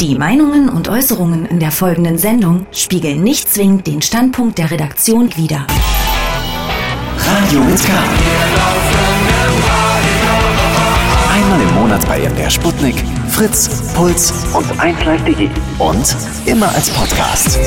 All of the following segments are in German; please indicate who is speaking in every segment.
Speaker 1: Die Meinungen und Äußerungen in der folgenden Sendung spiegeln nicht zwingend den Standpunkt der Redaktion wider.
Speaker 2: Radio mit K. Einmal im Monat bei MDR Sputnik, Fritz, Puls und 1Live.de. Und immer als Podcast.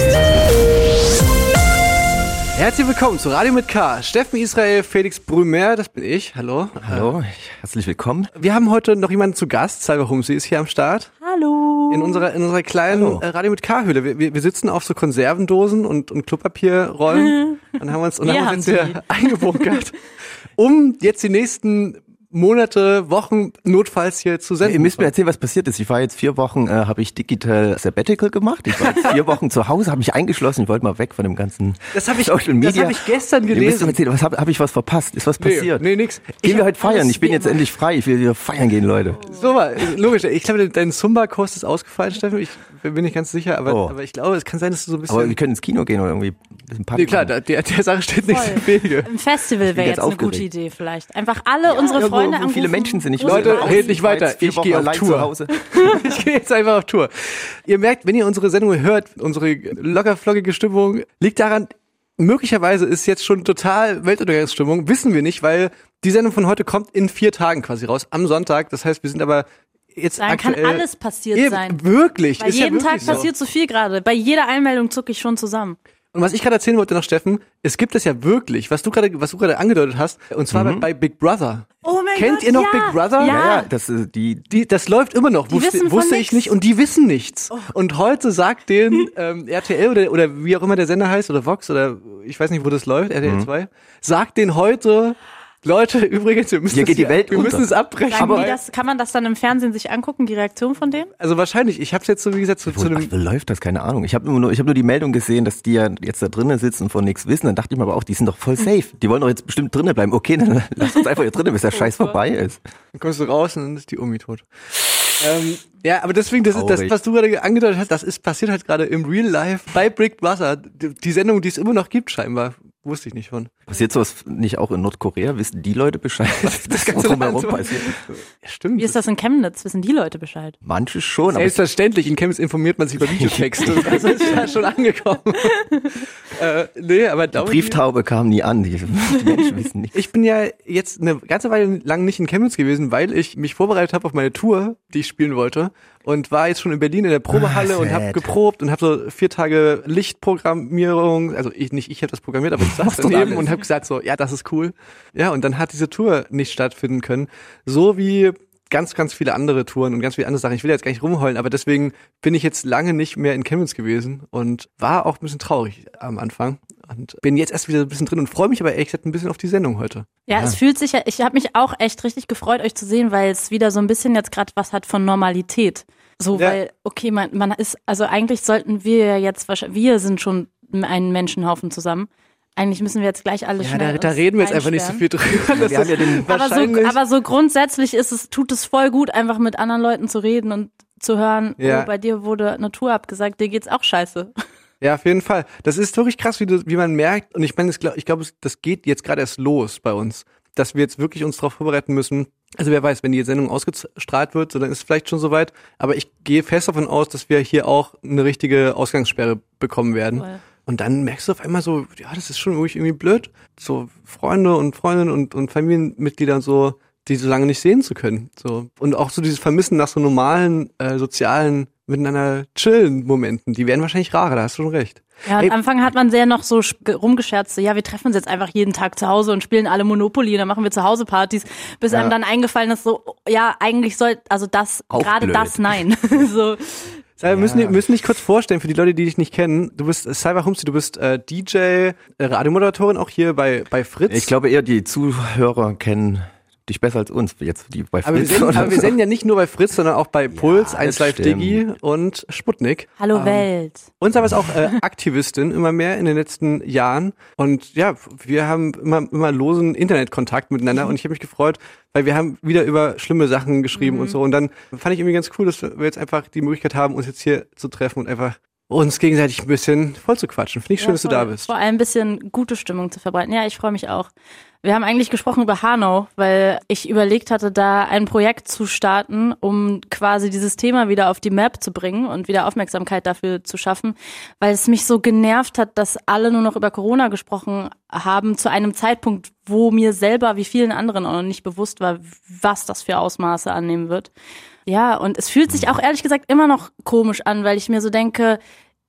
Speaker 3: Herzlich willkommen zu Radio mit K. Steffen Israel, Felix Brümer, das bin ich. Hallo.
Speaker 4: Hallo, herzlich willkommen.
Speaker 3: Wir haben heute noch jemanden zu Gast. Salva Humsi ist hier am Start.
Speaker 5: Hallo.
Speaker 3: In unserer, in unserer kleinen äh, Radio mit K-Höhle. Wir, wir, wir sitzen auf so Konservendosen und, und Klopapierrollen. Und haben uns, und
Speaker 5: Wir
Speaker 3: haben uns jetzt hier eingebunkert, um jetzt die nächsten Monate, Wochen notfalls hier zu senden.
Speaker 4: Ihr müsst mir erzählen, was passiert ist. Ich war jetzt vier Wochen, äh, habe ich Digital Sabbatical gemacht. Ich war jetzt vier Wochen zu Hause, habe mich eingeschlossen. Ich wollte mal weg von dem ganzen
Speaker 3: Das habe ich,
Speaker 4: Social
Speaker 3: das
Speaker 4: Media.
Speaker 3: hab ich gestern
Speaker 4: Ihr müsst
Speaker 3: gelesen.
Speaker 4: mir erzählen, was habe hab ich was verpasst? Ist was passiert?
Speaker 3: Nee, nee, nix.
Speaker 4: Gehen wir
Speaker 3: hab
Speaker 4: heute feiern? Ich bin jetzt endlich frei. Ich will wieder feiern gehen, Leute.
Speaker 3: So war, logisch. Ich glaube, dein Zumba-Kurs ist ausgefallen, Steffen. Ich bin nicht ganz sicher, aber,
Speaker 4: Oh.
Speaker 3: aber ich glaube, es kann sein, dass du so ein bisschen.
Speaker 4: Aber wir können ins Kino gehen oder irgendwie ein bisschen Party
Speaker 3: nee, klar, der, der Sache steht nichts im. Wege.
Speaker 5: Ein Festival wäre
Speaker 4: ganz
Speaker 5: jetzt eine gute. Idee vielleicht. Einfach alle unsere
Speaker 4: Ja, wo-
Speaker 5: Freunde
Speaker 4: wo
Speaker 5: anrufen.
Speaker 4: viele Menschen sind. Will
Speaker 3: Leute, red nicht weiter. Ich gehe auf Tour.
Speaker 4: zu Hause.
Speaker 3: Ich gehe jetzt einfach auf Tour. Ihr merkt, wenn ihr unsere Sendung hört, unsere lockerflockige Stimmung liegt daran, möglicherweise ist jetzt schon total Weltuntergangsstimmung, wissen wir nicht, weil die Sendung von heute kommt in vier Tagen quasi raus, am Sonntag. Das heißt, wir sind aber jetzt
Speaker 5: Dann kann
Speaker 3: aktuell...
Speaker 5: alles passiert
Speaker 3: Eben,
Speaker 5: sein.
Speaker 3: Wirklich.
Speaker 5: Bei
Speaker 3: ist ja
Speaker 5: jedem Tag
Speaker 3: wirklich so.
Speaker 5: passiert so viel gerade. Bei jeder Einmeldung zucke ich schon zusammen.
Speaker 3: Und was ich gerade erzählen wollte noch, Steffen, es gibt es ja wirklich, was du gerade, was du gerade angedeutet hast, und zwar bei, bei Big Brother.
Speaker 5: Oh mein
Speaker 3: Kennt
Speaker 5: Gott,
Speaker 3: ihr noch
Speaker 5: ja.
Speaker 3: Big Brother?
Speaker 5: Ja.
Speaker 4: Ja, das ist die,
Speaker 3: Die, das läuft immer noch, wusste, wusste ich
Speaker 5: nix.
Speaker 3: nicht und die wissen nichts.
Speaker 5: Oh.
Speaker 3: Und heute sagt den ähm, RTL oder, oder wie auch immer der Sender heißt oder Vox oder ich weiß nicht, wo das läuft, RTL 2, sagt den heute, Leute, übrigens, wir müssen,
Speaker 4: Hier
Speaker 3: das
Speaker 4: geht die Welt
Speaker 3: wir
Speaker 4: unter.
Speaker 3: müssen es abbrechen.
Speaker 5: Die das, kann man das dann im Fernsehen sich angucken, die Reaktion von denen?
Speaker 3: also wahrscheinlich, ich habe es jetzt so wie gesagt zu, zu
Speaker 4: Wo,
Speaker 3: einem
Speaker 4: ach, wie läuft das? Keine Ahnung. Ich habe nur, ich hab nur die Meldung gesehen, dass die ja jetzt da drinnen sitzen und von nichts wissen. Dann dachte ich mir aber auch, die sind doch voll safe. Die wollen doch jetzt bestimmt drinnen bleiben. Okay, dann lass uns einfach hier drinnen, bis der Scheiß vorbei ist.
Speaker 3: Dann kommst du raus und dann ist die Omi tot. ähm, ja, aber deswegen, das, ist, das, was du gerade angedeutet hast, das ist passiert halt gerade im Real Life bei Brick Brother. Die, die Sendung, die es immer noch gibt, scheinbar. Wusste ich nicht von.
Speaker 4: Passiert sowas nicht auch in Nordkorea? Wissen die Leute Bescheid, was das ganze drumherum
Speaker 3: Land so-
Speaker 4: passiert?
Speaker 3: Ja, stimmt.
Speaker 5: Wie ist das in Chemnitz? Wissen die Leute Bescheid?
Speaker 4: Manche schon, aber
Speaker 3: Selbstverständlich, in Chemnitz informiert man sich über Videotexte. Also ist ja schon angekommen. äh, nee, aber
Speaker 4: die Brieftaube kam nie an. Die, die Menschen wissen nicht.
Speaker 3: Ich bin ja jetzt eine ganze Weile lang nicht in Chemnitz gewesen, weil ich mich vorbereitet habe auf meine Tour, die ich spielen wollte und war jetzt schon in Berlin in der Probehalle
Speaker 4: Ah,
Speaker 3: und habe geprobt und habe so vier Tage Lichtprogrammierung, also ich nicht ich habe das programmiert, aber ich saß daneben und habe gesagt so, ja, das ist cool. Ja, und dann hat diese Tour nicht stattfinden können, so wie ganz ganz viele andere Touren und ganz viele andere Sachen. Ich will jetzt gar nicht rumheulen, aber deswegen bin ich jetzt lange nicht mehr in Chemnitz gewesen und war auch ein bisschen traurig am Anfang und bin jetzt erst wieder ein bisschen drin und freue mich aber ehrlich gesagt ein bisschen auf die Sendung heute.
Speaker 5: Ja, es fühlt sich ja, ich habe mich auch echt richtig gefreut, euch zu sehen, weil es wieder so ein bisschen jetzt gerade was hat von Normalität. So,
Speaker 3: Ja.
Speaker 5: weil, okay, man, man ist, also eigentlich sollten wir ja jetzt wahrscheinlich, wir sind schon ein Menschenhaufen zusammen. Eigentlich müssen wir jetzt gleich alle
Speaker 3: Ja, da, da reden wir jetzt einfach nicht so viel drüber.
Speaker 4: Ja den-
Speaker 5: Aber so, aber so grundsätzlich ist es, tut es voll gut, einfach mit anderen Leuten zu reden und zu hören,
Speaker 3: Ja.
Speaker 5: oh, bei dir wurde Natur abgesagt, dir geht's auch scheiße.
Speaker 3: Ja, auf jeden Fall. Das ist wirklich krass, wie, du, wie man merkt. Und ich meine, ich glaube, das geht jetzt gerade erst los bei uns, dass wir jetzt wirklich uns darauf vorbereiten müssen. Also wer weiß, wenn die Sendung ausgestrahlt wird, so dann ist es vielleicht schon soweit. Aber ich gehe fest davon aus, dass wir hier auch eine richtige Ausgangssperre bekommen werden.
Speaker 5: Voll.
Speaker 3: Und dann merkst du auf einmal so, ja, das ist schon wirklich irgendwie blöd. So Freunde und Freundinnen und, und Familienmitglieder und so, die so lange nicht sehen zu können. So. Und auch so dieses Vermissen nach so normalen, äh, sozialen, miteinander chillen Momenten, die werden wahrscheinlich rarer, da hast du schon recht.
Speaker 5: Ja, am Anfang hat man sehr noch so sch- ge- rumgescherzt, so, ja, wir treffen uns jetzt einfach jeden Tag zu Hause und spielen alle Monopoly und dann machen wir zu Hause Partys, bis
Speaker 4: Ja.
Speaker 5: einem dann eingefallen ist, so, ja, eigentlich soll, also das, gerade das, nein. so,
Speaker 3: Sag, wir müssen, müssen dich kurz vorstellen, für die Leute, die dich nicht kennen. Du bist äh, Cyber Humsi, du bist äh, DJ, äh, Radiomoderatorin auch hier bei, bei Fritz.
Speaker 4: Ich glaube eher, die Zuhörer kennen dich besser als uns, jetzt die bei
Speaker 3: aber wir,
Speaker 4: Fritz
Speaker 3: senden, aber wir senden ja nicht nur bei Fritz, sondern auch bei Puls,
Speaker 4: das
Speaker 3: 1 Live. Digi und Sputnik.
Speaker 5: hallo Welt.
Speaker 3: Und Saba ist auch äh, Aktivistin immer mehr in den letzten Jahren. Und ja, wir haben immer, immer losen Internetkontakt miteinander. Und ich habe mich gefreut, weil wir haben wieder über schlimme Sachen geschrieben und so. Und dann fand ich irgendwie ganz cool, dass wir jetzt einfach die Möglichkeit haben, uns jetzt hier zu treffen und einfach uns gegenseitig ein bisschen voll zu quatschen. Finde ich schön,
Speaker 5: Ja,
Speaker 3: dass du da bist.
Speaker 5: Vor allem ein bisschen gute Stimmung zu verbreiten. Ja, ich freue mich auch. Wir haben eigentlich gesprochen über Hanau, weil ich überlegt hatte, da ein Projekt zu starten, um quasi dieses Thema wieder auf die Map zu bringen und wieder Aufmerksamkeit dafür zu schaffen, weil es mich so genervt hat, dass alle nur noch über Corona gesprochen haben zu einem Zeitpunkt, wo mir selber wie vielen anderen auch noch nicht bewusst war, was das für Ausmaße annehmen wird. Ja, und es fühlt sich auch ehrlich gesagt immer noch komisch an, weil ich mir so denke,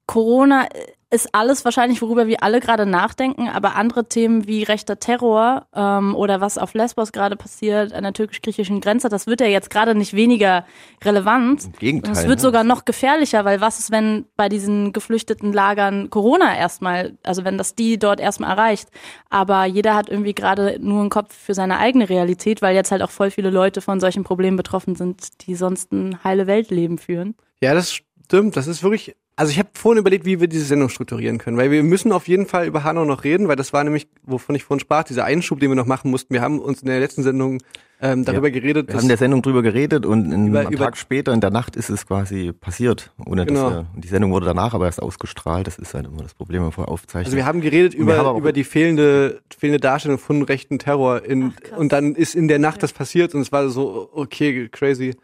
Speaker 5: Corona ist alles wahrscheinlich, worüber wir alle gerade nachdenken, aber andere Themen wie rechter Terror ähm, oder was auf Lesbos gerade passiert an der türkisch-griechischen Grenze, das wird ja jetzt gerade nicht weniger relevant.
Speaker 4: Im Gegenteil,
Speaker 5: es wird
Speaker 4: ne?
Speaker 5: sogar noch gefährlicher, weil was ist, wenn bei diesen geflüchteten Lagern Corona erstmal, also wenn das die dort erstmal erreicht, aber jeder hat irgendwie gerade nur einen Kopf für seine eigene Realität, weil jetzt halt auch voll viele Leute von solchen Problemen betroffen sind, die sonst ein heile Weltleben führen.
Speaker 3: Ja, das stimmt. Das ist wirklich. Also ich habe vorhin überlegt, wie wir diese Sendung strukturieren können, weil wir müssen auf jeden Fall über Hanau noch reden, weil das war nämlich, wovon ich vorhin sprach, dieser Einschub, den wir noch machen mussten. Wir haben uns in der letzten Sendung ähm, darüber geredet,
Speaker 4: Wir haben in der Sendung drüber geredet und einen
Speaker 3: Über- über-
Speaker 4: Tag später in der Nacht ist es quasi passiert. Ohne
Speaker 3: Genau.
Speaker 4: dass wir, und die Sendung wurde danach aber erst ausgestrahlt. Das ist halt immer das Problem, wenn wir vorher aufzeichnen.
Speaker 3: Also wir haben geredet
Speaker 4: wir
Speaker 3: über,
Speaker 4: haben
Speaker 3: über die fehlende, fehlende Darstellung von rechten Terror in, und dann ist in der Nacht das passiert und es war so, okay, crazy.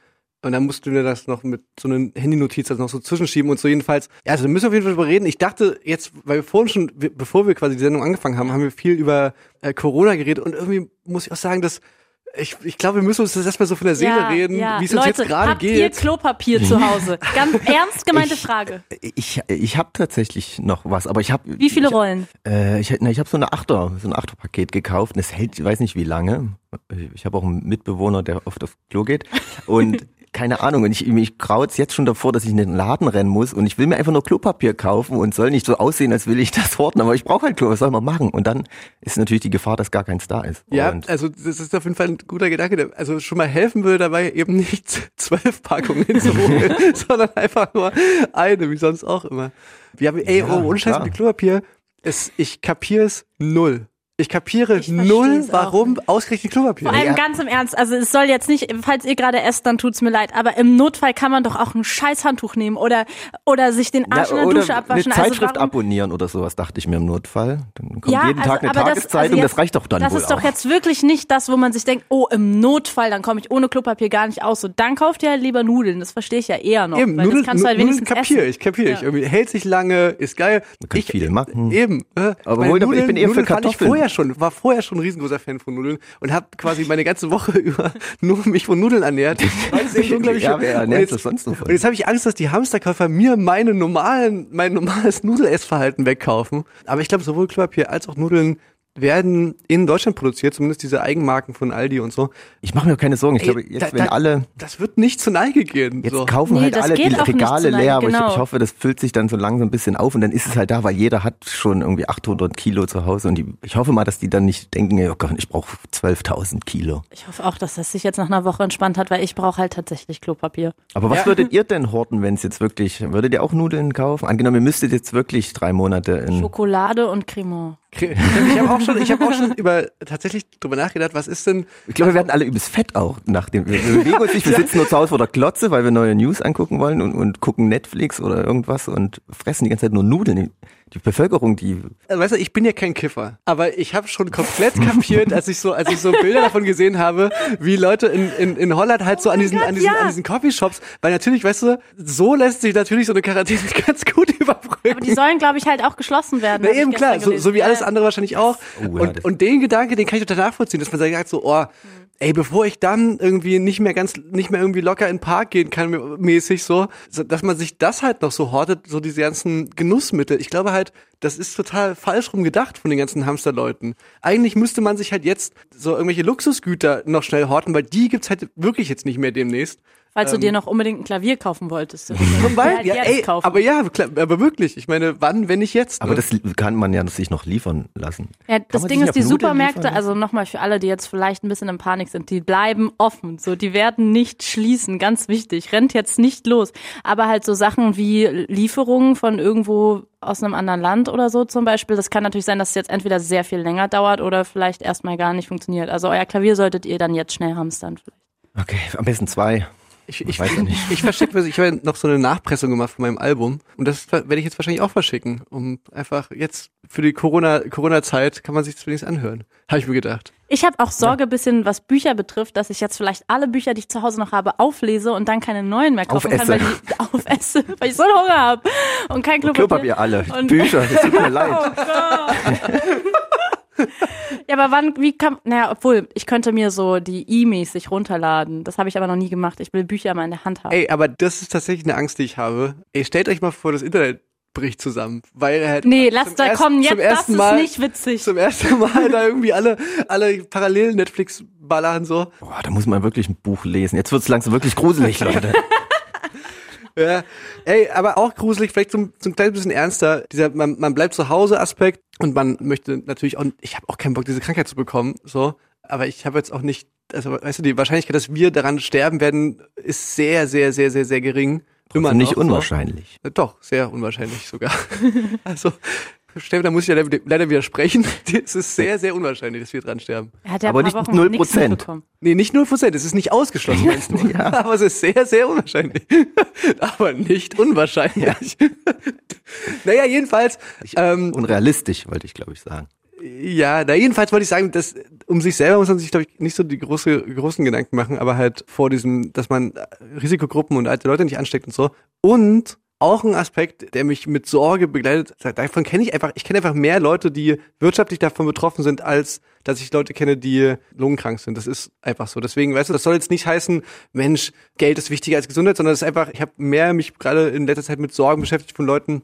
Speaker 3: Und dann mussten wir das noch mit so einer Handynotiz das noch so zwischenschieben und so jedenfalls. Ja, also wir müssen auf jeden Fall drüber reden. Ich dachte jetzt, weil wir vorhin schon, bevor wir quasi die Sendung angefangen haben, haben wir viel über äh, Corona geredet und irgendwie muss ich auch sagen, dass ich, ich glaube, wir müssen uns das erstmal so von der Seele reden, wie es uns
Speaker 5: Leute,
Speaker 3: jetzt gerade
Speaker 5: habt ihr
Speaker 3: geht.
Speaker 5: Klopapier zu Hause? Ganz ernst gemeinte
Speaker 4: Ich-
Speaker 5: Frage.
Speaker 4: ich ich habe tatsächlich noch was, aber ich habe
Speaker 5: Wie viele Rollen?
Speaker 4: Äh, ich na, ich habe so eine Achter, so ein Achterpaket gekauft und es hält, ich weiß nicht wie lange. Ich habe auch einen Mitbewohner, der oft aufs Klo geht und keine Ahnung und ich mich graut's jetzt schon davor, dass ich in den Laden rennen muss und ich will mir einfach nur Klopapier kaufen und soll nicht so aussehen, als will ich das horten, aber ich brauche halt Klo, was soll man machen? Und dann ist natürlich die Gefahr, dass gar keins da ist.
Speaker 3: Ja,
Speaker 4: und
Speaker 3: also das ist auf jeden Fall ein guter Gedanke, der also schon mal helfen würde dabei, eben nicht zwölf Packungen hinzuholen, sondern einfach nur eine, wie sonst auch immer. Wir haben, ey,
Speaker 4: Ja,
Speaker 3: oh, ohne Scheiß mit Klopapier, es, ich kapiere es null. Ich kapiere
Speaker 5: Ich
Speaker 3: null,
Speaker 5: auch
Speaker 3: warum ausgerechnet Klopapier.
Speaker 5: Vor allem
Speaker 4: Ja.
Speaker 5: ganz im Ernst, also es soll jetzt nicht, falls ihr gerade esst, dann tut's mir leid, aber im Notfall kann man doch auch ein scheiß Handtuch nehmen oder oder sich den Arsch in der Dusche abwaschen.
Speaker 4: eine Zeitschrift
Speaker 5: also warum,
Speaker 4: abonnieren oder sowas, dachte ich mir im Notfall. Dann kommt
Speaker 5: ja,
Speaker 4: jeden Tag
Speaker 5: also,
Speaker 4: eine
Speaker 5: aber
Speaker 4: Tageszeitung,
Speaker 5: das,
Speaker 4: das, reicht doch dann
Speaker 5: Das
Speaker 4: wohl
Speaker 5: ist doch
Speaker 4: auch.
Speaker 5: jetzt wirklich nicht das, wo man sich denkt, oh, im Notfall, dann komme ich ohne Klopapier gar nicht aus. So, dann kauft ihr halt lieber Nudeln, das verstehe ich ja eher noch.
Speaker 3: Eben,
Speaker 5: weil
Speaker 3: Nudeln,
Speaker 5: das kannst du halt
Speaker 3: Nudeln
Speaker 5: wenigstens
Speaker 3: kapiere
Speaker 5: essen.
Speaker 3: ich, kapiere ich.
Speaker 5: Ja.
Speaker 3: Irgendwie hält sich lange, ist geil.
Speaker 4: Man kann
Speaker 3: ich,
Speaker 4: viel machen.
Speaker 3: Eben. Äh,
Speaker 4: Aber ich bin eher für
Speaker 3: Nudeln
Speaker 4: Kartoffeln.
Speaker 3: Vorher schon, war vorher schon ein riesengroßer Fan von Nudeln und habe quasi meine ganze Woche über nur mich von Nudeln ernährt. Es echt unglaublich
Speaker 4: Ja, wer ernährt
Speaker 3: jetzt-
Speaker 4: sich sonst noch?
Speaker 3: Und jetzt habe ich Angst, dass die Hamsterkäufer mir meine normalen, mein normales Nudelessverhalten wegkaufen. Aber ich glaube, sowohl Klopapier als auch Nudeln werden in Deutschland produziert, zumindest diese Eigenmarken von Aldi und so.
Speaker 4: Ich mache mir keine Sorgen. Ich
Speaker 3: Ey,
Speaker 4: glaube, jetzt
Speaker 3: da-
Speaker 4: wenn
Speaker 3: da-
Speaker 4: alle
Speaker 3: Das wird nicht zur Neige gehen.
Speaker 4: Jetzt
Speaker 3: so.
Speaker 4: kaufen
Speaker 5: Nee,
Speaker 4: halt alle die Regale
Speaker 5: zu lange,
Speaker 4: leer, aber ich,
Speaker 5: genau.
Speaker 4: ich hoffe, das füllt sich dann so langsam ein bisschen auf und dann ist es halt da, weil jeder hat schon irgendwie 800 Kilo zu Hause und die, ich hoffe mal, dass die dann nicht denken, oh Gott, ich brauche 12.000 Kilo.
Speaker 5: Ich hoffe auch, dass das sich jetzt nach einer Woche entspannt hat, weil ich brauche halt tatsächlich Klopapier.
Speaker 4: Aber was
Speaker 3: Ja.
Speaker 4: würdet ihr denn horten, wenn es jetzt wirklich, würdet ihr auch Nudeln kaufen? Angenommen, ihr müsstet jetzt wirklich drei Monate in,
Speaker 5: Schokolade und Cremant.
Speaker 3: Ich habe auch schon, ich habe auch schon über tatsächlich drüber nachgedacht, was ist denn
Speaker 4: ich glaube, wir werden alle übelst fett auch nach dem, wir, wir bewegen uns nicht, wir sitzen nur zu Hause vor der Klotze, weil wir neue News angucken wollen und, und gucken Netflix oder irgendwas und fressen die ganze Zeit nur Nudeln. Die, Bevölkerung, die,
Speaker 3: Also, weißt du, ich bin ja kein Kiffer, aber ich habe schon komplett kapiert, als ich so, als ich so Bilder davon gesehen habe, wie Leute in, in, in Holland halt so an diesen, an diesen,
Speaker 5: ja.
Speaker 3: an diesen Coffeeshops, weil natürlich, weißt du, so lässt sich natürlich so eine Quarantäne ganz gut überbrücken.
Speaker 5: Aber die sollen, glaube ich, halt auch geschlossen werden.
Speaker 3: Na eben klar, so, so wie alles andere wahrscheinlich auch.
Speaker 4: Oh ja,
Speaker 3: und, und den Gedanke, den kann ich total nachvollziehen, dass man sagt so, oh, ey, bevor ich dann irgendwie nicht mehr ganz, nicht mehr irgendwie locker in den Park gehen kann, mäßig so, dass man sich das halt noch so hortet, so diese ganzen Genussmittel. Ich glaube halt, das ist total falsch rum gedacht von den ganzen Hamsterleuten. Eigentlich müsste man sich halt jetzt so irgendwelche Luxusgüter noch schnell horten, weil die gibt's halt wirklich jetzt nicht mehr demnächst.
Speaker 5: Falls du dir noch unbedingt ein Klavier kaufen wolltest.
Speaker 3: Ähm. Zum Beispiel, ja, ey,
Speaker 5: kaufen.
Speaker 3: aber ja, aber wirklich. Ich meine, wann, wenn nicht jetzt?
Speaker 4: aber
Speaker 3: ne?
Speaker 4: das kann man ja sich noch liefern lassen.
Speaker 5: Ja,
Speaker 4: Kann
Speaker 5: das Ding ist, die Supermärkte,
Speaker 4: liefern?
Speaker 5: also nochmal für alle, die jetzt vielleicht ein bisschen in Panik sind, die bleiben offen. So, die werden nicht schließen, ganz wichtig. Rennt jetzt nicht los. Aber halt so Sachen wie Lieferungen von irgendwo aus einem anderen Land oder so zum Beispiel, das kann natürlich sein, dass es jetzt entweder sehr viel länger dauert oder vielleicht erstmal gar nicht funktioniert. Also euer Klavier solltet ihr dann jetzt schnell hamstern.
Speaker 4: Okay, am besten zwei.
Speaker 3: Ich, ich,
Speaker 4: weiß ja nicht.
Speaker 3: ich verschicke, ich habe noch so eine Nachpressung gemacht von meinem Album und das werde ich jetzt wahrscheinlich auch verschicken, um einfach jetzt für die Corona Corona Zeit kann man sich das wenigstens anhören. Habe ich mir gedacht.
Speaker 5: Ich habe auch Sorge, bisschen was Bücher betrifft, dass ich jetzt vielleicht alle Bücher, die ich zu Hause noch habe, auflese und dann keine neuen mehr kaufen kann,
Speaker 4: Aufesse.
Speaker 5: weil ich aufesse, weil ich so einen Hunger habe und kein Klopapier.
Speaker 4: Klopapier alle,
Speaker 5: Und-
Speaker 4: Bücher, das tut mir leid.
Speaker 5: Oh Gott. Ja, aber wann, wie kann, naja, obwohl, ich könnte mir so die E-mäßig runterladen. Das habe ich aber noch nie gemacht. Ich will Bücher mal in der Hand haben.
Speaker 3: Ey, aber das ist tatsächlich eine Angst, die ich habe. Ey, stellt euch mal vor, das Internet bricht zusammen, weil halt
Speaker 5: nee, lass da
Speaker 3: ersten-
Speaker 5: kommen, jetzt, das
Speaker 3: ersten
Speaker 5: ist
Speaker 3: Mal,
Speaker 5: nicht witzig.
Speaker 3: Zum ersten Mal da irgendwie alle alle parallel Netflix ballern so.
Speaker 4: Boah, da muss man wirklich ein Buch lesen. Jetzt wird's langsam wirklich gruselig, Leute.
Speaker 3: Ja, ey, aber auch gruselig, vielleicht so, so ein kleines bisschen ernster. Dieser, man, man bleibt zu Hause Aspekt und man möchte natürlich auch, ich habe auch keinen Bock, diese Krankheit zu bekommen, so. Aber ich habe jetzt auch nicht, also weißt du, die Wahrscheinlichkeit, dass wir daran sterben werden, ist sehr, sehr, sehr, sehr, sehr gering. Immer
Speaker 4: Trotzdem nicht
Speaker 3: noch, so.
Speaker 4: unwahrscheinlich.
Speaker 3: Äh, Doch, sehr unwahrscheinlich sogar. also, Steffen, da muss ich ja leider- widersprechen. Es ist sehr, sehr unwahrscheinlich, dass wir dran sterben.
Speaker 5: Er hat ja
Speaker 4: aber nicht
Speaker 5: Wochen
Speaker 4: 0%.
Speaker 5: nichts mitbekommen.
Speaker 3: Nee, nicht 0%, es ist nicht ausgeschlossen, du? Aber es ist sehr, sehr unwahrscheinlich. Aber nicht unwahrscheinlich. naja, jedenfalls, ähm,
Speaker 4: Unrealistisch, wollte ich, glaube ich, sagen.
Speaker 3: ja, na, jedenfalls wollte ich sagen, dass um sich selber muss man sich, glaube ich, nicht so die große, großen Gedanken machen, aber halt vor diesem, dass man Risikogruppen und alte Leute nicht ansteckt und so. Und auch ein Aspekt, der mich mit Sorge begleitet, davon kenne ich einfach, ich kenne einfach mehr Leute, die wirtschaftlich davon betroffen sind, als dass ich Leute kenne, die lungenkrank sind. Das ist einfach so. Deswegen, weißt du, das soll jetzt nicht heißen, Mensch, Geld ist wichtiger als Gesundheit, sondern es ist einfach, ich habe mehr mich gerade in letzter Zeit mit Sorgen beschäftigt von Leuten,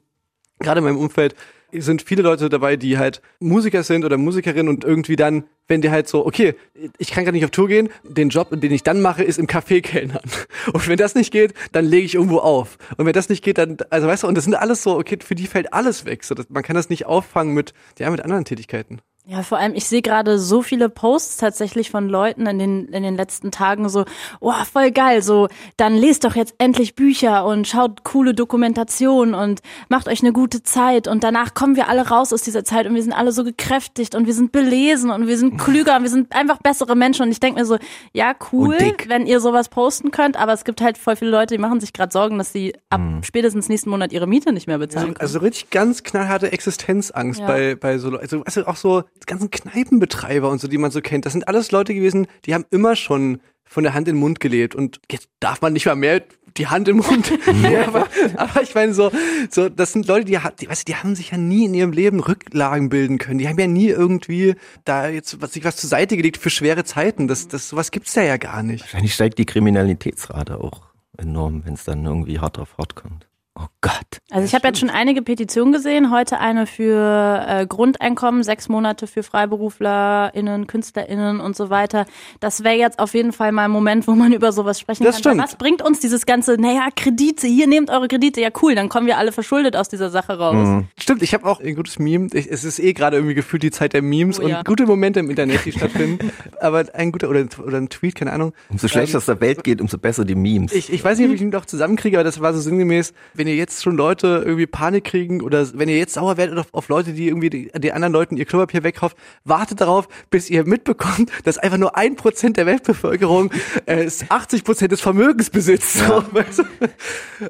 Speaker 3: gerade in meinem Umfeld sind viele Leute dabei, die halt Musiker sind oder Musikerinnen und irgendwie dann, wenn die halt so, okay, ich kann gerade nicht auf Tour gehen, den Job, den ich dann mache, ist im Café kellnern. Und wenn das nicht geht, dann lege ich irgendwo auf. Und wenn das nicht geht, dann, also weißt du, und das sind alles so, okay, für die fällt alles weg. So, dass, man kann das nicht auffangen mit, ja, mit anderen Tätigkeiten.
Speaker 5: Ja, vor allem, ich sehe gerade so viele Posts tatsächlich von Leuten in den, in den letzten Tagen so, oh, voll geil, so, dann lest doch jetzt endlich Bücher und schaut coole Dokumentation und macht euch eine gute Zeit und danach kommen wir alle raus aus dieser Zeit und wir sind alle so gekräftigt und wir sind belesen und wir sind klüger und wir sind einfach bessere Menschen und ich denke mir so, ja, cool, wenn ihr sowas posten könnt, aber es gibt halt voll viele Leute, die machen sich gerade Sorgen, dass sie ab spätestens nächsten Monat ihre Miete nicht mehr bezahlen können.
Speaker 3: Also richtig ganz knallharte Existenzangst
Speaker 5: Ja.
Speaker 3: bei, bei so Leuten. Also, also auch so die ganzen Kneipenbetreiber und so, die man so kennt. Das sind alles Leute gewesen, die haben immer schon von der Hand in den Mund gelebt. Und jetzt darf man nicht mal mehr die Hand im Mund. nee, aber, aber ich meine so, so, das sind Leute, die, die, weißt du, die haben sich ja nie in ihrem Leben Rücklagen bilden können. Die haben ja nie irgendwie da jetzt was, sich was zur Seite gelegt für schwere Zeiten. Das, das, sowas gibt's da ja gar nicht.
Speaker 4: Wahrscheinlich steigt die Kriminalitätsrate auch enorm, wenn es dann irgendwie hart auf hart kommt. Oh Gott.
Speaker 5: Also ich habe jetzt schon einige Petitionen gesehen. Heute eine für äh, Grundeinkommen, sechs Monate für FreiberuflerInnen, KünstlerInnen und so weiter. Das wäre jetzt auf jeden Fall mal ein Moment, wo man über sowas sprechen
Speaker 3: Das
Speaker 5: kann.
Speaker 3: stimmt.
Speaker 5: Was bringt uns dieses ganze, naja, Kredite, hier nehmt eure Kredite, ja cool, dann kommen wir alle verschuldet aus dieser Sache raus.
Speaker 3: Mhm. Stimmt, ich habe auch ein gutes Meme. Ich, es ist eh gerade irgendwie gefühlt die Zeit der Memes
Speaker 5: Oh ja.
Speaker 3: und gute Momente im Internet, die stattfinden. Aber ein guter oder, oder ein Tweet, keine Ahnung.
Speaker 4: Umso schlechter es der Welt geht, umso besser die Memes.
Speaker 3: Ich, ich weiß nicht, ob ich ihn noch zusammenkriege, aber das war so sinngemäß, wenn ihr jetzt schon Leute irgendwie Panik kriegen oder wenn ihr jetzt sauer werdet auf, auf Leute, die irgendwie die, die anderen Leuten ihr Klopapier wegkauft, wartet darauf, bis ihr mitbekommt, dass einfach nur ein Prozent der Weltbevölkerung äh, 80 Prozent des Vermögens besitzt. So, weißt du?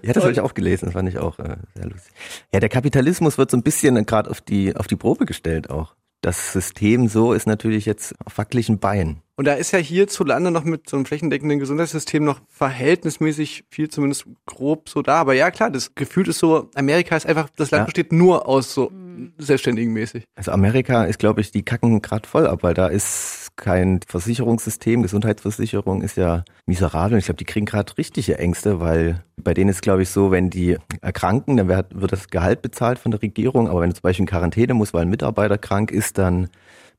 Speaker 4: Ja, das habe ich auch gelesen, das fand ich auch äh, sehr lustig. Ja, der Kapitalismus wird so ein bisschen gerade auf die, auf die Probe gestellt auch. Das System so ist natürlich jetzt auf wackeligen Beinen.
Speaker 3: Und da ist ja hierzulande noch mit so einem flächendeckenden Gesundheitssystem noch verhältnismäßig viel, zumindest grob so da. Aber ja, klar, das Gefühl ist so, Amerika ist einfach, das Land
Speaker 4: Ja.
Speaker 3: besteht nur aus so Selbstständigen mäßig.
Speaker 4: Also Amerika ist, glaube ich, die kacken gerade voll ab, weil da ist kein Versicherungssystem, Gesundheitsversicherung ist ja miserabel. Ich glaube, die kriegen gerade richtige Ängste, weil bei denen ist, glaube ich, so, wenn die erkranken, dann wird, wird das Gehalt bezahlt von der Regierung. Aber wenn du zum Beispiel in Quarantäne musst, weil ein Mitarbeiter krank ist, dann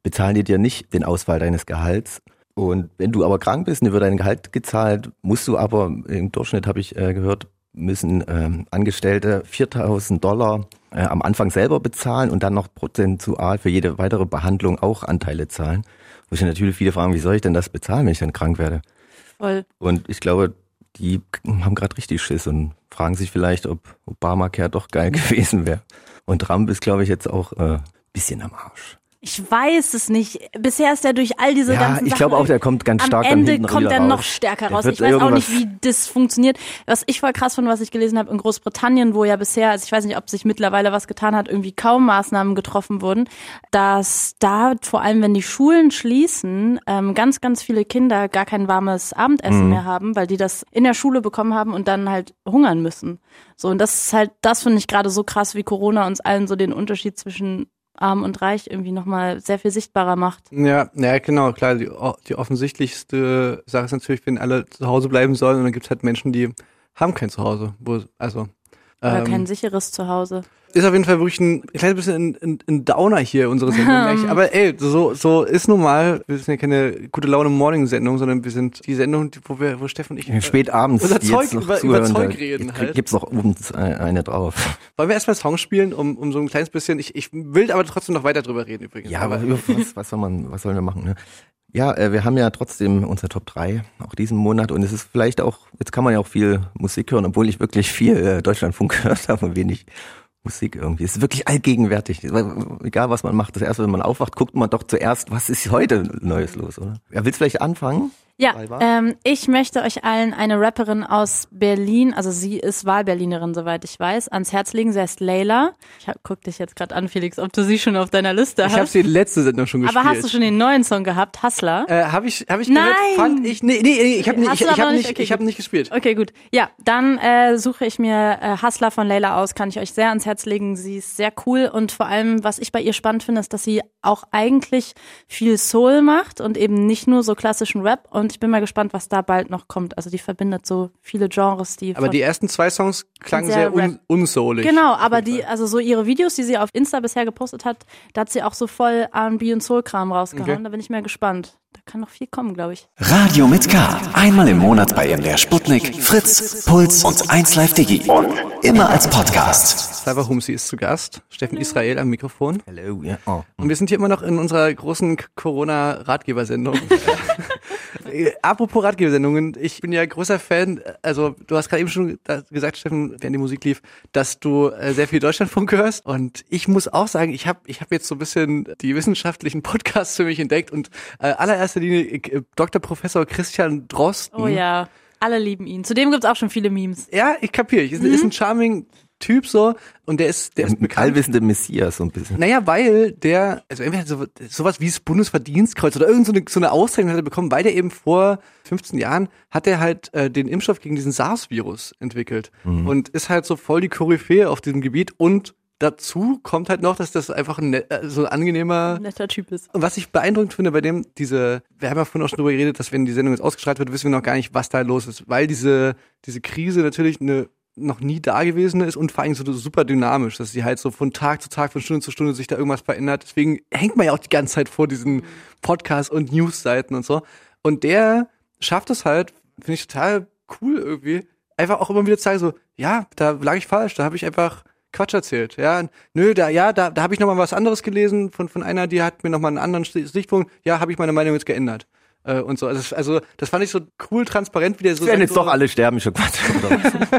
Speaker 4: bezahlen die dir nicht den Ausfall deines Gehalts. Und wenn du aber krank bist und dir wird dein Gehalt gezahlt, musst du aber, im Durchschnitt habe ich äh, gehört, müssen ähm, Angestellte 4000 Dollar äh, am Anfang selber bezahlen und dann noch prozentual für jede weitere Behandlung auch Anteile zahlen. Wo sich natürlich viele fragen, wie soll ich denn das bezahlen, wenn ich dann krank werde?
Speaker 5: Voll.
Speaker 4: Und ich glaube, die haben gerade richtig Schiss und fragen sich vielleicht, ob Obamacare doch geil gewesen wäre. Und Trump ist, glaube ich, jetzt auch äh, bisschen am Arsch.
Speaker 5: Ich weiß es nicht. Bisher ist er durch all diese
Speaker 4: Ja,
Speaker 5: ganzen
Speaker 4: ich glaube auch, der kommt ganz
Speaker 5: am
Speaker 4: stark dann
Speaker 5: Ende kommt er noch stärker
Speaker 4: Der
Speaker 5: raus. Ich weiß auch nicht, wie das funktioniert. Was ich voll krass fand, was ich gelesen habe in Großbritannien, wo ja bisher, also ich weiß nicht, ob sich mittlerweile was getan hat, irgendwie kaum Maßnahmen getroffen wurden, dass da vor allem, wenn die Schulen schließen, ähm, ganz, ganz viele Kinder gar kein warmes Abendessen
Speaker 4: Mhm.
Speaker 5: mehr haben, weil die das in der Schule bekommen haben und dann halt hungern müssen. So, und das ist halt, das finde ich gerade so krass, wie Corona uns allen so den Unterschied zwischen arm und reich irgendwie nochmal sehr viel sichtbarer macht.
Speaker 3: Ja, ja, genau, klar. Die, die offensichtlichste Sache ist natürlich, wenn alle zu Hause bleiben sollen und dann gibt's halt Menschen, die haben kein Zuhause. Wo, also
Speaker 5: Oder
Speaker 3: ähm,
Speaker 5: kein sicheres Zuhause.
Speaker 3: ist auf jeden Fall wirklich ein kleines bisschen ein, ein, ein Downer hier, unsere Sendung. Aber ey, so, so ist nun mal, wir sind ja keine gute Laune Morning-Sendung, sondern wir sind die Sendung, wo wir, wo Steffen und ich.
Speaker 4: Spät abends.
Speaker 3: Unser
Speaker 4: die
Speaker 3: Zeug
Speaker 4: jetzt noch
Speaker 3: über- über Zeug reden halt.
Speaker 4: Gibt's noch oben eine drauf.
Speaker 3: Wollen wir erstmal Songs spielen, um, um so ein kleines bisschen, ich, ich will aber trotzdem noch weiter drüber reden übrigens.
Speaker 4: Ja, aber über was, was soll man, was sollen wir machen? Ne? Ja, äh, wir haben ja trotzdem unsere Top 3, auch diesen Monat. Und es ist vielleicht auch, jetzt kann man ja auch viel Musik hören, obwohl ich wirklich viel äh, Deutschlandfunk gehört habe und wenig Musik irgendwie. Es ist wirklich allgegenwärtig. Egal was man macht, das erste, wenn man aufwacht, guckt man doch zuerst, was ist heute Neues los, oder? Ja, willst du vielleicht anfangen?
Speaker 5: Ja, ähm, ich möchte euch allen eine Rapperin aus Berlin, also sie ist Wahlberlinerin, soweit ich weiß, ans Herz legen. Sie heißt Leila. Ich hab, guck dich jetzt gerade an, Felix, ob du sie schon auf deiner Liste
Speaker 3: Ich habe
Speaker 5: hast.
Speaker 3: sie letzte Sendung schon gespielt.
Speaker 5: Aber hast du schon den neuen Song gehabt, Hustler?
Speaker 3: Äh, habe ich, habe ich
Speaker 5: Nein!
Speaker 3: gehört, fand ich, nee, nee, nee ich habe nicht,
Speaker 5: Hast
Speaker 3: ich, ich habe
Speaker 5: nicht? Okay,
Speaker 3: ich
Speaker 5: gut.
Speaker 3: nicht gespielt.
Speaker 5: Okay, gut. Ja, dann äh, suche ich mir äh, Hustler von Leila aus, kann ich euch sehr ans Herz legen. Sie ist sehr cool und vor allem, was ich bei ihr spannend finde, ist, dass sie auch eigentlich viel Soul macht und eben nicht nur so klassischen Rap. Und ich bin mal gespannt, was da bald noch kommt. Also die verbindet so viele Genres, die
Speaker 3: Aber die ersten zwei Songs klangen
Speaker 5: Sehr
Speaker 3: sehr un, unsoulig.
Speaker 5: Genau, aber die, also so ihre Videos, die sie auf Insta bisher gepostet hat, da hat sie auch so voll R&B und Soul-Kram rausgehauen.
Speaker 3: Okay.
Speaker 5: Da bin ich mal gespannt. Kann noch viel kommen, glaube ich.
Speaker 2: Radio mit K. Einmal im Monat bei MDR Sputnik, Fritz, Puls und 1Live Digi. Und immer als Podcast.
Speaker 3: Cyber Humsi ist zu Gast. Steffen Israel am Mikrofon.
Speaker 4: Hello, ja. Oh.
Speaker 3: Und wir sind hier immer noch in unserer großen Corona-Ratgebersendung. Äh, Apropos Ratgebersendungen, ich bin ja großer Fan, also du hast gerade eben schon gesagt, Steffen, während die Musik lief, dass du äh, sehr viel Deutschlandfunk hörst. Und ich muss auch sagen, ich habe ich hab jetzt so ein bisschen die wissenschaftlichen Podcasts für mich entdeckt und äh, allererster Linie äh, Dr. Professor Christian Drosten.
Speaker 5: Oh ja, alle lieben ihn. Zudem gibt's auch schon viele Memes.
Speaker 3: Ja, ich kapiere. Ist, ist ein charming Typ so und der ist, der ist
Speaker 4: Ein
Speaker 3: bekannt.
Speaker 4: allwissende Messias so ein bisschen.
Speaker 3: Naja, weil der, also entweder so, sowas wie das Bundesverdienstkreuz oder irgend so eine, so eine Auszeichnung hat er bekommen, weil der eben vor 15 Jahren hat er halt äh, den Impfstoff gegen diesen SARS-Virus entwickelt und ist halt so voll die Koryphäe auf diesem Gebiet und dazu kommt halt noch, dass das einfach ein, net- äh, so ein angenehmer
Speaker 5: Netter Typ ist.
Speaker 3: und was ich beeindruckend finde bei dem, diese, wir haben ja vorhin auch schon drüber geredet, dass wenn die Sendung jetzt ausgestrahlt wird, wissen wir noch gar nicht, was da los ist, weil diese, diese Krise natürlich eine noch nie dagewesene ist und vor allem so super dynamisch, dass sie halt so von Tag zu Tag, von Stunde zu Stunde sich da irgendwas verändert. Deswegen hängt man ja auch die ganze Zeit vor diesen Podcasts und Newsseiten und so. Und der schafft es halt, finde ich total cool irgendwie, einfach auch immer wieder zu sagen so, ja, da lag ich falsch, da habe ich einfach Quatsch erzählt. Ja, nö, da ja, da, da habe ich noch mal was anderes gelesen von von einer, die hat mir noch mal einen anderen Sichtpunkt. Ja, habe ich meine Meinung jetzt geändert. Äh, und so. Also, das- also das fand ich so cool transparent, wie der so
Speaker 4: werden jetzt
Speaker 3: so,
Speaker 4: doch alle sterben, schon Quatsch.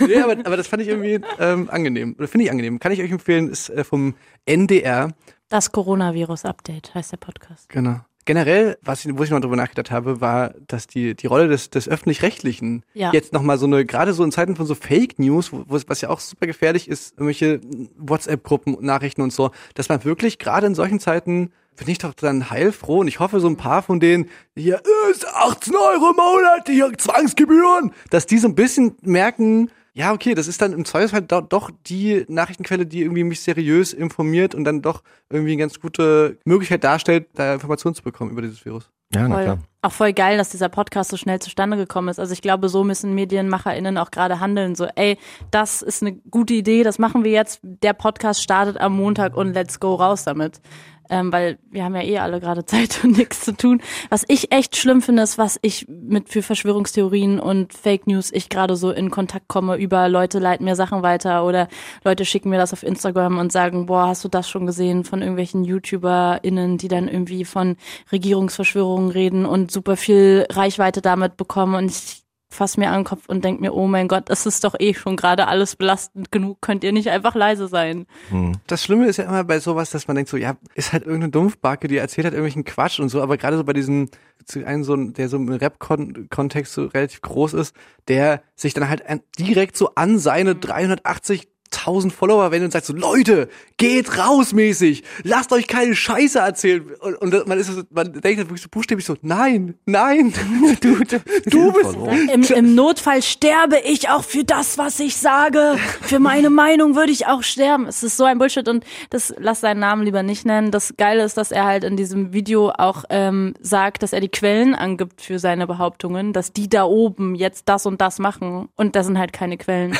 Speaker 3: Nee, aber, aber das fand ich irgendwie ähm, angenehm. Oder finde ich angenehm. Kann ich euch empfehlen, ist äh, vom NDR.
Speaker 5: Das Coronavirus-Update heißt der Podcast.
Speaker 3: Genau. Generell, was ich, wo ich noch drüber nachgedacht habe, war, dass die, die Rolle des, des Öffentlich-Rechtlichen
Speaker 5: Ja.
Speaker 3: jetzt nochmal so eine, gerade so in Zeiten von so Fake News, wo, was ja auch super gefährlich ist, irgendwelche WhatsApp-Gruppen, Nachrichten und so, dass man wirklich gerade in solchen Zeiten bin ich doch dann heilfroh und ich hoffe, so ein paar von denen hier ist 18 Euro im Monat, hier Zwangsgebühren, dass die so ein bisschen merken, ja, okay, das ist dann im Zweifelsfall do, doch die Nachrichtenquelle, die irgendwie mich seriös informiert und dann doch irgendwie eine ganz gute Möglichkeit darstellt, da Informationen zu bekommen über dieses Virus.
Speaker 4: Ja, na klar.
Speaker 5: Auch voll geil, dass dieser Podcast so schnell zustande gekommen ist. Also ich glaube, so müssen MedienmacherInnen auch gerade handeln. So, ey, das ist eine gute Idee, das machen wir jetzt. Der Podcast startet am Montag und let's go raus damit. Ähm, weil wir haben ja eh alle gerade Zeit und nichts zu tun. Was ich echt schlimm finde, ist, was ich mit für Verschwörungstheorien und Fake News ich gerade so in Kontakt komme über Leute leiten mir Sachen weiter oder Leute schicken mir das auf Instagram und sagen, boah, hast du das schon gesehen von irgendwelchen YouTuberInnen, die dann irgendwie von Regierungsverschwörungen reden und super viel Reichweite damit bekommen und ich fasse mir an den Kopf und denke mir, oh mein Gott, das ist doch eh schon gerade alles belastend genug. Könnt ihr nicht einfach leise sein?
Speaker 3: Das Schlimme ist ja immer bei sowas, dass man denkt so, ja, ist halt irgendeine Dumpfbacke, die erzählt hat irgendwelchen Quatsch und so, aber gerade so bei diesem, zu einem so, ein- der so im Rap-Kontext so relativ groß ist, der sich dann halt direkt so an seine 380 1000 Follower wendet und sagt so, Leute, geht raus mäßig, lasst euch keine Scheiße erzählen. Und, und man ist so, man denkt dann wirklich so buchstäblich so, nein, nein, du, du, du bist,
Speaker 5: Im, Im Notfall sterbe ich auch für das, was ich sage. Für meine Meinung würde ich auch sterben. Es ist so ein Bullshit und das lass seinen Namen lieber nicht nennen. Das Geile ist, dass er halt in diesem Video auch ähm, sagt, dass er die Quellen angibt für seine Behauptungen, dass die da oben jetzt das und das machen und da sind halt keine Quellen.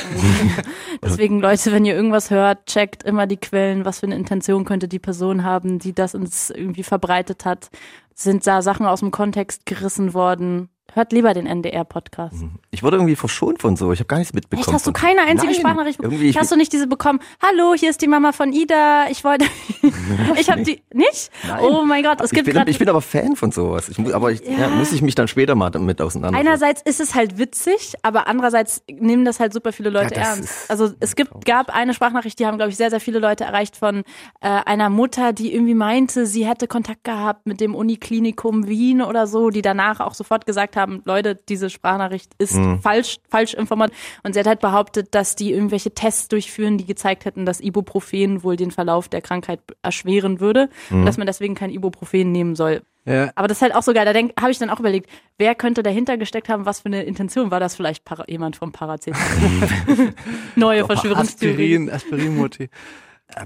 Speaker 5: Deswegen Leute, wenn ihr irgendwas hört, checkt immer die Quellen, was für eine Intention könnte die Person haben, die das uns irgendwie verbreitet hat. Sind da Sachen aus dem Kontext gerissen worden? Hört lieber den NDR-Podcast.
Speaker 4: Ich wurde irgendwie verschont von so. Ich habe gar nichts mitbekommen.
Speaker 5: Echt, hast du keine einzige
Speaker 4: Nein,
Speaker 5: Sprachnachricht bekommen?
Speaker 4: Irgendwie, ich,
Speaker 5: hast du nicht diese bekommen? Hallo, hier ist die Mama von Ida. Ich wollte. ich habe die nicht.
Speaker 4: Nein.
Speaker 5: Oh mein Gott, es
Speaker 4: ich,
Speaker 5: gibt
Speaker 4: bin, ich bin aber Fan von sowas. Ich muss, aber ich, ja.
Speaker 5: Ja.
Speaker 4: muss ich mich dann später mal damit auseinandersetzen.
Speaker 5: Einerseits ist es halt witzig, aber andererseits nehmen das halt super viele Leute
Speaker 4: Ja,
Speaker 5: ernst. Also es gibt, gab eine Sprachnachricht, die haben, glaube ich, sehr, sehr viele Leute erreicht von äh, einer Mutter, die irgendwie meinte, sie hätte Kontakt gehabt mit dem Uniklinikum Wien oder so, die danach auch sofort gesagt haben, Leute, diese Sprachnachricht ist
Speaker 4: Mhm.
Speaker 5: falsch, falsch informiert. Und sie hat halt behauptet, dass die irgendwelche Tests durchführen, die gezeigt hätten, dass Ibuprofen wohl den Verlauf der Krankheit erschweren würde
Speaker 4: Mhm.
Speaker 5: und dass man deswegen kein Ibuprofen nehmen soll.
Speaker 3: ja,
Speaker 5: Aber das ist halt auch so geil. Da habe ich dann auch überlegt, wer könnte dahinter gesteckt haben, was für eine Intention? War das vielleicht para jemand vom Paracetamol? Neue Verschwörungstheorien.
Speaker 3: Aspirin, Aspirin-Mutti.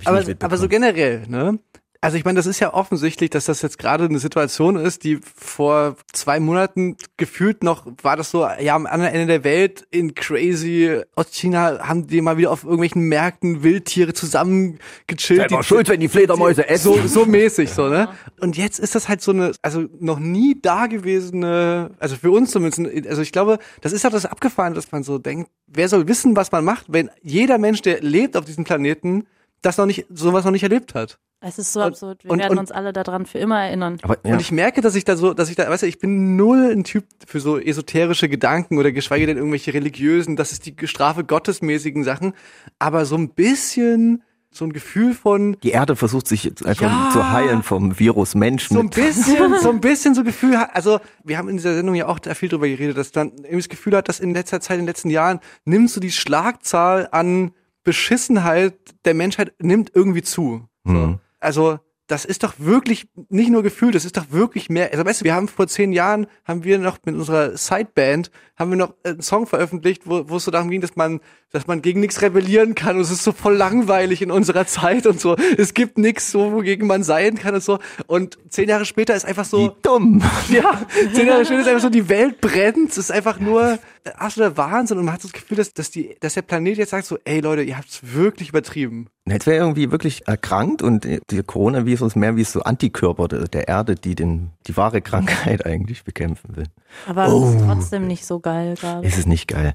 Speaker 3: Aber, aber so generell, ne? Also ich meine, das ist ja offensichtlich, dass das jetzt gerade eine Situation ist, die vor zwei Monaten gefühlt noch war das so, ja, am anderen Ende der Welt in crazy Ostchina haben die mal wieder auf irgendwelchen Märkten Wildtiere zusammengechillt. Die-
Speaker 4: schuld, wenn die Fledermäuse essen.
Speaker 3: so, so mäßig, so, ne? Und jetzt ist das halt so eine, also noch nie dagewesene, also für uns zumindest, also ich glaube, das ist halt das Abgefahren, dass man so denkt, wer soll wissen, was man macht, wenn jeder Mensch, der lebt auf diesem Planeten, das noch nicht, sowas noch nicht erlebt hat.
Speaker 5: Es ist so
Speaker 3: Und-
Speaker 5: absurd. Wir
Speaker 3: und-
Speaker 5: werden
Speaker 3: und-
Speaker 5: uns alle daran für immer erinnern.
Speaker 4: aber, ja.
Speaker 3: Und ich merke, dass ich da so, dass ich da, weißt du, ich bin null ein Typ für so esoterische Gedanken oder geschweige denn irgendwelche religiösen, das ist die Strafe gottesmäßigen Sachen, aber so ein bisschen so ein Gefühl von,
Speaker 4: die Erde versucht sich jetzt einfach
Speaker 3: Ja.
Speaker 4: zu heilen vom Virus Mensch.
Speaker 3: so ein bisschen, so ein bisschen so Gefühl hat, also wir haben in dieser Sendung ja auch da viel drüber geredet, dass dann irgendwie das Gefühl hat, dass in letzter Zeit, in den letzten Jahren, nimmst du die Schlagzahl an Beschissenheit der Menschheit nimmt irgendwie zu. So.
Speaker 4: Mhm.
Speaker 3: Also das ist doch wirklich nicht nur Gefühl, das ist doch wirklich mehr. Also weißt du, wir haben vor zehn Jahren haben wir noch mit unserer Sideband haben wir noch einen Song veröffentlicht, wo, wo es so darum ging, dass man, dass man gegen nichts rebellieren kann. Und es ist so voll langweilig in unserer Zeit und so. Es gibt nichts so, wogegen man sein kann und so. Und zehn Jahre später ist einfach
Speaker 4: Wie
Speaker 3: so,
Speaker 4: dumm.
Speaker 3: ja, zehn Jahre später ist einfach so, die Welt brennt. Es ist einfach nur absoluter Wahnsinn. Und man hat das Gefühl, dass, dass, die, dass der Planet jetzt sagt so, ey Leute, ihr habt's wirklich übertrieben.
Speaker 4: Jetzt wäre irgendwie wirklich erkrankt und der Coronavirus mehr wie so Antikörper der, Erde, die den, die wahre Krankheit eigentlich bekämpfen will.
Speaker 5: Aber es ist trotzdem nicht so geil gerade.
Speaker 4: Es ist nicht geil.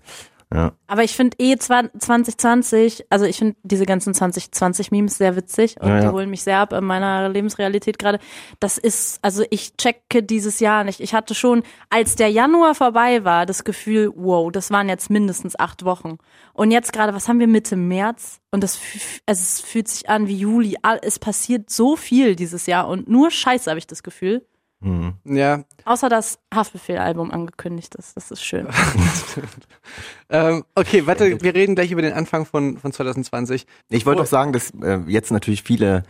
Speaker 4: Ja.
Speaker 5: Aber ich finde eh 2020, also ich finde diese ganzen 2020-Memes sehr witzig und
Speaker 4: Ja,
Speaker 5: die
Speaker 4: ja.
Speaker 5: holen mich sehr ab in meiner Lebensrealität gerade. Das ist, also ich checke dieses Jahr nicht. Ich hatte schon, als der Januar vorbei war, das Gefühl, wow, das waren jetzt mindestens acht Wochen. Und jetzt gerade, was haben wir Mitte März? Und das, also es fühlt sich an wie Juli. Es passiert so viel dieses Jahr und nur Scheiße habe ich das Gefühl.
Speaker 4: Mhm.
Speaker 3: Ja,
Speaker 5: Außer das Haftbefehl-Album angekündigt ist. Das ist schön.
Speaker 3: Ähm, okay, warte, wir reden gleich über den Anfang von, von 2020.
Speaker 4: Ich wollte
Speaker 3: Wo-
Speaker 4: auch sagen, dass äh, jetzt natürlich viele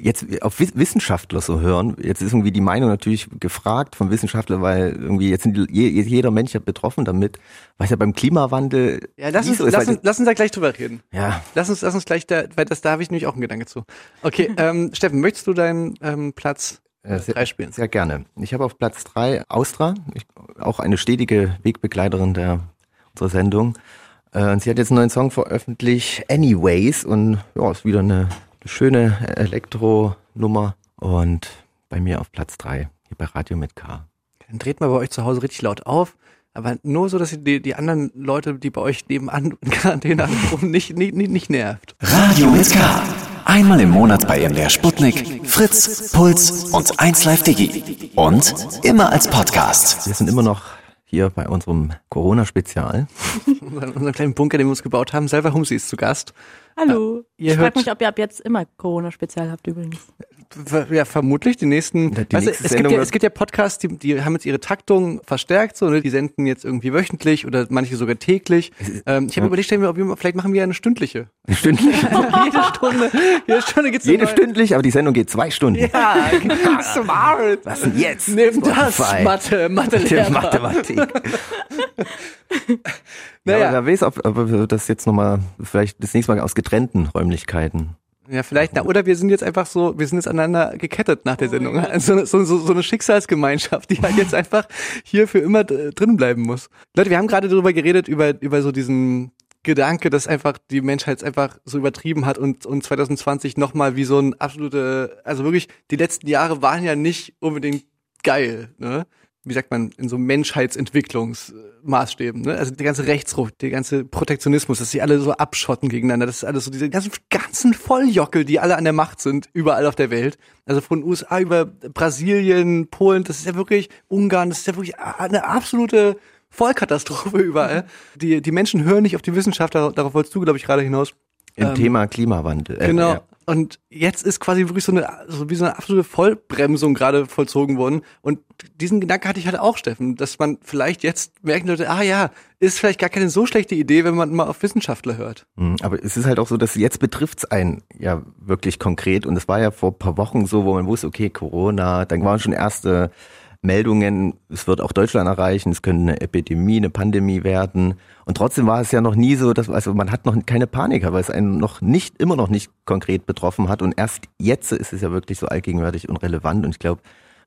Speaker 4: jetzt auf Wiss- Wissenschaftler so hören. Jetzt ist irgendwie die Meinung natürlich gefragt von Wissenschaftlern, weil irgendwie jetzt sind die, je, jeder Mensch ja betroffen damit, was ja beim Klimawandel
Speaker 3: Ja, lass uns,
Speaker 4: so ist,
Speaker 3: lass, uns, lass uns da gleich drüber reden.
Speaker 4: ja,
Speaker 3: Lass uns, lass uns gleich da, weil das, da habe ich nämlich auch einen Gedanke zu. Okay, ähm, Steffen, möchtest du deinen ähm, Platz
Speaker 4: Äh, sehr,
Speaker 3: drei spielen?
Speaker 4: Sehr gerne. Ich habe auf Platz drei Austra, ich, auch eine stetige Wegbegleiterin der unserer Sendung. Äh, und sie hat jetzt einen neuen Song veröffentlicht, Anyways, und ja, ist wieder eine, eine schöne Elektro-Nummer. Und bei mir auf Platz drei hier bei Radio mit K.
Speaker 3: Dann dreht mal bei euch zu Hause richtig laut auf, aber nur so, dass ihr die, die anderen Leute, die bei euch nebenan in Quarantäne anrufen, nicht, nicht, nicht, nicht nervt.
Speaker 2: Radio mit K. Einmal im Monat bei MDR Sputnik, Fritz, Puls und 1Live Digi. Und immer als Podcast.
Speaker 4: Wir sind immer noch hier bei unserem Corona-Spezial.
Speaker 3: Unseren kleinen Bunker, den wir uns gebaut haben. Selber Humsi ist zu Gast.
Speaker 5: Hallo.
Speaker 3: Ihr
Speaker 5: ich frage mich, ob ihr ab jetzt immer Corona-Spezial habt übrigens.
Speaker 3: Ja, vermutlich die nächsten.
Speaker 4: Die
Speaker 3: weißt
Speaker 4: nächste
Speaker 3: es, gibt
Speaker 4: Sendung
Speaker 3: ja,
Speaker 4: wird-
Speaker 3: es gibt ja Podcasts, die, die haben jetzt ihre Taktung verstärkt, so, ne? die senden jetzt irgendwie wöchentlich oder manche sogar täglich. Ähm, ich habe überlegt, stellen wir, ob wir, vielleicht machen wir eine stündliche.
Speaker 4: Stündlich.
Speaker 3: jede Stunde, jede Stunde geht's
Speaker 4: Jede
Speaker 3: eine
Speaker 4: stündlich, aber die Sendung geht zwei Stunden.
Speaker 3: Ja, smart.
Speaker 4: Was denn jetzt?
Speaker 3: Nimm das. Mathe, Mathe,
Speaker 4: Der Mathematik.
Speaker 3: Naja.
Speaker 4: Ja, aber wer weiß, ob, ob wir das jetzt nochmal, vielleicht das nächste Mal aus getrennten Räumlichkeiten.
Speaker 3: Ja, vielleicht, na, oder wir sind jetzt einfach so, wir sind jetzt aneinander gekettet nach der Sendung. Also, so, so, so eine Schicksalsgemeinschaft, die halt jetzt einfach hier für immer drin bleiben muss. Leute, wir haben gerade darüber geredet, über, über so diesen Gedanke, dass einfach die Menschheit es einfach so übertrieben hat und, und 2020 nochmal wie so ein absolute, also wirklich, die letzten Jahre waren ja nicht unbedingt geil, ne? Wie sagt man, in so Menschheitsentwicklungsmaßstäben, ne? Also der ganze Rechtsruck, der ganze Protektionismus, dass sie alle so abschotten gegeneinander, das ist alles so diese ganzen, ganzen Volljockel, die alle an der Macht sind, überall auf der Welt. Also von USA über Brasilien, Polen, das ist ja wirklich, Ungarn, das ist ja wirklich eine absolute Vollkatastrophe überall. Die, die Menschen hören nicht auf die Wissenschaftler, darauf wolltest du, glaube ich, gerade hinaus.
Speaker 4: Im
Speaker 3: Ähm,
Speaker 4: Thema Klimawandel. Äh,
Speaker 3: Genau.
Speaker 4: ja.
Speaker 3: Und jetzt ist quasi wirklich so eine, so wie so eine absolute Vollbremsung gerade vollzogen worden. Und diesen Gedanke hatte ich halt auch, Steffen, dass man vielleicht jetzt merken Leute, ah ja, ist vielleicht gar keine so schlechte Idee, wenn man mal auf Wissenschaftler hört.
Speaker 4: Mhm, Aber es ist halt auch so, dass jetzt betrifft's einen ja wirklich konkret. Und es war ja vor ein paar Wochen so, wo man wusste, okay, Corona, dann waren schon erste Meldungen, es wird auch Deutschland erreichen, es könnte eine Epidemie, eine Pandemie werden. Und trotzdem war es ja noch nie so, dass, also man hat noch keine Panik, weil es einen noch nicht, immer noch nicht konkret betroffen hat. Und erst jetzt ist es ja wirklich so allgegenwärtig und relevant. Und ich glaube,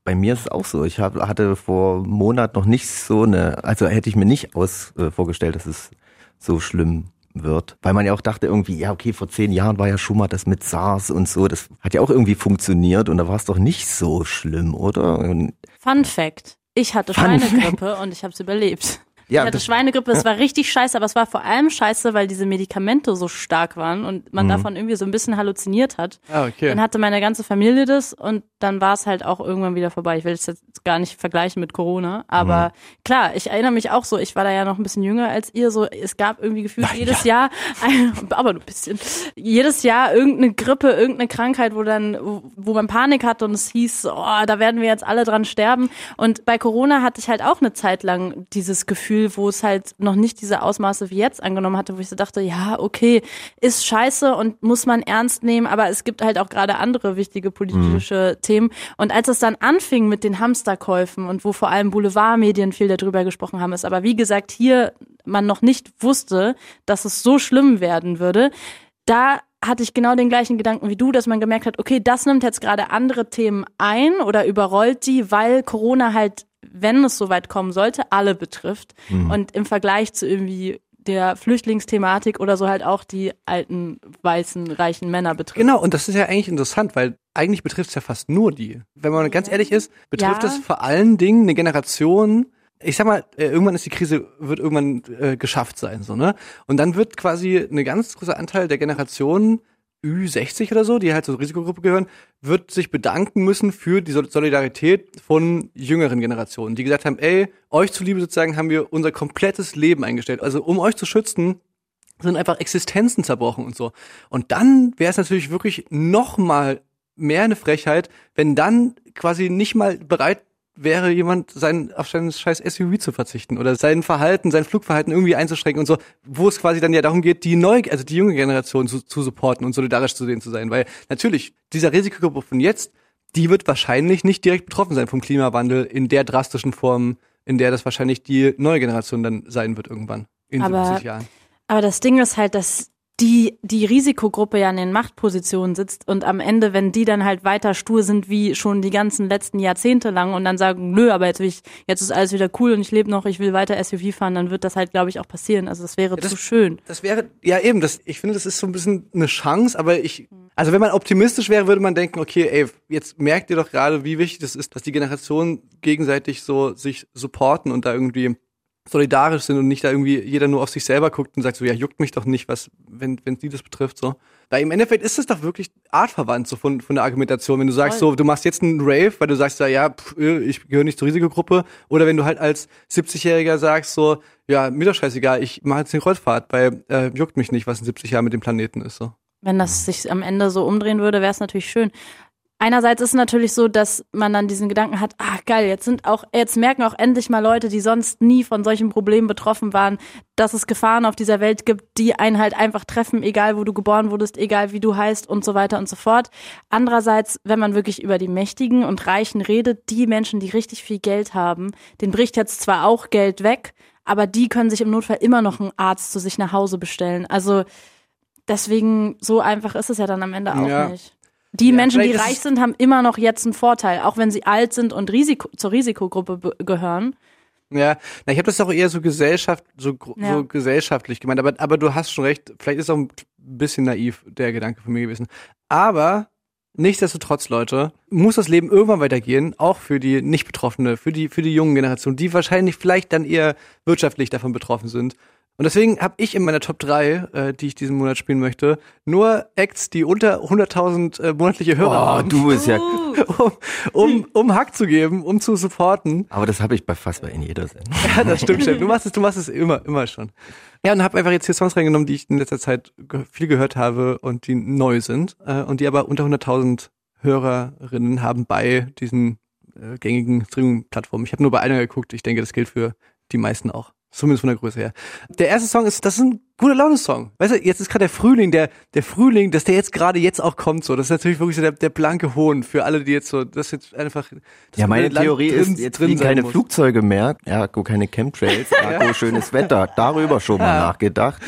Speaker 4: bei mir ist es auch so. Ich hab, hatte vor einem Monat noch nicht so eine, also hätte ich mir nicht aus äh, vorgestellt, dass es so schlimm wird. Weil man ja auch dachte irgendwie, ja, okay, vor zehn Jahren war ja schon mal das mit SARS und so. Das hat ja auch irgendwie funktioniert und da war es doch nicht so schlimm, oder? Und
Speaker 5: Fun Fact. Ich hatte
Speaker 4: Fun
Speaker 5: Schweinegrippe und ich habe es überlebt.
Speaker 4: Ja,
Speaker 5: ich hatte
Speaker 4: das-
Speaker 5: Schweinegrippe, es war richtig scheiße, aber es war vor allem scheiße, weil diese Medikamente so stark waren und man davon irgendwie so ein bisschen halluziniert hat.
Speaker 3: Ah, okay.
Speaker 5: Dann hatte meine ganze Familie das und dann war es halt auch irgendwann wieder vorbei. Ich will es jetzt gar nicht vergleichen mit Corona, aber klar, ich erinnere mich auch so, ich war da ja noch ein bisschen jünger als ihr, so es gab irgendwie gefühlt
Speaker 4: Na
Speaker 5: jedes Jahr, ein, aber nur ein bisschen, jedes Jahr irgendeine Grippe, irgendeine Krankheit, wo dann, wo- wo man Panik hatte und es hieß, oh, da werden wir jetzt alle dran sterben. Und bei Corona hatte ich halt auch eine Zeit lang dieses Gefühl, wo es halt noch nicht diese Ausmaße wie jetzt angenommen hatte, wo ich so dachte, ja, okay, ist scheiße und muss man ernst nehmen, aber es gibt halt auch gerade andere wichtige politische Themen. Und als es dann anfing mit den Hamsterkäufen und wo vor allem Boulevardmedien viel darüber gesprochen haben, ist aber wie gesagt hier man noch nicht wusste, dass es so schlimm werden würde, da hatte ich genau den gleichen Gedanken wie du, dass man gemerkt hat, okay, das nimmt jetzt gerade andere Themen ein oder überrollt die, weil Corona halt, wenn es soweit kommen sollte, alle betrifft. Und im Vergleich zu irgendwie der Flüchtlingsthematik oder so halt auch die alten, weißen, reichen Männer betrifft.
Speaker 3: Genau, und das ist ja eigentlich interessant, weil eigentlich betrifft es ja fast nur die. Wenn man ganz ehrlich ist, betrifft
Speaker 5: Ja.
Speaker 3: es vor allen Dingen eine Generation, ich sag mal, äh, irgendwann ist die Krise, wird irgendwann äh, geschafft sein, so, ne? Und dann wird quasi ein ganz großer Anteil der Generation Ü60 oder so, die halt zur Risikogruppe gehören, wird sich bedanken müssen für die Sol- Solidarität von jüngeren Generationen, die gesagt haben, ey, euch zuliebe sozusagen haben wir unser komplettes Leben eingestellt. Also um euch zu schützen, sind einfach Existenzen zerbrochen und so. Und dann wäre es natürlich wirklich noch mal mehr eine Frechheit, wenn dann quasi nicht mal bereit wäre, jemand sein, auf sein scheiß SUV zu verzichten oder sein Verhalten, sein Flugverhalten irgendwie einzuschränken und so, wo es quasi dann ja darum geht, die neue, also die junge Generation zu, zu supporten und solidarisch zu denen zu sein. Weil natürlich, dieser Risikogruppe von jetzt, die wird wahrscheinlich nicht direkt betroffen sein vom Klimawandel in der drastischen Form, in der das wahrscheinlich die neue Generation dann sein wird irgendwann. In
Speaker 5: Aber
Speaker 3: 70 Jahren.
Speaker 5: Aber das Ding ist halt, dass die, die Risikogruppe ja in den Machtpositionen sitzt und am Ende, wenn die dann halt weiter stur sind wie schon die ganzen letzten Jahrzehnte lang und dann sagen, nö, aber jetzt will ich, jetzt ist alles wieder cool und ich lebe noch, ich will weiter SUV fahren, dann wird das halt, glaube ich, auch passieren. Also das wäre
Speaker 3: das-
Speaker 5: zu schön.
Speaker 3: Das wäre, ja eben, das, ich finde, das ist so ein bisschen eine Chance, aber ich, also wenn man optimistisch wäre, würde man denken, okay, ey, jetzt merkt ihr doch gerade, wie wichtig das ist, dass die Generationen gegenseitig so sich supporten und da irgendwie solidarisch sind und nicht da irgendwie jeder nur auf sich selber guckt und sagt so, ja, juckt mich doch nicht, was, wenn, wenn die das betrifft, so. Weil im Endeffekt ist es doch wirklich artverwandt, so von, von der Argumentation. Wenn du sagst so, du machst jetzt einen Rave, weil du sagst ja, ja, pff, äh, ich gehöre nicht zur Risikogruppe. Oder wenn du halt als 70-Jähriger sagst so, ja, mir doch scheißegal, ich mache jetzt eine Kreuzfahrt, weil äh, juckt mich nicht, was in 70 Jahren mit dem Planeten ist, so.
Speaker 5: Wenn das sich am Ende so umdrehen würde, wäre es natürlich schön. Einerseits ist es natürlich so, dass man dann diesen Gedanken hat, ah geil, jetzt sind auch, jetzt merken auch endlich mal Leute, die sonst nie von solchen Problemen betroffen waren, dass es Gefahren auf dieser Welt gibt, die einen halt einfach treffen, egal wo du geboren wurdest, egal wie du heißt und so weiter und so fort. Andererseits, wenn man wirklich über die Mächtigen und Reichen redet, die Menschen, die richtig viel Geld haben, den bricht jetzt zwar auch Geld weg, aber die können sich im Notfall immer noch einen Arzt zu sich nach Hause bestellen. Also deswegen, so einfach ist es ja dann am Ende auch
Speaker 3: Ja.
Speaker 5: nicht. Die
Speaker 3: Ja,
Speaker 5: Menschen, die reich sind, haben immer noch jetzt einen Vorteil, auch wenn sie alt sind und Risiko, zur Risikogruppe gehören.
Speaker 3: Ja, na, ich habe das auch eher so Gesellschaft, so,
Speaker 5: Ja.
Speaker 3: so gesellschaftlich gemeint, aber, aber du hast schon recht, vielleicht ist auch ein bisschen naiv der Gedanke von mir gewesen. Aber nichtsdestotrotz, Leute, muss das Leben irgendwann weitergehen, auch für die nicht Betroffene, für die, für die jungen Generationen, die wahrscheinlich vielleicht dann eher wirtschaftlich davon betroffen sind. Und deswegen habe ich in meiner Top 3, äh, die ich diesen Monat spielen möchte, nur Acts, die unter 100.000 äh, monatliche Hörer
Speaker 4: Oh,
Speaker 3: haben,
Speaker 4: du bist ja.
Speaker 3: um, um, um Hack zu geben, um zu supporten.
Speaker 4: Aber das habe ich bei fast bei in jeder Sendung.
Speaker 3: Ja, das stimmt, stimmt. Du machst es, du machst es immer, immer schon. Ja, und habe einfach jetzt hier Songs reingenommen, die ich in letzter Zeit viel gehört habe und die neu sind äh, und die aber unter 100.000 Hörerinnen haben bei diesen äh, gängigen Streaming-Plattformen. Ich habe nur bei einer geguckt. Ich denke, das gilt für die meisten auch. Zumindest von der Größe her. Der erste Song ist, das ist ein guter Laune-Song. Weißt du, jetzt ist gerade der Frühling, der, der Frühling, dass der jetzt gerade jetzt auch kommt, so. Das ist natürlich wirklich so der, der blanke Hohn für alle, die jetzt so, das jetzt einfach.
Speaker 4: Ja, meine Theorie
Speaker 3: drin-
Speaker 4: ist, jetzt
Speaker 3: drin
Speaker 4: fliegen keine
Speaker 3: muss.
Speaker 4: Flugzeuge mehr, ergo keine Chemtrails, ergo schönes Wetter. Darüber schon mal nachgedacht.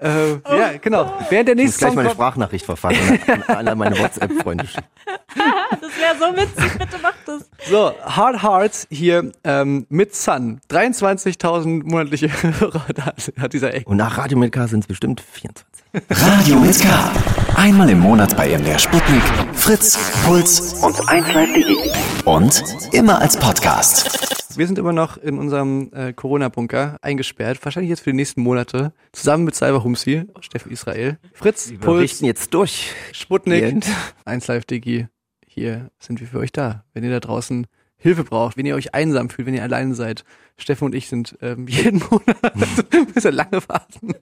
Speaker 3: Äh, ja, genau. Während der
Speaker 4: Ich muss
Speaker 3: nächste
Speaker 4: gleich
Speaker 3: Song
Speaker 4: mal eine
Speaker 3: kommt,
Speaker 4: Sprachnachricht verfassen an alle meine WhatsApp-Freunde. schicken.
Speaker 5: Das wäre so witzig, bitte mach das.
Speaker 3: So, Hard Hearts hier ähm, mit Sun. 23.000 monatliche Hörer hat dieser Eck.
Speaker 4: Und nach Radio mit K sind es bestimmt 24.
Speaker 2: Radio mit K. Einmal im Monat bei MDR Sputnik, Fritz, Puls und 1Live.de. Und immer als Podcast.
Speaker 3: Wir sind immer noch in unserem äh, Corona-Bunker eingesperrt, wahrscheinlich jetzt für die nächsten Monate, zusammen mit Cyber Humsi, Steffen Israel, Fritz,
Speaker 4: Wir
Speaker 3: Puls,
Speaker 4: richten jetzt durch.
Speaker 3: Sputnik,
Speaker 4: End.
Speaker 3: 1Live Digi. Hier sind wir für euch da. Wenn ihr da draußen Hilfe braucht, wenn ihr euch einsam fühlt, wenn ihr alleine seid. Steffen und ich sind ähm, jeden Monat, müsst ihr lange warten.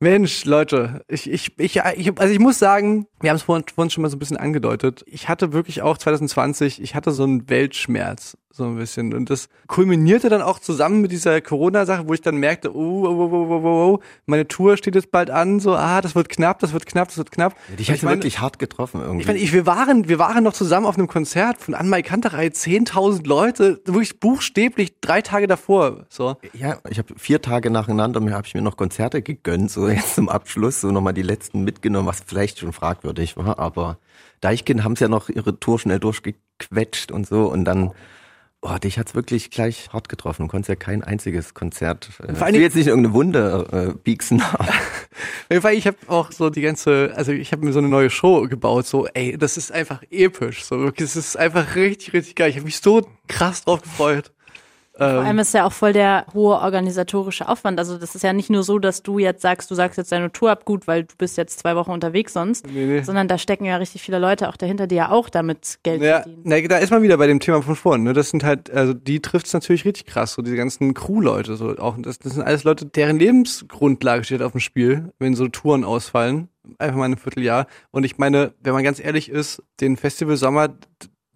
Speaker 3: Mensch, Leute, ich, ich, ich, ich, also ich muss sagen, wir haben es vorhin, vorhin schon mal so ein bisschen angedeutet. Ich hatte wirklich auch 2020, ich hatte so einen Weltschmerz, so ein bisschen. Und das kulminierte dann auch zusammen mit dieser Corona-Sache, wo ich dann merkte, oh, oh, oh, oh, oh, oh, meine Tour steht jetzt bald an, so, ah, das wird knapp, das wird knapp, das wird knapp.
Speaker 4: Dich
Speaker 3: Und
Speaker 4: hat
Speaker 3: ich meine,
Speaker 4: wirklich hart getroffen irgendwie.
Speaker 3: ich meine, ich, wir waren, wir waren noch zusammen auf einem Konzert von Anmai Kanterei, 10.000 Leute, wirklich buchstäblich drei Tage davor, so.
Speaker 4: ja, ich habe vier Tage nacheinander, mir habe ich mir noch Konzerte gegönnt, so jetzt zum Abschluss, so nochmal die letzten mitgenommen, was vielleicht schon fragwürdig war, aber Deichkind haben es ja noch ihre Tour schnell durchgequetscht und so und dann Oh, dich hat's wirklich gleich hart getroffen. Du konntest ja kein einziges Konzert. Äh,
Speaker 3: Vor allen
Speaker 4: ich jetzt nicht irgendeine Wunde äh, pieksen.
Speaker 3: Weil ich habe auch so die ganze, also ich habe mir so eine neue Show gebaut, so, ey, das ist einfach episch, so wirklich, es ist einfach richtig, richtig geil. Ich habe mich so krass drauf gefreut.
Speaker 5: Vor
Speaker 3: Ähm,
Speaker 5: allem ist ja auch voll der hohe organisatorische Aufwand. Also das ist ja nicht nur so, dass du jetzt sagst, du sagst jetzt deine Tour ab, gut, weil du bist jetzt zwei Wochen unterwegs sonst,
Speaker 3: Nee, nee.
Speaker 5: sondern da stecken ja richtig viele Leute auch dahinter, die ja auch damit Geld
Speaker 3: Ja,
Speaker 5: verdienen.
Speaker 3: na, da ist man wieder bei dem Thema von vorhin. Ne? Das sind halt, also die trifft's natürlich richtig krass, so diese ganzen Crew-Leute. So auch, das, das sind alles Leute, deren Lebensgrundlage steht auf dem Spiel, wenn so Touren ausfallen. Einfach mal ein Vierteljahr. Und ich meine, wenn man ganz ehrlich ist, den Festival Sommer,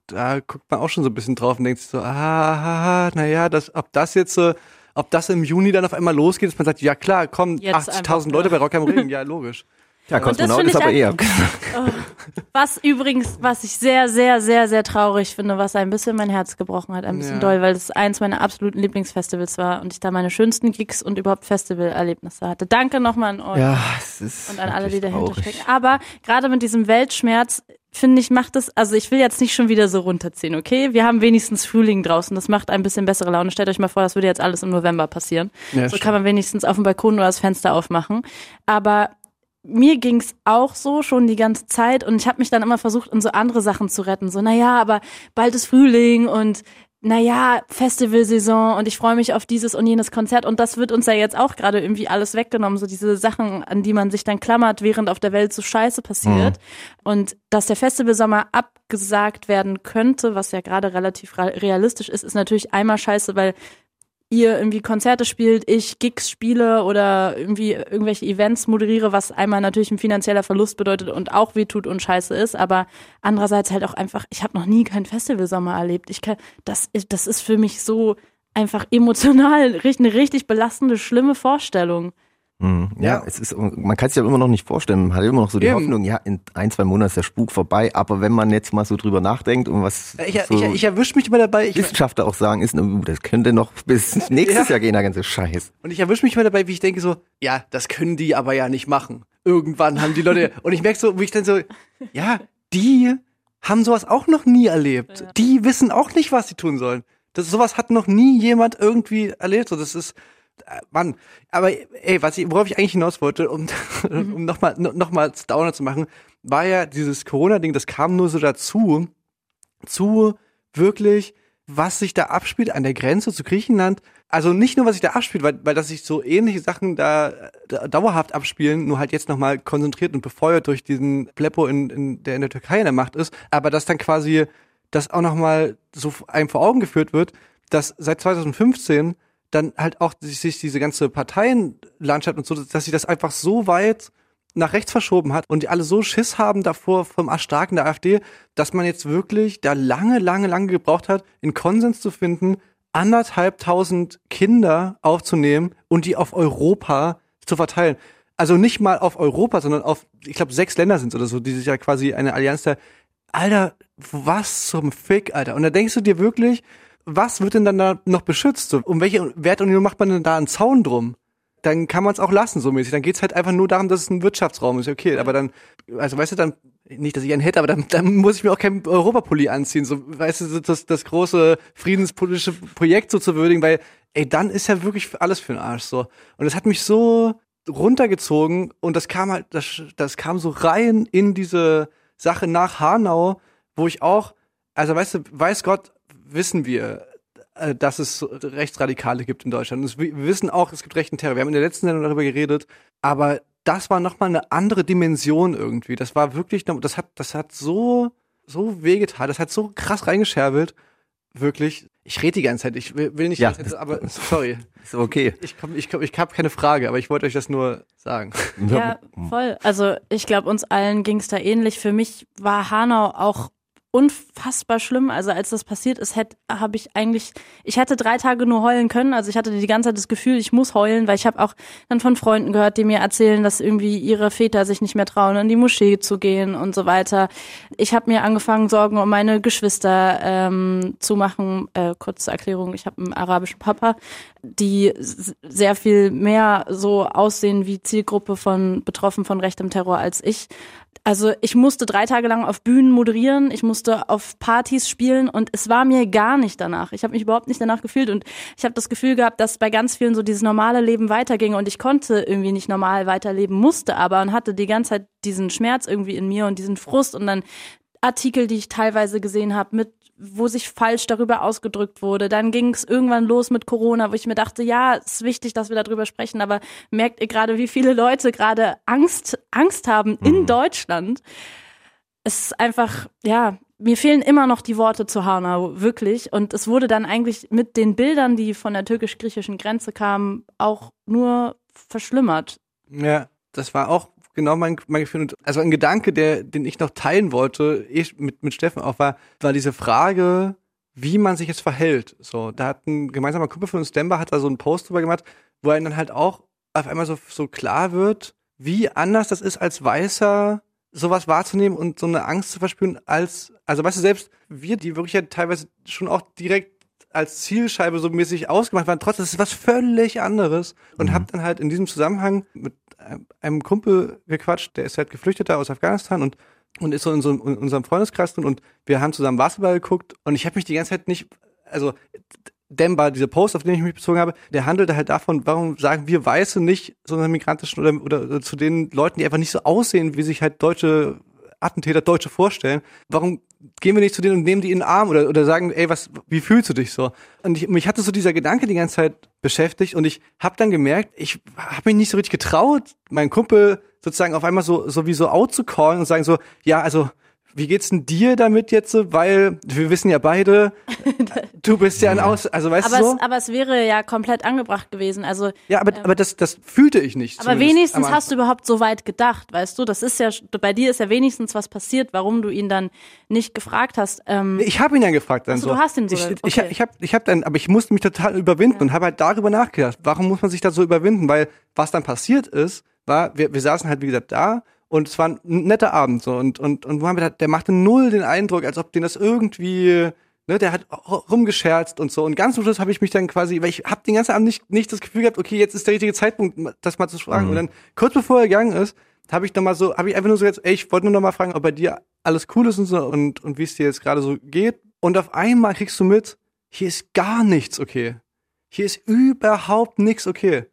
Speaker 3: da guckt man auch schon so ein bisschen drauf und denkt sich so, ah, naja, das, ob das jetzt so, ob das im Juni dann auf einmal losgeht, dass man sagt, ja klar, komm,
Speaker 5: Jetzt
Speaker 3: 80.000
Speaker 5: einfach,
Speaker 3: Leute bei Rock am Ring, ja, logisch.
Speaker 4: Ja, Kosmonaut ist aber eher.
Speaker 5: Was übrigens, was ich sehr, sehr, sehr, sehr traurig finde, was ein bisschen mein Herz gebrochen hat, ein bisschen
Speaker 3: Ja.
Speaker 5: doll, weil es eins meiner absoluten Lieblingsfestivals war und ich da meine schönsten Gigs und überhaupt Festivalerlebnisse hatte. Danke nochmal an euch.
Speaker 4: Ja, es ist
Speaker 5: und an alle, die dahinter
Speaker 4: traurig.
Speaker 5: stecken. Aber gerade mit diesem Weltschmerz, finde ich, macht es, also ich will jetzt nicht schon wieder so runterziehen, okay? Wir haben wenigstens Frühling draußen, das macht ein bisschen bessere Laune. Stellt euch mal vor, das würde jetzt alles im November passieren.
Speaker 3: Ja,
Speaker 5: so
Speaker 3: stimmt.
Speaker 5: kann man wenigstens auf dem Balkon oder das Fenster aufmachen. Aber mir ging's auch so schon die ganze Zeit und ich habe mich dann immer versucht, in so andere Sachen zu retten. So, naja, aber bald ist Frühling und naja, Festivalsaison und ich freue mich auf dieses und jenes Konzert und das wird uns ja jetzt auch gerade irgendwie alles weggenommen, so diese Sachen, an die man sich dann klammert, während auf der Welt so Scheiße passiert. Mhm. Und dass der Festivalsommer abgesagt werden könnte, was ja gerade relativ realistisch ist, ist natürlich einmal scheiße, weil ihr irgendwie Konzerte spielt, ich Gigs spiele oder irgendwie irgendwelche Events moderiere, was einmal natürlich ein finanzieller Verlust bedeutet und auch wehtut und scheiße ist, aber andererseits halt auch einfach, ich habe noch nie keinen Festivalsommer erlebt. Ich kann, das, das ist für mich so einfach emotional eine richtig belastende, schlimme Vorstellung.
Speaker 4: Mhm. Ja, ja, es ist, man kann sich ja immer noch nicht vorstellen. Man hat immer noch so die Eben. Hoffnung, ja, in ein, zwei Monaten ist der Spuk vorbei. Aber wenn man jetzt mal so drüber nachdenkt und was
Speaker 3: ich, so ich, ich erwische mich immer dabei, ich,
Speaker 4: Wissenschaftler auch sagen, ist, das könnte noch bis nächstes ja. Jahr gehen, der ganze Scheiß.
Speaker 3: Und ich erwische mich immer dabei, wie ich denke so, ja, das können die aber ja nicht machen. Irgendwann haben die Leute, und ich merke so, wie ich dann so, ja, die haben sowas auch noch nie erlebt. Ja. Die wissen auch nicht, was sie tun sollen. Das, sowas hat noch nie jemand irgendwie erlebt. So, das ist, Mann, aber ey, was ich, worauf ich eigentlich hinaus wollte, um, mhm. um nochmal noch mal Downer zu machen, war ja dieses Corona-Ding, das kam nur so dazu, zu wirklich, was sich da abspielt an der Grenze zu Griechenland. Also nicht nur, was sich da abspielt, weil, weil dass sich so ähnliche Sachen da, da dauerhaft abspielen, nur halt jetzt nochmal konzentriert und befeuert durch diesen Pleppo, in, in, der in der Türkei in der Macht ist, aber dass dann quasi das auch nochmal so einem vor Augen geführt wird, dass seit 2015 dann halt auch sich diese ganze Parteienlandschaft und so, dass sich das einfach so weit nach rechts verschoben hat und die alle so Schiss haben davor vom Erstarken der AfD, dass man jetzt wirklich da lange, lange, lange gebraucht hat, in Konsens zu finden, anderthalb tausend Kinder aufzunehmen und die auf Europa zu verteilen. Also nicht mal auf Europa, sondern auf, ich glaube, sechs Länder sind oder so, die sich ja quasi eine Allianz der, Alter, was zum Fick, Alter. Und da denkst du dir wirklich, was wird denn dann da noch beschützt? So, um welche Wertunion macht man denn da einen Zaun drum? Dann kann man es auch lassen, so mäßig. Dann geht's halt einfach nur darum, dass es ein Wirtschaftsraum ist. Okay, aber dann, also weißt du, dann, nicht, dass ich einen hätte, aber dann, dann muss ich mir auch kein Europapulli anziehen. So, weißt du, das, das große friedenspolitische Projekt so zu würdigen, weil, ey, dann ist ja wirklich alles für den Arsch so. Und das hat mich so runtergezogen und das kam halt, das, das kam so rein in diese Sache nach Hanau, wo ich auch, also weißt du, weiß Gott, wissen wir, äh, dass es Rechtsradikale gibt in Deutschland. Wir wissen auch, es gibt rechten Terror. Wir haben in der letzten Sendung darüber geredet, aber das war nochmal eine andere Dimension irgendwie. Das war wirklich, das hat, das hat so, so wehgetan, das hat so krass reingescherbelt. Wirklich. Ich rede die ganze Zeit, ich will, nicht,
Speaker 4: ja,
Speaker 3: Zeit, aber sorry.
Speaker 4: Ist okay.
Speaker 3: Ich, komm, ich, komm, ich habe keine Frage, aber ich wollte euch das nur sagen.
Speaker 5: Ja, voll. Also ich glaube, uns allen ging es da ähnlich. Für mich war Hanau auch unfassbar schlimm. Also als das passiert ist, hätte habe ich eigentlich, ich hätte drei Tage nur heulen können. Also ich hatte die ganze Zeit das Gefühl, ich muss heulen, weil ich habe auch dann von Freunden gehört, die mir erzählen, dass irgendwie ihre Väter sich nicht mehr trauen, in die Moschee zu gehen und so weiter. Ich habe mir angefangen, Sorgen um meine Geschwister ähm, zu machen. Äh, kurze Erklärung, ich habe einen arabischen Papa, die sehr viel mehr so aussehen wie Zielgruppe von betroffen von rechtem Terror als ich. Also ich musste drei Tage lang auf Bühnen moderieren, ich musste auf Partys spielen und es war mir gar nicht danach. Ich habe mich überhaupt nicht danach gefühlt und ich habe das Gefühl gehabt, dass bei ganz vielen so dieses normale Leben weiterging und ich konnte irgendwie nicht normal weiterleben, musste aber und hatte die ganze Zeit diesen Schmerz irgendwie in mir und diesen Frust und dann Artikel, die ich teilweise gesehen habe mit wo sich falsch darüber ausgedrückt wurde. Dann ging es irgendwann los mit Corona, wo ich mir dachte, ja, es ist wichtig, dass wir darüber sprechen, aber merkt ihr gerade, wie viele Leute gerade Angst, Angst haben in mhm. Deutschland? Es ist einfach, ja, mir fehlen immer noch die Worte zu Hanau, wirklich. Und es wurde dann eigentlich mit den Bildern, die von der türkisch-griechischen Grenze kamen, auch nur verschlimmert.
Speaker 3: Ja, das war auch genau mein, mein Gefühl. Und also ein Gedanke, der, den ich noch teilen wollte, ich mit, mit Steffen auch, war, war diese Frage, wie man sich jetzt verhält. So, da hat ein gemeinsamer Kumpel von uns, Demba, hat da so einen Post drüber gemacht, wo er dann halt auch auf einmal so, so klar wird, wie anders das ist als Weißer, sowas wahrzunehmen und so eine Angst zu verspüren als, also weißt du, selbst wir, die wirklich ja teilweise schon auch direkt als Zielscheibe so mäßig ausgemacht waren, trotzdem, das ist was völlig anderes. Und mhm. hab dann halt in diesem Zusammenhang mit einem Kumpel gequatscht, der ist halt Geflüchteter aus Afghanistan und und ist so in, so in unserem Freundeskreis drin und wir haben zusammen Basketball geguckt und ich habe mich die ganze Zeit nicht, also Demba, dieser Post, auf den ich mich bezogen habe, der handelte halt davon, warum sagen wir Weiße nicht so einer migrantischen oder, oder zu den Leuten, die einfach nicht so aussehen, wie sich halt deutsche Attentäter Deutsche vorstellen, warum gehen wir nicht zu denen und nehmen die in den Arm oder, oder sagen, ey, was, wie fühlst du dich so? Und ich, mich hatte so dieser Gedanke die ganze Zeit beschäftigt und ich habe dann gemerkt, ich habe mich nicht so richtig getraut, meinen Kumpel sozusagen auf einmal so, so wie so out zu callen und sagen so, ja, also wie geht's denn dir damit jetzt? Weil wir wissen ja beide, du bist ja ein Aus, also weißt
Speaker 5: aber
Speaker 3: du so?
Speaker 5: Es, aber es wäre ja komplett angebracht gewesen. Also
Speaker 3: ja, aber, aber das, das fühlte ich nicht.
Speaker 5: Aber wenigstens hast du überhaupt so weit gedacht, weißt du? Das ist ja, bei dir ist ja wenigstens was passiert, warum du ihn dann nicht gefragt hast. Ähm,
Speaker 3: ich habe ihn ja gefragt dann
Speaker 5: also,
Speaker 3: so.
Speaker 5: Du hast ihn so.
Speaker 3: Ich,
Speaker 5: okay.
Speaker 3: ich, ich habe ich hab dann, aber ich musste mich total überwinden ja. und habe halt darüber nachgedacht. Warum muss man sich da so überwinden? Weil was dann passiert ist, war, wir, wir saßen halt wie gesagt da und es war ein netter Abend so. Und und und Mohammed hat, der machte null den Eindruck, als ob den das irgendwie ne, der hat rumgescherzt und so. Und ganz zum Schluss habe ich mich dann quasi, weil ich habe den ganzen Abend nicht nicht das Gefühl gehabt, okay, jetzt ist der richtige Zeitpunkt, das mal zu fragen. Mhm. und dann kurz bevor er gegangen ist, habe ich noch mal so, habe ich einfach nur so jetzt, ey, ich wollte nur noch mal fragen, ob bei dir alles cool ist und so und und wie es dir jetzt gerade so geht. Und auf einmal kriegst du mit, hier ist gar nichts okay. Hier ist überhaupt nichts okay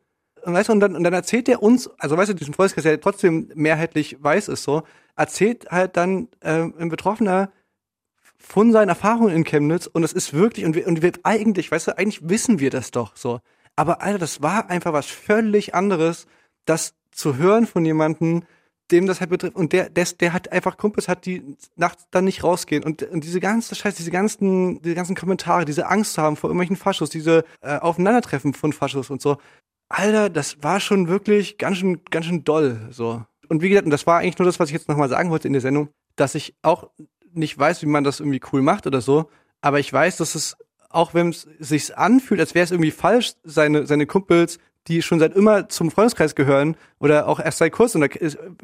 Speaker 3: und weißt du, und dann, und dann erzählt er uns, also weißt du, diesen Freundeskreis, der trotzdem mehrheitlich weiß ist so, erzählt halt dann äh, ein Betroffener von seinen Erfahrungen in Chemnitz und es ist wirklich, und wir, und wir eigentlich, weißt du, eigentlich wissen wir das doch so. Aber Alter, das war einfach was völlig anderes, das zu hören von jemandem, dem das halt betrifft. Und der, der, der hat einfach Kumpels hat, die nachts dann nicht rausgehen. Und, und diese ganze Scheiße, diese ganzen, diese ganzen Kommentare, diese Angst zu haben vor irgendwelchen Faschos, diese äh, Aufeinandertreffen von Faschos und so. Alter, das war schon wirklich ganz schön, ganz schön doll, so. Und wie gesagt, und das war eigentlich nur das, was ich jetzt nochmal sagen wollte in der Sendung, dass ich auch nicht weiß, wie man das irgendwie cool macht oder so, aber ich weiß, dass es, auch wenn es sich anfühlt, als wäre es irgendwie falsch, seine, seine Kumpels, die schon seit immer zum Freundeskreis gehören oder auch erst seit kurzem,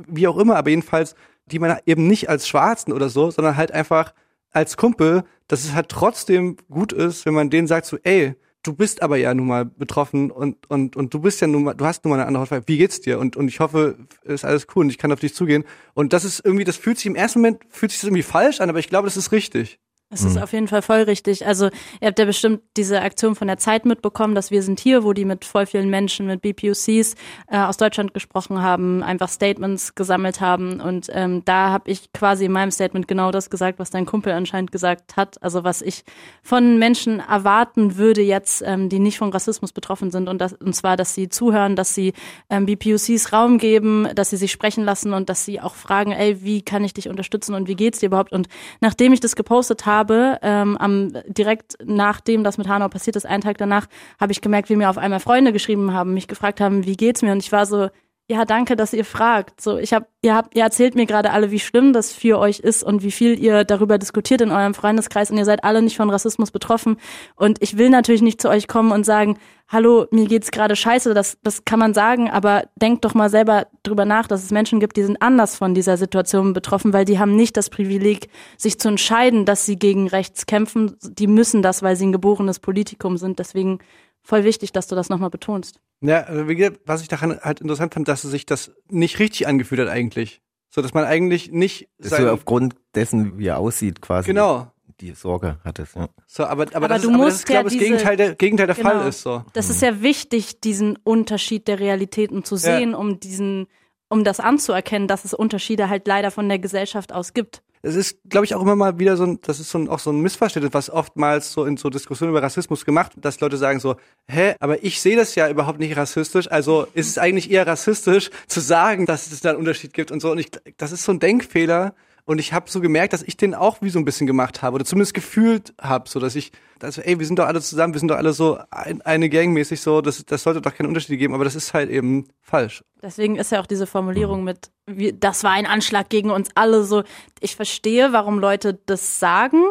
Speaker 3: wie auch immer, aber jedenfalls, die man eben nicht als Schwarzen oder so, sondern halt einfach als Kumpel, dass es halt trotzdem gut ist, wenn man denen sagt so, ey, du bist aber ja nun mal betroffen und, und, und du bist ja nun mal, du hast nun mal eine andere Hautfarbe. Wie geht's dir? Und, und ich hoffe, ist alles cool und ich kann auf dich zugehen. Und das ist irgendwie, das fühlt sich im ersten Moment, fühlt sich das irgendwie falsch an, aber ich glaube, das ist richtig.
Speaker 5: Es ist mhm. auf jeden Fall voll richtig. Also ihr habt ja bestimmt diese Aktion von der Zeit mitbekommen, dass wir sind hier, wo die mit voll vielen Menschen, mit BPUCs äh, aus Deutschland gesprochen haben, einfach Statements gesammelt haben. Und ähm, da habe ich quasi in meinem Statement genau das gesagt, was dein Kumpel anscheinend gesagt hat. Also was ich von Menschen erwarten würde jetzt, ähm, die nicht von Rassismus betroffen sind. Und, das, und zwar, dass sie zuhören, dass sie ähm, BPUCs Raum geben, dass sie sich sprechen lassen und dass sie auch fragen, ey, wie kann ich dich unterstützen und wie geht's dir überhaupt? Und nachdem ich das gepostet habe, habe, ähm, am, direkt nachdem das mit Hanau passiert ist, einen Tag danach, habe ich gemerkt, wie mir auf einmal Freunde geschrieben haben, mich gefragt haben, wie geht's mir? Und ich war so, ja, danke, dass ihr fragt. So, ich habe, ihr habt, ihr erzählt mir gerade alle, wie schlimm das für euch ist und wie viel ihr darüber diskutiert in eurem Freundeskreis und ihr seid alle nicht von Rassismus betroffen. Und ich will natürlich nicht zu euch kommen und sagen, hallo, mir geht's gerade scheiße. Das, das kann man sagen, aber denkt doch mal selber drüber nach, dass es Menschen gibt, die sind anders von dieser Situation betroffen, weil die haben nicht das Privileg, sich zu entscheiden, dass sie gegen rechts kämpfen. Die müssen das, weil sie ein geborenes Politikum sind. Deswegen voll wichtig, dass du das nochmal betonst.
Speaker 3: Ja, also was ich daran halt interessant fand, dass sich das nicht richtig angefühlt hat eigentlich. So, dass man eigentlich nicht.
Speaker 4: Dass du aufgrund dessen, wie er aussieht, quasi.
Speaker 3: Genau.
Speaker 4: Die Sorge hattest, ja.
Speaker 3: So, aber, aber,
Speaker 5: aber
Speaker 3: das,
Speaker 5: du
Speaker 3: ist, aber
Speaker 5: musst
Speaker 3: das ist, glaube
Speaker 5: ja
Speaker 3: ich, das Gegenteil der, Gegenteil der
Speaker 5: genau.
Speaker 3: Fall ist, so.
Speaker 5: Das ist ja wichtig, diesen Unterschied der Realitäten zu sehen, ja. um diesen, um das anzuerkennen, dass es Unterschiede halt leider von der Gesellschaft aus gibt
Speaker 3: es ist, glaube ich, auch immer mal wieder so ein, das ist so ein, auch so ein Missverständnis, was oftmals so in so Diskussionen über Rassismus gemacht, dass Leute sagen so, hä, aber ich sehe das ja überhaupt nicht rassistisch, also ist es eigentlich eher rassistisch zu sagen, dass es da einen Unterschied gibt und so. Und ich, das ist so ein Denkfehler, und ich habe so gemerkt, dass ich den auch wie so ein bisschen gemacht habe oder zumindest gefühlt habe, so dass ich, also ey, wir sind doch alle zusammen, wir sind doch alle so ein, eine Gang mäßig so, das, das sollte doch keine Unterschiede geben, aber das ist halt eben falsch.
Speaker 5: Deswegen ist ja auch diese Formulierung mit, wie, das war ein Anschlag gegen uns alle so. Ich verstehe, warum Leute das sagen.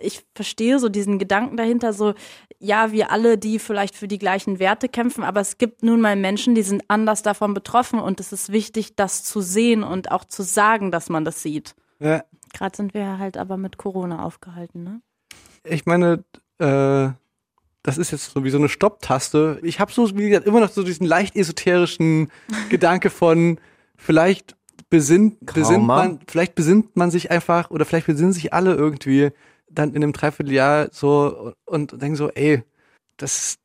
Speaker 5: Ich verstehe so diesen Gedanken dahinter, so, ja, wir alle, die vielleicht für die gleichen Werte kämpfen, aber es gibt nun mal Menschen, die sind anders davon betroffen und es ist wichtig, das zu sehen und auch zu sagen, dass man das sieht.
Speaker 3: Ja.
Speaker 5: Gerade sind wir halt aber mit Corona aufgehalten, ne?
Speaker 3: Ich meine, äh, das ist jetzt so wie so eine Stopptaste. Ich habe so, wie gesagt, immer noch so diesen leicht esoterischen Gedanke von vielleicht besinnt, besinnt man, vielleicht besinnt man sich einfach oder vielleicht besinnen sich alle irgendwie dann in einem Dreivierteljahr so und, und denken so, ey, das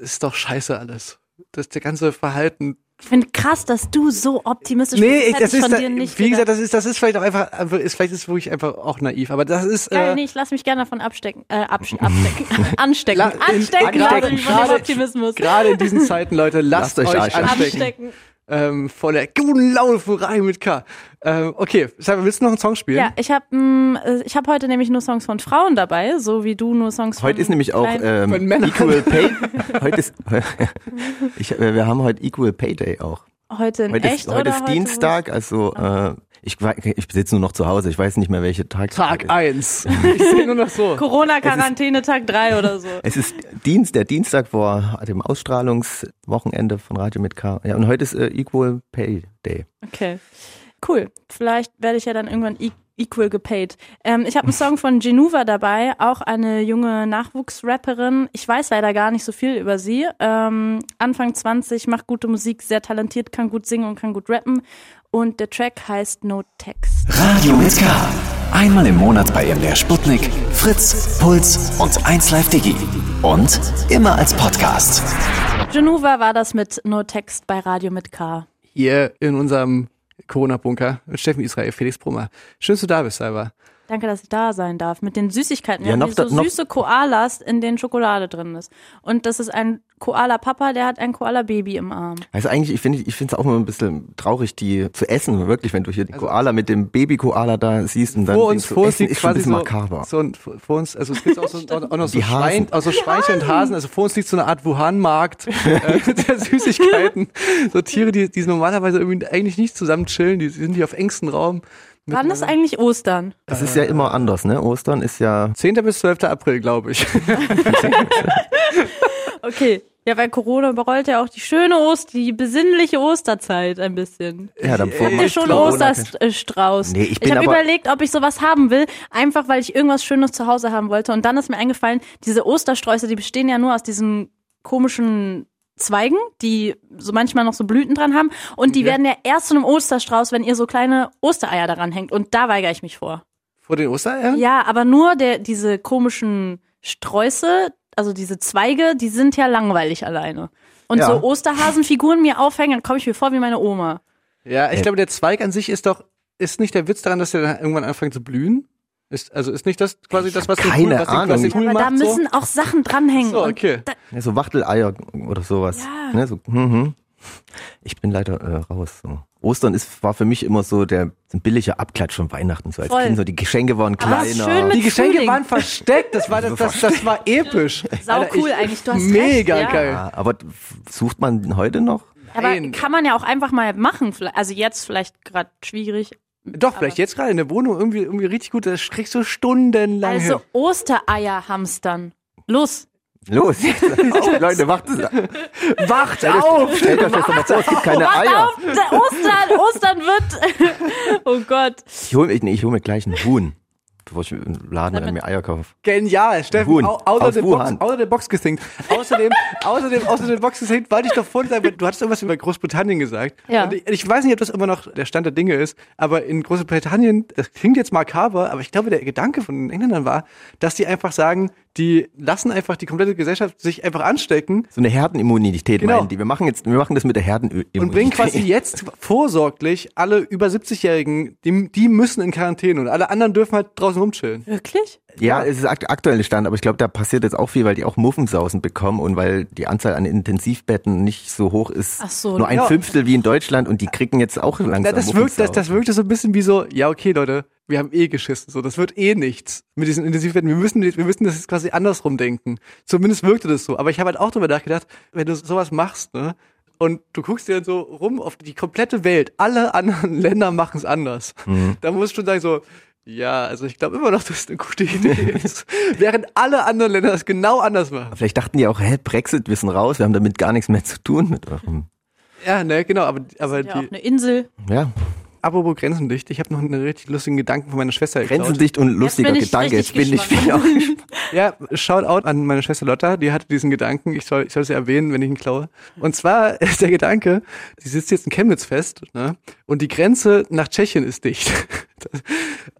Speaker 3: ist doch scheiße alles. Das der ganze Verhalten
Speaker 5: Ich finde krass, dass du so optimistisch
Speaker 3: Nee,
Speaker 5: bist.
Speaker 3: ich,
Speaker 5: Das
Speaker 3: das
Speaker 5: ich
Speaker 3: ist,
Speaker 5: von
Speaker 3: da,
Speaker 5: dir nicht
Speaker 3: wie gesagt,
Speaker 5: gedacht.
Speaker 3: das ist, das ist vielleicht auch einfach, einfach- ist, vielleicht ist es wirklich einfach auch naiv, aber das ist,
Speaker 5: Geil,
Speaker 3: äh,
Speaker 5: nee, ich lass mich gerne davon abstecken, äh, absch anstecken, anstecken,
Speaker 3: La-
Speaker 5: anstecken, dem
Speaker 3: gerade-
Speaker 5: Optimismus.
Speaker 3: gerade in diesen Zeiten, Leute, lasst,
Speaker 4: Lasst euch
Speaker 3: euch
Speaker 4: anstecken.
Speaker 3: anstecken. Ähm, von der guten Laune von Rein mit K. Ähm, okay, sag mal, willst du noch einen Song spielen?
Speaker 5: Ja, ich habe ich hab heute nämlich nur Songs von Frauen dabei, so wie du nur Songs von
Speaker 4: Heute ist nämlich auch
Speaker 3: Von
Speaker 4: ähm,
Speaker 3: Männern.
Speaker 4: Equal Pay. Heute ist, ich, äh, wir haben heute Equal Pay Day auch.
Speaker 5: heute in
Speaker 4: Heute
Speaker 5: echt
Speaker 4: ist, heute
Speaker 5: oder
Speaker 4: ist Dienstag, also äh, ich, ich sitze nur noch zu Hause. Ich weiß nicht mehr, welche Tag.
Speaker 3: Tag
Speaker 4: ist.
Speaker 3: eins. Ich sehe nur noch so.
Speaker 5: Corona-Quarantäne Tag 3 oder so.
Speaker 4: Es ist Dienst, der Dienstag vor dem Ausstrahlungswochenende von Radio mit K. Ja, und heute ist äh, Equal Pay Day.
Speaker 5: Okay. Cool. Vielleicht werde ich ja dann irgendwann e equal gepaid. Ähm, ich habe einen Song von Genuva dabei, auch eine junge Nachwuchsrapperin. Ich weiß leider gar nicht so viel über sie. Ähm, Anfang 20, macht gute Musik, sehr talentiert, kann gut singen und kann gut rappen. Und der Track heißt No Text.
Speaker 2: Radio mit K. Einmal im Monat bei MDR Sputnik, Fritz, Puls und 1Live Digi. Und immer als Podcast.
Speaker 5: Genuva war das mit No Text bei Radio mit K.
Speaker 3: Hier in unserem Corona-Bunker mit Steffen Israel, Felix Brummer. Schön, dass du da bist, Salva.
Speaker 5: Danke, dass ich da sein darf. Mit den Süßigkeiten. Wir
Speaker 4: Ja,
Speaker 5: haben
Speaker 4: noch
Speaker 5: so
Speaker 4: da- noch-
Speaker 5: süße Koalas, in denen Schokolade drin ist. Und das ist ein Koala-Papa, der hat ein Koala-Baby im Arm.
Speaker 4: Also eigentlich, ich finde ich finde es auch immer ein bisschen traurig, die zu essen, wirklich, wenn du hier die Koala mit dem Baby-Koala da siehst und dann
Speaker 3: vor uns, vor uns
Speaker 4: essen,
Speaker 3: liegt
Speaker 4: ist schon ein
Speaker 3: quasi
Speaker 4: bisschen
Speaker 3: so,
Speaker 4: makaber.
Speaker 3: so ein, vor uns, also es gibt auch, so, auch noch so. Schwein, also Schweinchen und Hasen, also vor uns liegt so eine Art Wuhan-Markt äh, der Süßigkeiten. So Tiere, die, die normalerweise irgendwie eigentlich nicht zusammen chillen, die sind hier auf engstem Raum.
Speaker 5: Wann ist eigentlich Ostern?
Speaker 4: Das ist ja immer anders, ne? Ostern ist ja
Speaker 3: 10. bis 12. April, glaube ich.
Speaker 5: Okay. Ja, weil Corona überrollt ja auch die schöne Ost, die besinnliche Osterzeit ein bisschen.
Speaker 4: ja dann vor
Speaker 5: Habt ihr schon Osterstrauß?
Speaker 4: Nee, ich bin
Speaker 5: habe
Speaker 4: aber-
Speaker 5: überlegt, ob ich sowas haben will, einfach weil ich irgendwas Schönes zu Hause haben wollte. Und dann ist mir eingefallen, diese Ostersträuße, die bestehen ja nur aus diesen komischen Zweigen, die so manchmal noch so Blüten dran haben. Und die
Speaker 3: Okay.
Speaker 5: werden ja erst zu einem Osterstrauß, wenn ihr so kleine Ostereier daran hängt. Und da weigere ich mich vor.
Speaker 3: Vor den Ostereiern?
Speaker 5: Ja, aber nur der, diese komischen Sträuße, also diese Zweige, die sind ja langweilig alleine. Und
Speaker 4: Ja.
Speaker 5: so Osterhasenfiguren mir aufhängen, dann komme ich mir vor wie meine Oma.
Speaker 3: Ja, ich
Speaker 4: Äh.
Speaker 3: glaube, der Zweig an sich ist doch, ist nicht der Witz daran, dass der dann irgendwann anfängt zu blühen? Ist, also ist nicht das quasi das, was den
Speaker 4: keine
Speaker 3: cool, was den, was
Speaker 4: Ahnung.
Speaker 3: den cool
Speaker 5: Aber da
Speaker 3: macht?
Speaker 5: müssen auch Sachen dranhängen.
Speaker 3: so? so, okay.
Speaker 5: da,
Speaker 4: Ja, so Wachteleier oder sowas.
Speaker 5: Ja.
Speaker 4: Ne, so, mhm. Ich bin leider äh, raus. So. Ostern ist, war für mich immer so der so ein billiger Abklatsch von Weihnachten. So als
Speaker 5: Voll.
Speaker 4: Kind, so die Geschenke waren
Speaker 5: Aber ist
Speaker 4: kleiner.
Speaker 3: Die Geschenke
Speaker 5: Frühling.
Speaker 3: waren versteckt, das war, das, das, das war episch.
Speaker 5: Sau
Speaker 3: Alter,
Speaker 5: cool
Speaker 3: ich-
Speaker 5: eigentlich, du hast
Speaker 3: Mega
Speaker 5: recht, ja.
Speaker 3: geil.
Speaker 4: ja, aber sucht man heute noch?
Speaker 5: aber
Speaker 3: Nein.
Speaker 5: kann man ja auch einfach mal machen. Also jetzt vielleicht gerade schwierig.
Speaker 3: Doch, vielleicht jetzt gerade in der Wohnung irgendwie, irgendwie richtig gut, das kriegst du stundenlang
Speaker 5: Also. Ostereier hamstern. Los.
Speaker 4: Los, auf, Leute, wacht es.
Speaker 3: Wacht auf!
Speaker 4: Stellt euch das mal vor, es gibt keine
Speaker 5: Wart
Speaker 4: Eier.
Speaker 5: auf, der Ostern, Ostern wird. oh Gott.
Speaker 4: Ich hole nee, ich hol mir gleich einen Huhn, bevor ich im Laden dann mir Eier kaufe.
Speaker 3: Genial, Steffen.
Speaker 4: Huhn.
Speaker 3: Au- Außer der Box, außer der Box gesinkt. Außerdem, außerdem, außer der Box gesinkt, wollte ich doch vorhin sagen, du hattest irgendwas über Großbritannien gesagt.
Speaker 5: Ja.
Speaker 3: Und ich, ich weiß nicht, ob das immer noch der Stand der Dinge ist, aber in Großbritannien, das klingt jetzt makaber, aber ich glaube, der Gedanke von den Engländern war, dass die einfach sagen, die lassen einfach die komplette Gesellschaft sich einfach anstecken
Speaker 4: So eine Herdenimmunität
Speaker 3: Genau.
Speaker 4: meinen die. Wir machen jetzt, wir machen das mit der Herdenimmunität.
Speaker 3: und bringen quasi jetzt vorsorglich alle über 70-Jährigen, die, die müssen in Quarantäne und alle anderen dürfen halt draußen rumchillen.
Speaker 5: Wirklich?
Speaker 4: Ja, es ist akt aktuelle Stand, aber ich glaube, da passiert jetzt auch viel, weil die auch Muffensausen bekommen und weil die Anzahl an Intensivbetten nicht so hoch ist.
Speaker 5: Ach so,
Speaker 4: Nur ein
Speaker 3: ja.
Speaker 4: Fünftel wie in Deutschland und die kriegen jetzt auch langsam
Speaker 3: Na, das, wirkt, das, das wirkte so ein bisschen wie so, ja, okay, Leute, wir haben eh geschissen, so, das wird eh nichts mit diesen Intensivbetten. Wir müssen, wir müssen das jetzt quasi andersrum denken. Zumindest wirkte das so. Aber ich habe halt auch darüber nachgedacht, wenn du sowas machst, ne, und du guckst dir dann so rum auf die komplette Welt, alle anderen Länder machen es anders.
Speaker 4: Mhm.
Speaker 3: Da musst du sagen so, ja, also ich glaube immer noch, dass es eine gute Idee ist. Während alle anderen Länder das genau anders machen.
Speaker 4: Vielleicht dachten die auch, hä, Brexit, wir sind raus, wir haben damit gar nichts mehr zu tun mit eurem.
Speaker 3: Ja, ne, genau, aber, aber
Speaker 5: Ja, auch
Speaker 3: die,
Speaker 5: eine Insel.
Speaker 4: Ja,
Speaker 3: apropos Grenzendicht, ich habe noch einen richtig lustigen Gedanken von meiner Schwester geklaut.
Speaker 4: grenzendicht und lustiger
Speaker 5: bin ich
Speaker 4: Gedanke. Jetzt bin ich wieder.
Speaker 3: Ja, Shoutout an meine Schwester Lotta, die hatte diesen Gedanken, ich soll, ich soll sie erwähnen, wenn ich ihn klaue. Und zwar ist der Gedanke, sie sitzt jetzt in Chemnitz fest, ne? Und die Grenze nach Tschechien ist dicht.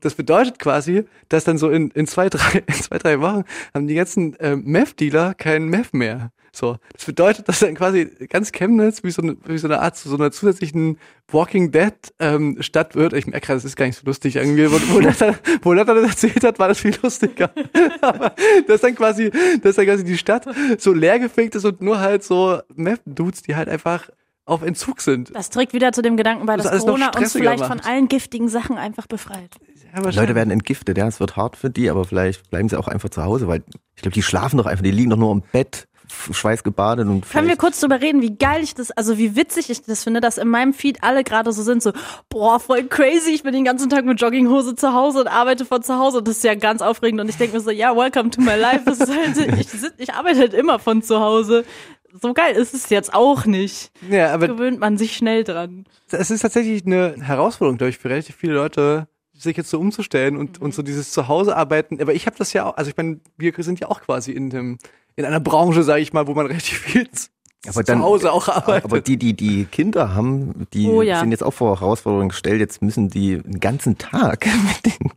Speaker 3: Das bedeutet quasi, dass dann so in, in zwei, drei, in zwei, drei Wochen haben die ganzen äh, Meth-Dealer keinen Meth mehr. So, das bedeutet, dass dann quasi ganz Chemnitz wie so eine, wie so eine Art zu so einer zusätzlichen Walking Dead ähm, Stadt wird. Ich merke gerade, das ist gar nicht so lustig irgendwie. Wo, wo, Lotta, wo Lotta das erzählt hat, war das viel lustiger. Aber dass dann quasi, dass dann quasi die Stadt so leergefegt ist und nur halt so Meth-Dudes, die halt einfach auf Entzug sind.
Speaker 5: Das trägt wieder zu dem Gedanken bei,
Speaker 3: Das
Speaker 5: dass
Speaker 3: noch
Speaker 5: Corona uns vielleicht
Speaker 3: macht.
Speaker 5: von allen giftigen Sachen einfach befreit.
Speaker 3: Ja,
Speaker 4: Leute werden entgiftet, ja, es wird hart für die, aber vielleicht bleiben sie auch einfach zu Hause, weil ich glaube, die schlafen doch einfach, die liegen doch nur im Bett, f- schweißgebadet und
Speaker 5: Können wir kurz drüber reden, wie geil ich das, also wie witzig ich das finde, dass in meinem Feed alle gerade so sind, so, boah, voll crazy, ich bin den ganzen Tag mit Jogginghose zu Hause und arbeite von zu Hause und das ist ja ganz aufregend und ich denke mir so, ja, welcome to my life, das ist halt, ich, sit- ich arbeite halt immer von zu Hause. So geil ist es jetzt auch nicht.
Speaker 3: Ja, aber
Speaker 5: Gewöhnt man sich schnell dran.
Speaker 3: es ist tatsächlich eine Herausforderung, glaube ich, für relativ viele Leute, sich jetzt so umzustellen und, und so dieses Zuhause-Arbeiten. Aber ich habe das ja auch, also ich meine, wir sind ja auch quasi in dem, in einer Branche, sage ich mal, wo man relativ viel
Speaker 4: Aber dann-
Speaker 3: zu Hause auch arbeitet.
Speaker 4: Aber die, die, die Kinder haben, die
Speaker 5: Oh ja.
Speaker 4: sind jetzt auch vor Herausforderungen gestellt. Jetzt müssen die den ganzen Tag mit den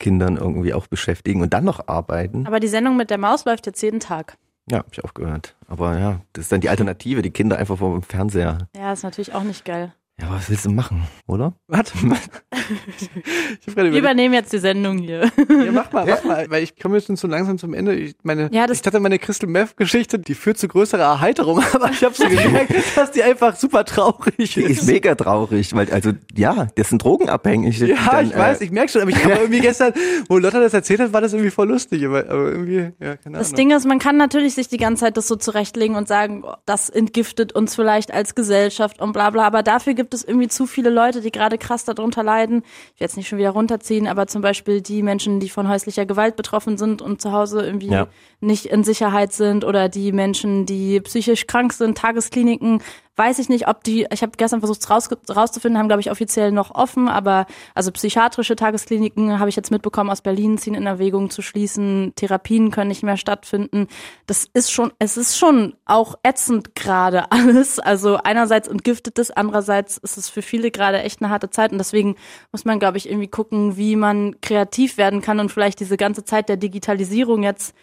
Speaker 4: Kindern irgendwie auch beschäftigen und dann noch arbeiten.
Speaker 5: Aber die Sendung mit der Maus läuft jetzt jeden Tag.
Speaker 4: Ja, habe ich auch gehört. Aber ja, das ist dann die Alternative, die Kinder einfach vor dem Fernseher.
Speaker 5: Ja, ist natürlich auch nicht geil.
Speaker 4: Ja, was willst du machen, oder?
Speaker 3: Warte. ich hab gerade
Speaker 5: Wir übernehmen jetzt die Sendung hier.
Speaker 3: ja, mach mal, mach mal, weil ich komme jetzt schon so langsam zum Ende. Ich meine,
Speaker 5: Ja, das-
Speaker 3: ich dachte, meine Crystal Meth Geschichte, die führt zu größerer Erheiterung, aber ich habe so gemerkt, dass die einfach super traurig
Speaker 4: Die ist
Speaker 3: ist.
Speaker 4: mega traurig, weil, also, ja, das sind drogenabhängig.
Speaker 3: Ja,
Speaker 4: dann,
Speaker 3: ich weiß,
Speaker 4: äh,
Speaker 3: ich merke schon, aber ich habe irgendwie gestern, wo Lotta das erzählt hat, war das irgendwie voll lustig, aber, aber irgendwie, ja, keine
Speaker 5: Das
Speaker 3: Ahnung.
Speaker 5: Ding ist, man kann natürlich sich die ganze Zeit das so zurechtlegen und sagen, oh, das entgiftet uns vielleicht als Gesellschaft und bla bla, aber dafür gibt es irgendwie zu viele Leute, die gerade krass darunter leiden. Ich will jetzt nicht schon wieder runterziehen, aber zum Beispiel die Menschen, die von häuslicher Gewalt betroffen sind und zu Hause irgendwie
Speaker 4: Ja.
Speaker 5: nicht in Sicherheit sind oder die Menschen, die psychisch krank sind, Tageskliniken, weiß ich nicht, ob die, ich habe gestern versucht raus, rauszufinden, haben glaube ich offiziell noch offen, aber also psychiatrische Tageskliniken habe ich jetzt mitbekommen aus Berlin ziehen in Erwägung zu schließen, Therapien können nicht mehr stattfinden. Das ist schon, es ist schon auch ätzend gerade alles. Also einerseits entgiftet es, andererseits ist es für viele gerade echt eine harte Zeit und deswegen muss man glaube ich irgendwie gucken, wie man kreativ werden kann und vielleicht diese ganze Zeit der Digitalisierung jetzt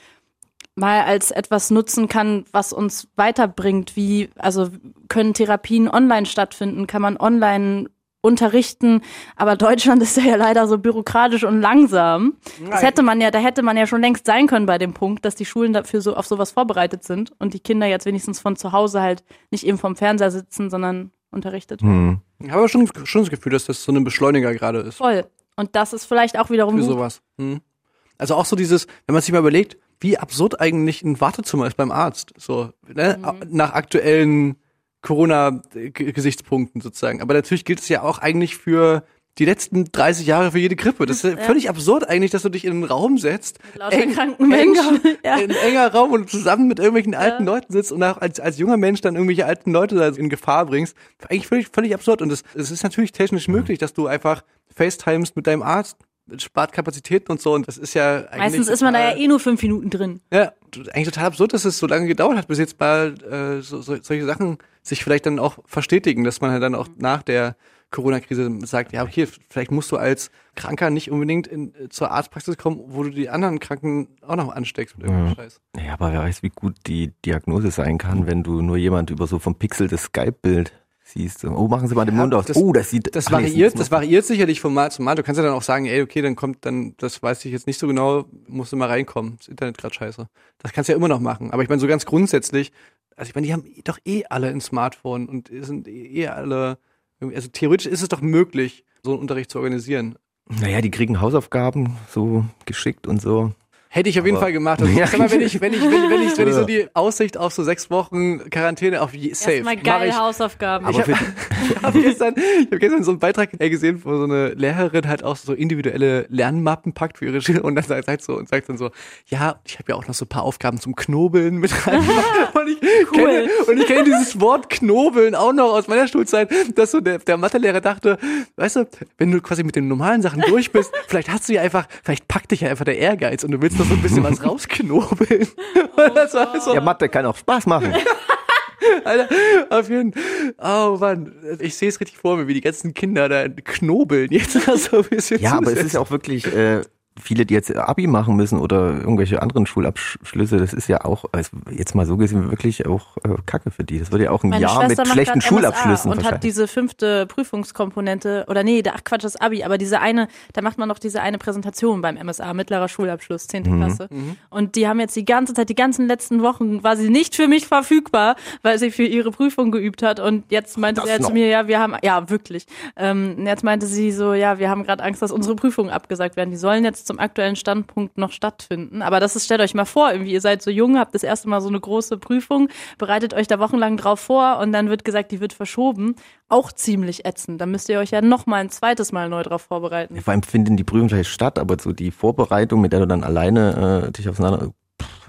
Speaker 5: mal als etwas nutzen kann, was uns weiterbringt. Wie, also können Therapien online stattfinden? Kann man online unterrichten? Aber Deutschland ist ja leider so bürokratisch und langsam. Das hätte man ja, da hätte man ja schon längst sein können bei dem Punkt, dass die Schulen dafür so auf sowas vorbereitet sind und die Kinder jetzt wenigstens von zu Hause halt nicht eben vom Fernseher sitzen, sondern unterrichtet werden.
Speaker 4: hm.
Speaker 3: Ich habe aber schon, schon das Gefühl, dass das so ein Beschleuniger gerade ist.
Speaker 5: Voll. Und das ist vielleicht auch wiederum
Speaker 3: Für
Speaker 5: gut.
Speaker 3: sowas. Hm. Also auch so dieses, wenn man sich mal überlegt, wie absurd eigentlich ein Wartezimmer ist beim Arzt. So, ne? Nach aktuellen Corona-Gesichtspunkten sozusagen. Aber natürlich gilt es ja auch eigentlich für die letzten 30 Jahre für jede Grippe. Das ist ja völlig absurd eigentlich, dass du dich in einen Raum setzt.
Speaker 5: lauter kranken Menschen. Ja.
Speaker 3: In enger Raum und zusammen mit irgendwelchen alten Leuten sitzt und auch als, als junger Mensch dann irgendwelche alten Leute da in Gefahr bringst. Eigentlich völlig, völlig absurd. Und es, ist natürlich technisch möglich, dass du einfach FaceTimes mit deinem Arzt spart Kapazitäten und so und das ist ja eigentlich
Speaker 5: Meistens ist man da ja
Speaker 3: total-
Speaker 5: eh nur fünf Minuten drin.
Speaker 3: ja, eigentlich total absurd, dass es so lange gedauert hat, bis jetzt mal äh, so, so, solche Sachen sich vielleicht dann auch verstetigen, dass man halt dann auch nach der Corona-Krise sagt, ja, okay, vielleicht musst du als Kranker nicht unbedingt in, äh, zur Arztpraxis kommen, wo du die anderen Kranken auch noch ansteckst mit irgendeinem Scheiß.
Speaker 4: Ja, aber wer weiß, wie gut die Diagnose sein kann, wenn du nur jemand über so vom Pixel das Skype-Bild siehst. Oh, machen Sie mal den
Speaker 3: Ja,
Speaker 4: Mund auf.
Speaker 3: das-
Speaker 4: oh, das sieht
Speaker 3: Das variiert, das variiert sicherlich von Mal zu Mal. Du kannst ja dann auch sagen, ey, okay, dann kommt dann, das weiß ich jetzt nicht so genau, musst du mal reinkommen. Das Internet gerade scheiße. Das kannst du ja immer noch machen. Aber ich meine, so ganz grundsätzlich, also ich meine, die haben doch eh alle ein Smartphone und sind eh alle, also theoretisch ist es doch möglich, so einen Unterricht zu organisieren.
Speaker 4: Naja, die kriegen Hausaufgaben so geschickt und so.
Speaker 3: Hätte ich auf jeden
Speaker 4: Aber-
Speaker 3: Fall gemacht. Also,
Speaker 4: Ja.
Speaker 3: sag mal, wenn ich, wenn ich, wenn, wenn ich, wenn ich so die Aussicht auf so sechs Wochen Quarantäne auf je- safe.
Speaker 5: Erstmal
Speaker 3: mach
Speaker 5: geil
Speaker 3: ich,
Speaker 5: Hausaufgaben.
Speaker 4: Aber
Speaker 3: Ich habe gestern, ich hab gestern so einen Beitrag äh, gesehen, wo so eine Lehrerin halt auch so individuelle Lernmappen packt für ihre Schüler und dann sagt, sagt so und sagt dann so, ja, ich habe ja auch noch so ein paar Aufgaben zum Knobeln mit rein. und ich kenne und ich kenne dieses Wort Knobeln auch noch aus meiner Schulzeit, dass so der, der Mathelehrer dachte, weißt du, wenn du quasi mit den normalen Sachen durch bist, vielleicht hast du ja einfach, vielleicht packt dich ja einfach der Ehrgeiz und du willst noch so ein bisschen was rausknobeln. War so,
Speaker 4: ja, Mathe kann auch Spaß machen.
Speaker 3: Alter, auf jeden Oh Mann, ich sehe es richtig vor mir, wie die ganzen Kinder da knobeln jetzt so ein bisschen
Speaker 4: Ja, aber es ist ja auch wirklich äh, viele, die jetzt Abi machen müssen oder irgendwelche anderen Schulabschlüsse, das ist ja auch, also jetzt mal so gesehen, wirklich auch äh, Kacke für die. Das wird ja auch ein
Speaker 5: Meine
Speaker 4: Jahr mit
Speaker 5: Schwester macht
Speaker 4: schlechten
Speaker 5: grad MSA
Speaker 4: Schulabschlüssen
Speaker 5: und hat diese fünfte Prüfungskomponente oder nee, da, ach Quatsch, das Abi, aber diese eine, da macht man noch diese eine Präsentation beim MSA, mittlerer Schulabschluss, 10.
Speaker 4: Mhm.
Speaker 5: Klasse. Und die haben jetzt die ganze Zeit, die ganzen letzten Wochen war sie nicht für mich verfügbar, weil sie für ihre Prüfung geübt hat und jetzt meinte
Speaker 4: Das
Speaker 5: sie
Speaker 4: noch.
Speaker 5: zu mir, ja, wir haben, ja, wirklich. Ähm, jetzt meinte sie so, ja, wir haben gerade Angst, dass unsere Prüfungen abgesagt werden. Die sollen jetzt zum aktuellen Standpunkt noch stattfinden. Aber das ist, stellt euch mal vor, irgendwie, ihr seid so jung, habt das erste Mal so eine große Prüfung, bereitet euch da wochenlang drauf vor und dann wird gesagt, die wird verschoben. Auch ziemlich ätzend. Dann müsst ihr euch ja noch mal ein zweites Mal neu drauf vorbereiten.
Speaker 4: Vor allem finden die Prüfungen gleich statt, aber so die Vorbereitung, mit der du dann alleine äh, dich auseinander,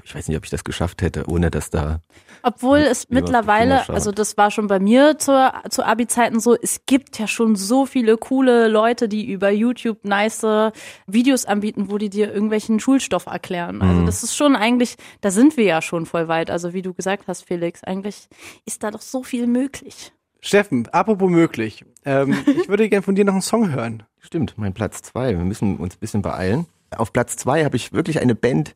Speaker 4: ich weiß nicht, ob ich das geschafft hätte, ohne dass da
Speaker 5: Obwohl es mittlerweile, also das war schon bei mir zur, zu Abi-Zeiten so, es gibt ja schon so viele coole Leute, die über YouTube nice Videos anbieten, wo die dir irgendwelchen Schulstoff erklären.
Speaker 4: Mhm.
Speaker 5: Also das ist schon eigentlich, da sind wir ja schon voll weit. Also wie du gesagt hast, Felix, eigentlich ist da doch so viel möglich.
Speaker 3: Steffen, apropos möglich. Ähm, ich würde gerne von dir noch einen Song hören.
Speaker 4: Stimmt, mein Platz zwei. Wir müssen uns ein bisschen beeilen. Auf Platz zwei habe ich wirklich eine Band,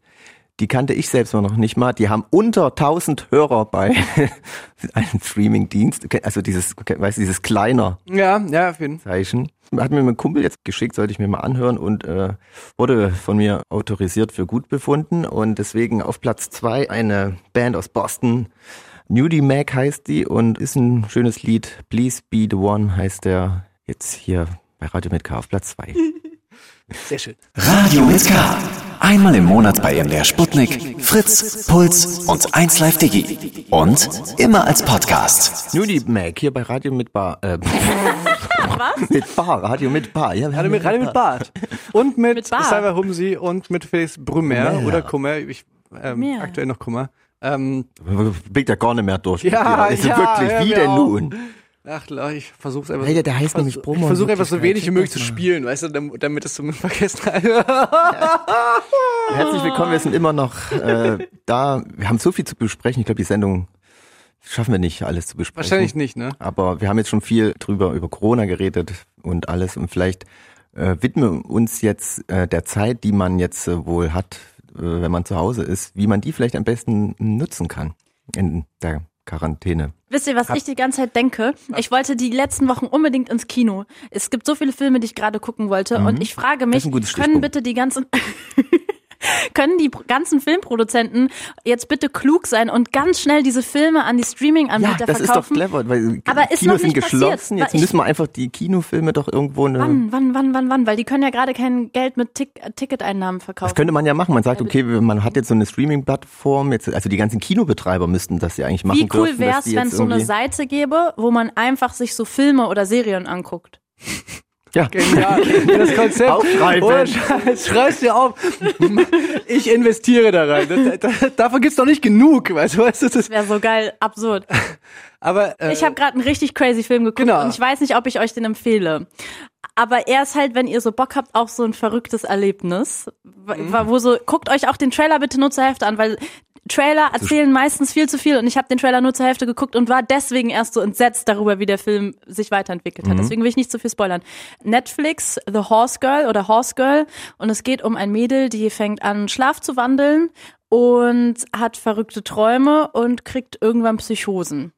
Speaker 4: die kannte ich selbst noch nicht mal. Die haben unter 1000 Hörer bei einem Streaming-Dienst. Also dieses, weißt du, dieses kleiner
Speaker 3: Ja, ja, auf jeden.
Speaker 4: Zeichen. Hat mir mein Kumpel jetzt geschickt, sollte ich mir mal anhören und äh, wurde von mir autorisiert für gut befunden. Und deswegen auf Platz zwei eine Band aus Boston. Nudie Mac heißt die und ist ein schönes Lied. Please Be the One heißt der jetzt hier bei Radio mit K auf Platz zwei.
Speaker 3: Sehr schön.
Speaker 2: Radio mit K. Einmal im Monat bei MDR Sputnik, Fritz, Puls und 1Live Digi. Und immer als Podcast.
Speaker 4: Nudie Mac hier bei Radio mit Bar. Äh, mit Bar, Radio mit Bar. Ja,
Speaker 3: Radio mit, Radio mit Bart. Und mit,
Speaker 5: Mit.
Speaker 3: Cyber Humsi und mit Felix Brümmer oder Kummer. Ich, ähm, aktuell noch Kummer. Ähm,
Speaker 4: Blickt ja gar nicht mehr durch.
Speaker 3: Ja,
Speaker 4: ist
Speaker 3: ja,
Speaker 4: wirklich,
Speaker 3: hör
Speaker 4: wie denn nun?
Speaker 3: Ach, ich versuch's einfach.
Speaker 4: Alter, der heißt nämlich Brummer
Speaker 3: Ich versuche einfach so wenig wie möglich zu spielen, weißt du, dam- damit es zumindest vergessen
Speaker 4: Herzlich willkommen, wir sind immer noch äh, da. Wir haben so viel zu besprechen. Ich glaube, die Sendung schaffen wir nicht, alles zu besprechen.
Speaker 3: Wahrscheinlich nicht, ne?
Speaker 4: Aber wir haben jetzt schon viel drüber, über Corona geredet und alles. Und vielleicht äh, widmen wir uns jetzt äh, der Zeit, die man jetzt äh, wohl hat, äh, wenn man zu Hause ist, wie man die vielleicht am besten nutzen kann in der Quarantäne.
Speaker 5: Wisst ihr, was ich die ganze Zeit denke? Ich wollte die letzten Wochen unbedingt ins Kino. Es gibt so viele Filme, die ich gerade gucken wollte. Und ich frage mich,
Speaker 4: Mhm.
Speaker 5: können bitte die ganzen, können die ganzen Filmproduzenten jetzt bitte klug sein und ganz schnell diese Filme an die Streaming-Anbieter
Speaker 4: Ja, das ist doch
Speaker 5: verkaufen?
Speaker 4: clever, weil
Speaker 5: Aber ist
Speaker 4: Kinos
Speaker 5: noch nicht
Speaker 4: sind geschlossen.
Speaker 5: passiert,
Speaker 4: Jetzt müssen wir einfach die Kinofilme doch irgendwo eine.
Speaker 5: Wann, wann, wann, wann, wann? Weil die können ja gerade kein Geld mit Tick Ticketeinnahmen verkaufen.
Speaker 4: Das könnte man ja machen. Man sagt, okay, man hat jetzt so eine Streaming-Plattform, jetzt, also die ganzen Kinobetreiber müssten das ja eigentlich machen
Speaker 5: Wie cool wär's,
Speaker 4: die
Speaker 5: wenn es so eine Seite gäbe, wo man einfach sich so Filme oder Serien anguckt?
Speaker 4: Ja,
Speaker 3: Genial. Das Konzept.
Speaker 4: Aufschreiben.
Speaker 3: Ohne Scheiß, schreib's dir auf. Ich investiere da rein. Da, da, davon gibt's doch nicht genug, weißt du, weißt du, das,
Speaker 5: Wäre so geil, absurd.
Speaker 3: aber, äh,
Speaker 5: Ich habe gerade einen richtig crazy Film geguckt
Speaker 3: Genau.
Speaker 5: und ich weiß nicht, ob ich euch den empfehle. Aber er ist halt, wenn ihr so Bock habt, auch so ein verrücktes Erlebnis.
Speaker 3: Mhm.
Speaker 5: Wo so, guckt euch auch den Trailer bitte nur zur Hälfte an, weil Trailer erzählen meistens viel zu viel und ich habe den Trailer nur zur Hälfte geguckt und war deswegen erst so entsetzt darüber, wie der Film sich weiterentwickelt hat. Deswegen will ich nicht zu viel spoilern. Netflix, The Horse Girl oder Horse Girl und es geht um ein Mädel, die fängt an, Schlaf zu wandeln und hat verrückte Träume und kriegt irgendwann Psychosen.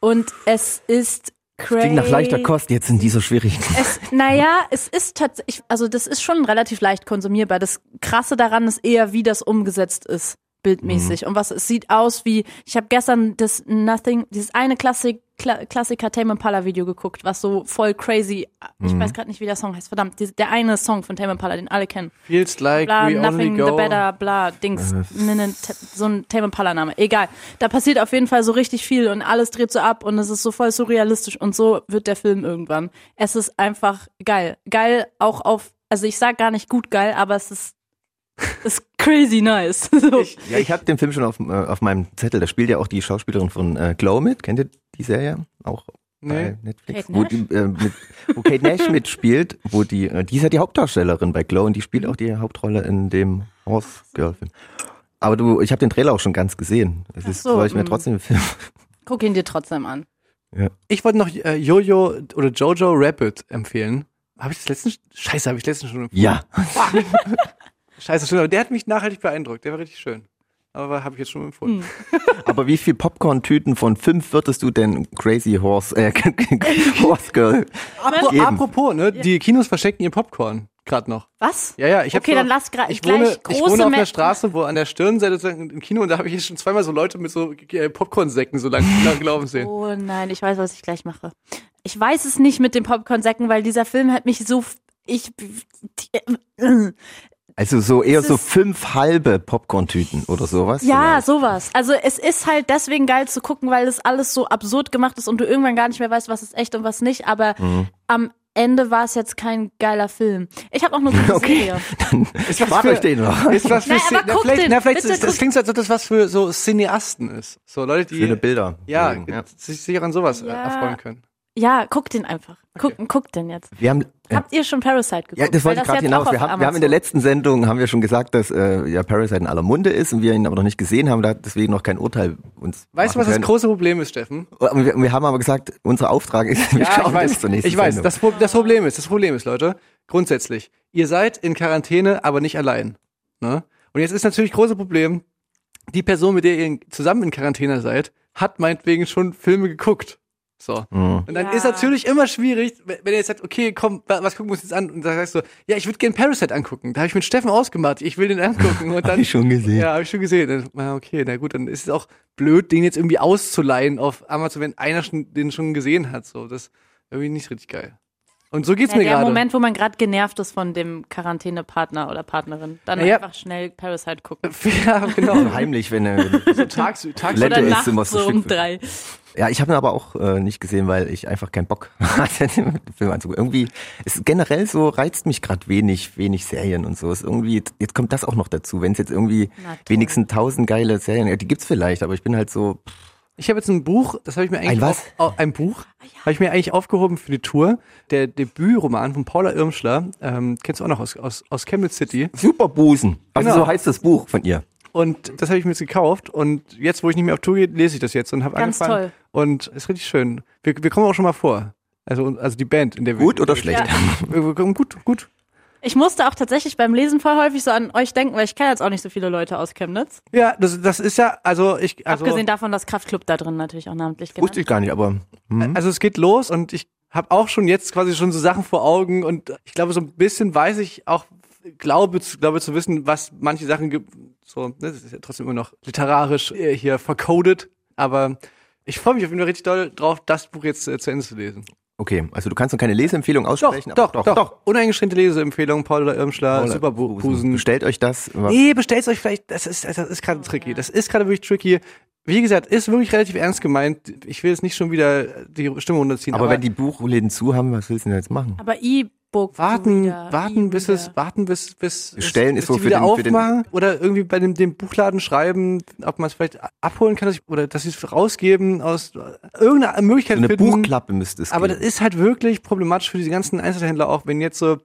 Speaker 5: Und es ist crazy.
Speaker 4: klingt nach leichter Kost jetzt in dieser schwierigen.
Speaker 5: Es, naja, es ist tatsächlich, also das ist schon relativ leicht konsumierbar. Das Krasse daran ist eher, wie das umgesetzt ist, bildmäßig.
Speaker 4: Mhm.
Speaker 5: Und was es sieht aus wie, ich habe gestern das Nothing, dieses eine Klassik, Kla Klassiker Tame Impala Video geguckt, was so voll crazy, ich
Speaker 4: Mhm.
Speaker 5: weiß gerade nicht, wie der Song heißt, verdammt, die- der eine Song von Tame Impala, den alle kennen.
Speaker 3: feels like
Speaker 5: Bla,
Speaker 3: we only
Speaker 5: nothing, the
Speaker 3: go.
Speaker 5: better, bla, Dings, ne, ne, so ein Tame Impala Name, egal. Da passiert auf jeden Fall so richtig viel und alles dreht so ab und es ist so voll surrealistisch und so wird der Film irgendwann. Es ist einfach geil. Geil auch auf, also ich sag gar nicht gut geil, aber es ist, ist crazy nice. So.
Speaker 4: Ja, ich habe den Film schon auf, äh, auf meinem Zettel. Da spielt ja auch die Schauspielerin von äh, Glow mit. Kennt ihr die Serie? Auch
Speaker 3: Nee.
Speaker 4: bei Netflix.
Speaker 5: Kate
Speaker 4: wo,
Speaker 5: Nash?
Speaker 4: die, äh, mit, wo Kate Nash mitspielt, wo die, äh, die ist ja die Hauptdarstellerin bei Glow und die spielt auch die Hauptrolle in dem Horse Girl Film. Aber du, ich habe den Trailer auch schon ganz gesehen. Es ist,
Speaker 5: so,
Speaker 4: soll ich mir
Speaker 5: mm.
Speaker 4: trotzdem den Film
Speaker 5: Guck ihn dir trotzdem an.
Speaker 3: Ich wollte noch äh, Jojo oder Jojo Rabbit empfehlen. Habe ich das letztens? Scheiße, habe ich letztens schon empfohlen.
Speaker 4: Ja.
Speaker 3: Scheiße, stimmt. Aber der hat mich nachhaltig beeindruckt. Der war richtig schön. Aber habe ich jetzt schon empfohlen.
Speaker 4: Aber wie viel Popcorn-Tüten von fünf würdest du denn Crazy Horse, äh, Horse Girl
Speaker 3: Apro
Speaker 4: geben?
Speaker 3: apropos, ne? Die Kinos verschenken ihr Popcorn gerade noch.
Speaker 5: Was?
Speaker 3: Ja, ja, ich hab
Speaker 5: Okay,
Speaker 3: so,
Speaker 5: dann lass gra-
Speaker 3: ich
Speaker 5: gleich
Speaker 3: wohne, ich
Speaker 5: große
Speaker 3: wohne auf einer Straße, wo an der Stirnseite sozusagen ein Kino und da habe ich jetzt schon zweimal so Leute mit so äh, Popcornsäcken so lang, lang laufen sehen.
Speaker 5: Oh nein, ich weiß, was ich gleich mache. Ich weiß es nicht mit den Popcorn-Säcken, weil dieser Film hat mich so. Ich.
Speaker 4: Also so eher
Speaker 5: Es
Speaker 4: so fünf halbe Popcorn-Tüten oder sowas?
Speaker 5: Ja,
Speaker 4: vielleicht.
Speaker 5: sowas. Also es ist halt deswegen geil zu gucken, weil das alles so absurd gemacht ist und du irgendwann gar nicht mehr weißt, was ist echt und was nicht. Aber
Speaker 3: Mhm.
Speaker 5: am Ende war es jetzt kein geiler Film. Ich habe auch eine gute
Speaker 4: Okay.
Speaker 5: Serie.
Speaker 3: Ist was für-
Speaker 4: euch den noch.
Speaker 3: Ist was für
Speaker 5: Nein,
Speaker 3: Cin-
Speaker 5: aber
Speaker 3: na,
Speaker 5: guck
Speaker 3: vielleicht,
Speaker 5: den.
Speaker 3: na, vielleicht ist, das klingt so, als ob das was für so Cineasten ist. So Leute, die
Speaker 4: Schöne Bilder.
Speaker 3: ja,
Speaker 4: ja.
Speaker 3: sich sicher an sowas
Speaker 5: Ja.
Speaker 3: erfreuen können.
Speaker 5: Ja, guck den einfach. Guck, guck den jetzt.
Speaker 4: Wir haben.
Speaker 5: Habt ihr schon Parasite geguckt?
Speaker 4: Ja, das wollte ich gerade hinaus. Wir haben, wir haben in der letzten Sendung haben wir schon gesagt, dass äh, ja Parasite in aller Munde ist und wir ihn aber noch nicht gesehen haben, da deswegen noch kein Urteil uns.
Speaker 3: Weißt du, was das
Speaker 4: können.
Speaker 3: große Problem ist, Steffen?
Speaker 4: Und wir, wir haben aber gesagt, unser Auftrag ist, wir
Speaker 3: Ja,
Speaker 4: schauen
Speaker 3: ich weiß,
Speaker 4: zur nächsten
Speaker 3: ich weiß. Das, das Problem ist, das Problem ist, Leute, grundsätzlich, ihr seid in Quarantäne, aber nicht allein. Ne? Und jetzt ist natürlich große Problem, die Person, mit der ihr zusammen in Quarantäne seid, hat meinetwegen schon Filme geguckt. So.
Speaker 4: Mhm.
Speaker 3: Und dann
Speaker 5: Ja.
Speaker 3: ist natürlich immer schwierig, wenn ihr jetzt sagt, okay, komm, wa- was gucken wir uns jetzt an? Und dann sagst du, ja, ich würde gerne Parasite angucken. Da habe ich mit Steffen ausgemacht, ich will den angucken. Und dann,
Speaker 4: Hab ich schon gesehen.
Speaker 3: Ja, habe ich schon gesehen. Dann, na, okay, na gut, dann ist es auch blöd, den jetzt irgendwie auszuleihen auf Amazon, wenn einer schon, den schon gesehen hat. So, das ist irgendwie nicht richtig geil. Und so geht's
Speaker 5: Ja,
Speaker 3: mir
Speaker 5: der
Speaker 3: gerade.
Speaker 5: Moment, wo man gerade genervt ist von dem Quarantänepartner oder Partnerin. Dann
Speaker 3: Ja.
Speaker 5: einfach schnell Parasite gucken.
Speaker 3: Ja, genau.
Speaker 4: So heimlich, wenn er
Speaker 3: so tags, tags
Speaker 5: Oder
Speaker 4: ist
Speaker 5: nachts
Speaker 4: immer
Speaker 5: so um drei.
Speaker 4: Ja, ich habe ihn aber auch äh, nicht gesehen, weil ich einfach keinen Bock hatte, den Film anzugucken. Irgendwie, ist generell so reizt mich gerade wenig, wenig Serien und so. Ist irgendwie, jetzt kommt das auch noch dazu. Wenn es jetzt irgendwie
Speaker 5: Na
Speaker 4: wenigstens tausend geile Serien, ja, die gibt's vielleicht, aber ich bin halt so, pff,
Speaker 3: Ich habe jetzt ein Buch, das habe ich mir eigentlich
Speaker 4: Ein was?
Speaker 3: Auf, au- ein Buch habe ich mir eigentlich aufgehoben für die Tour. Der Debütroman von Paula Irmschler, ähm, kennst du auch noch aus aus, aus Chemnitz City.
Speaker 4: Superbusen. Also
Speaker 3: Genau.
Speaker 4: so heißt das Buch von ihr.
Speaker 3: Und das habe ich mir jetzt gekauft und jetzt, wo ich nicht mehr auf Tour gehe, lese ich das jetzt und habe
Speaker 5: Ganz
Speaker 3: angefangen.
Speaker 5: toll.
Speaker 3: Und ist richtig schön. Wir, wir kommen auch schon mal vor. Also also die Band, in der wir
Speaker 4: Gut oder schlecht?
Speaker 3: Wir, wir kommen gut, gut.
Speaker 5: Ich musste auch tatsächlich beim Lesen voll häufig so an euch denken, weil ich kenne jetzt auch nicht so viele Leute aus Chemnitz.
Speaker 3: Ja, das, das ist ja, also ich, also,
Speaker 5: Abgesehen davon, dass Kraftclub da drin natürlich auch namentlich genannt
Speaker 4: Wusste ich gar nicht, aber hm.
Speaker 3: also es geht los und ich habe auch schon jetzt quasi schon so Sachen vor Augen und ich glaube so ein bisschen weiß ich auch, glaube, zu- glaube zu wissen, was manche Sachen gibt. So, ne, das ist ja trotzdem immer noch literarisch äh, hier vercodet, aber ich freue mich auf jeden Fall richtig doll drauf, das Buch jetzt äh, zu Ende zu lesen.
Speaker 4: Okay. Also du kannst noch keine Leseempfehlung
Speaker 3: Doch,
Speaker 4: aussprechen.
Speaker 3: doch,
Speaker 4: aber
Speaker 3: doch, doch, Uneingeschränkte Leseempfehlung, Paula Irmschler,
Speaker 4: Paula
Speaker 3: Superbusen.
Speaker 4: Bestellt euch das.
Speaker 3: Nee, bestellt euch vielleicht, das ist, das ist gerade tricky. Das ist gerade wirklich tricky. Wie gesagt, ist wirklich relativ ernst gemeint. Ich will jetzt nicht schon wieder die Stimme runterziehen.
Speaker 4: Aber, wenn die Buchläden zu haben, was willst du denn jetzt machen?
Speaker 5: Aber E-Book.
Speaker 3: warten,
Speaker 5: wieder,
Speaker 3: warten, bis es,
Speaker 5: E-Reader.
Speaker 3: warten, bis, bis,
Speaker 4: Bestellen
Speaker 3: bis
Speaker 4: ist so
Speaker 3: die
Speaker 4: für
Speaker 3: wieder
Speaker 4: den- für den-
Speaker 3: aufmachen oder irgendwie bei dem, dem Buchladen schreiben, ob man es vielleicht abholen kann, dass ich, oder dass sie es rausgeben aus irgendeiner Möglichkeit
Speaker 4: So eine
Speaker 3: finden.
Speaker 4: Buchklappe müsste es
Speaker 3: Aber
Speaker 4: geben.
Speaker 3: das ist halt wirklich problematisch für diese ganzen Einzelhändler auch, wenn jetzt so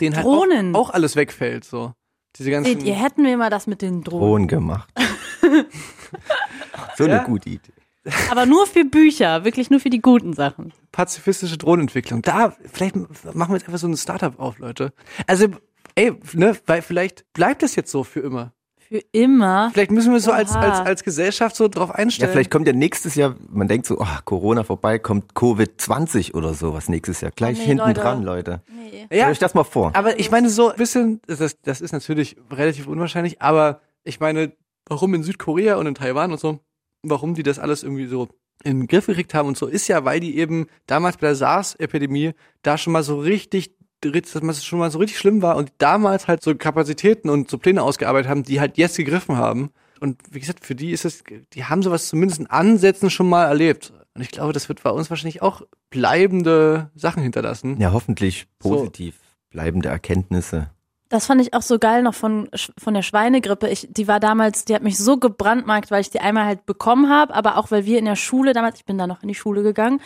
Speaker 3: denen halt auch,
Speaker 5: Drohnen.
Speaker 3: auch alles wegfällt, so. Diese ganzen,
Speaker 5: Seht ihr, hätten wir mal das mit den Drohnen.
Speaker 4: Drohnen gemacht. so
Speaker 3: Ja?
Speaker 4: eine gute Idee.
Speaker 5: Aber nur für Bücher, wirklich nur für die guten Sachen.
Speaker 3: pazifistische Drohnenentwicklung. Da, vielleicht machen wir jetzt einfach so ein Startup auf, Leute. Also, ey, ne, weil vielleicht bleibt das jetzt so für immer.
Speaker 5: Für immer.
Speaker 3: Vielleicht müssen wir so als,
Speaker 5: Oha.
Speaker 3: als, als Gesellschaft so drauf
Speaker 4: Ja,
Speaker 3: einstellen.
Speaker 4: vielleicht kommt ja nächstes Jahr, man denkt so, oh, Corona vorbei, kommt Covid-20 oder sowas nächstes Jahr. Gleich
Speaker 5: nee,
Speaker 4: hinten
Speaker 5: Leute.
Speaker 4: dran, Leute.
Speaker 5: Nee.
Speaker 3: ja,
Speaker 4: Stellt euch das mal vor.
Speaker 3: aber ich meine so ein bisschen, das, das ist natürlich relativ unwahrscheinlich, aber ich meine, warum in Südkorea und in Taiwan und so, warum die das alles irgendwie so in den Griff gekriegt haben und so, ist ja, weil die eben damals bei der SARS-Epidemie da schon mal so richtig, dass es schon mal so richtig schlimm war und damals halt so Kapazitäten und so Pläne ausgearbeitet haben, die halt jetzt gegriffen haben. Und wie gesagt, für die ist es, die haben sowas zumindest in Ansätzen schon mal erlebt. Und ich glaube, das wird bei uns wahrscheinlich auch bleibende Sachen hinterlassen.
Speaker 4: Ja, hoffentlich
Speaker 3: So.
Speaker 4: positiv bleibende Erkenntnisse.
Speaker 5: Das fand ich auch so geil noch von, von der Schweinegrippe. Ich, die war damals, die hat mich so gebrandmarkt, weil ich die einmal halt bekommen habe, aber auch weil wir in der Schule damals, ich bin da noch in die Schule gegangen,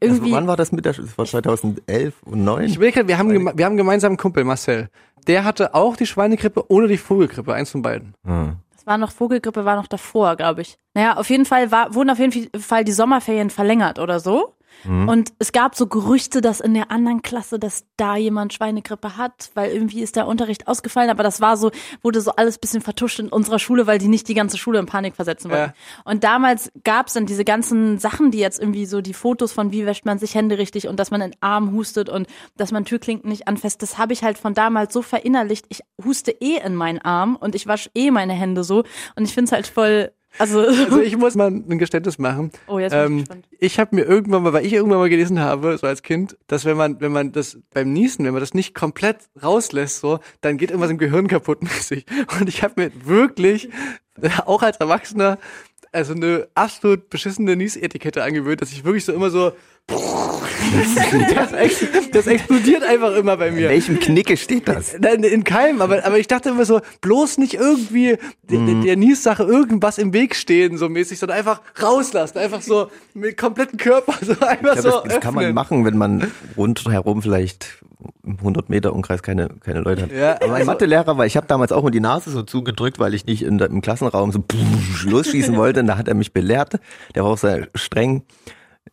Speaker 5: irgendwie.
Speaker 4: Also, wann war das mit der, das war 2011 und 9?
Speaker 3: Ich überlege gerade, wir haben, wir haben einen gemeinsamen Kumpel, Marcel. Der hatte auch die Schweinegrippe oder die Vogelgrippe, eins von beiden.
Speaker 4: Hm.
Speaker 5: das war noch Vogelgrippe, war noch davor, glaube ich. Naja, auf jeden Fall war, wurden auf jeden Fall die Sommerferien verlängert oder so.
Speaker 4: Mhm.
Speaker 5: Und es gab so Gerüchte, dass in der anderen Klasse, dass da jemand Schweinegrippe hat, weil irgendwie ist der Unterricht ausgefallen. Aber das war so, wurde so alles bisschen vertuscht in unserer Schule, weil die nicht die ganze Schule in Panik versetzen wollten.
Speaker 3: Ja.
Speaker 5: Und damals gab es dann diese ganzen Sachen, die jetzt irgendwie so die Fotos von wie wäscht man sich Hände richtig und dass man in den Arm hustet und dass man Türklinken nicht anfasst. Das habe ich halt von damals so verinnerlicht. Ich huste eh in meinen Arm und ich wasche eh meine Hände so. Und ich finde es halt voll. Also,
Speaker 3: Also ich muss mal ein Geständnis machen.
Speaker 5: Oh, jetzt bin ich
Speaker 3: ähm,
Speaker 5: gespannt.
Speaker 3: ich habe mir irgendwann mal, weil ich irgendwann mal gelesen habe, so als Kind, dass wenn man, wenn man das beim Niesen, wenn man das nicht komplett rauslässt, so, dann geht irgendwas im Gehirn kaputt mäßig. Und ich habe mir wirklich, auch als Erwachsener, also eine absolut beschissene Niesetikette angewöhnt, dass ich wirklich so immer so, das, ex das explodiert einfach immer bei
Speaker 4: In
Speaker 3: mir.
Speaker 4: welchem Knicke steht das?
Speaker 3: Nein, in keinem, aber, aber ich dachte immer so, bloß nicht irgendwie de- der Nies-Sache irgendwas im Weg stehen, so mäßig, sondern einfach rauslassen, einfach so mit kompletten Körper, so einfach
Speaker 4: Ich glaube,
Speaker 3: so
Speaker 4: das, das kann man machen, wenn man rundherum vielleicht im 100 Meter Umkreis keine, keine Leute hat.
Speaker 3: Ja,
Speaker 4: Aber mein
Speaker 3: also-
Speaker 4: Mathelehrer war, ich habe damals auch mal die Nase so zugedrückt, weil ich nicht in im Klassenraum so losschießen wollte. Und da hat er mich belehrt. Der war auch sehr streng,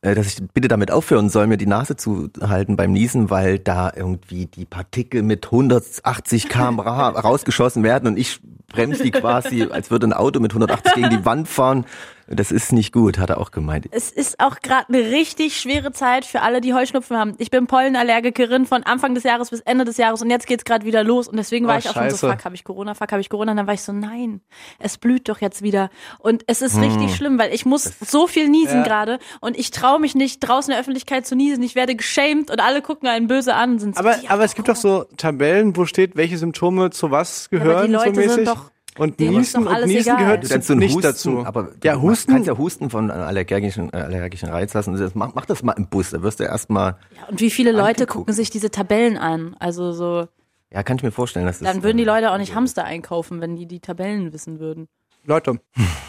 Speaker 4: dass ich bitte damit aufhören soll, mir die Nase zu halten beim Niesen, weil da irgendwie die Partikel mit 180 km/h rausgeschossen werden und ich bremse die quasi, als würde ein Auto mit 180 gegen die Wand fahren. Das ist nicht gut, hat er auch gemeint.
Speaker 5: Es ist auch gerade eine richtig schwere Zeit für alle, die Heuschnupfen haben. Ich bin Pollenallergikerin von Anfang des Jahres bis Ende des Jahres und jetzt geht's gerade wieder los und deswegen war
Speaker 3: Oh,
Speaker 5: ich auch schon so,
Speaker 3: scheiße.
Speaker 5: fuck, habe ich Corona, fuck, habe ich Corona und dann war ich so, nein, es blüht doch jetzt wieder und es
Speaker 3: Hm.
Speaker 5: ist richtig schlimm, weil ich muss so viel niesen
Speaker 3: Ja.
Speaker 5: gerade und ich traue mich nicht draußen in der Öffentlichkeit zu niesen. Ich werde geschämt und alle gucken einen böse an sind so,
Speaker 3: Aber,
Speaker 5: ja,
Speaker 3: aber es gibt doch so Tabellen, wo steht, welche Symptome zu was
Speaker 5: aber
Speaker 3: gehören,
Speaker 5: die Leute
Speaker 3: so mäßig.
Speaker 5: sind doch-
Speaker 3: und
Speaker 5: denen alles
Speaker 3: und Niesen
Speaker 5: egal.
Speaker 3: gehört
Speaker 5: Du
Speaker 4: Du einen
Speaker 3: nicht
Speaker 4: Husten,
Speaker 3: dazu.
Speaker 4: aber
Speaker 3: ja,
Speaker 4: du
Speaker 3: Husten.
Speaker 4: kannst ja Husten von einem allergischen, allergischen Reiz lassen. Das- Mach, mach das mal im Bus, da wirst du erstmal,
Speaker 5: Ja, und wie viele Leute
Speaker 4: angeguckt.
Speaker 5: gucken sich diese Tabellen an? Also so,
Speaker 4: ja, kann ich mir vorstellen, dass das.
Speaker 5: dann würden die
Speaker 4: äh,
Speaker 5: Leute auch nicht Hamster einkaufen, wenn die die Tabellen wissen würden.
Speaker 3: Leute,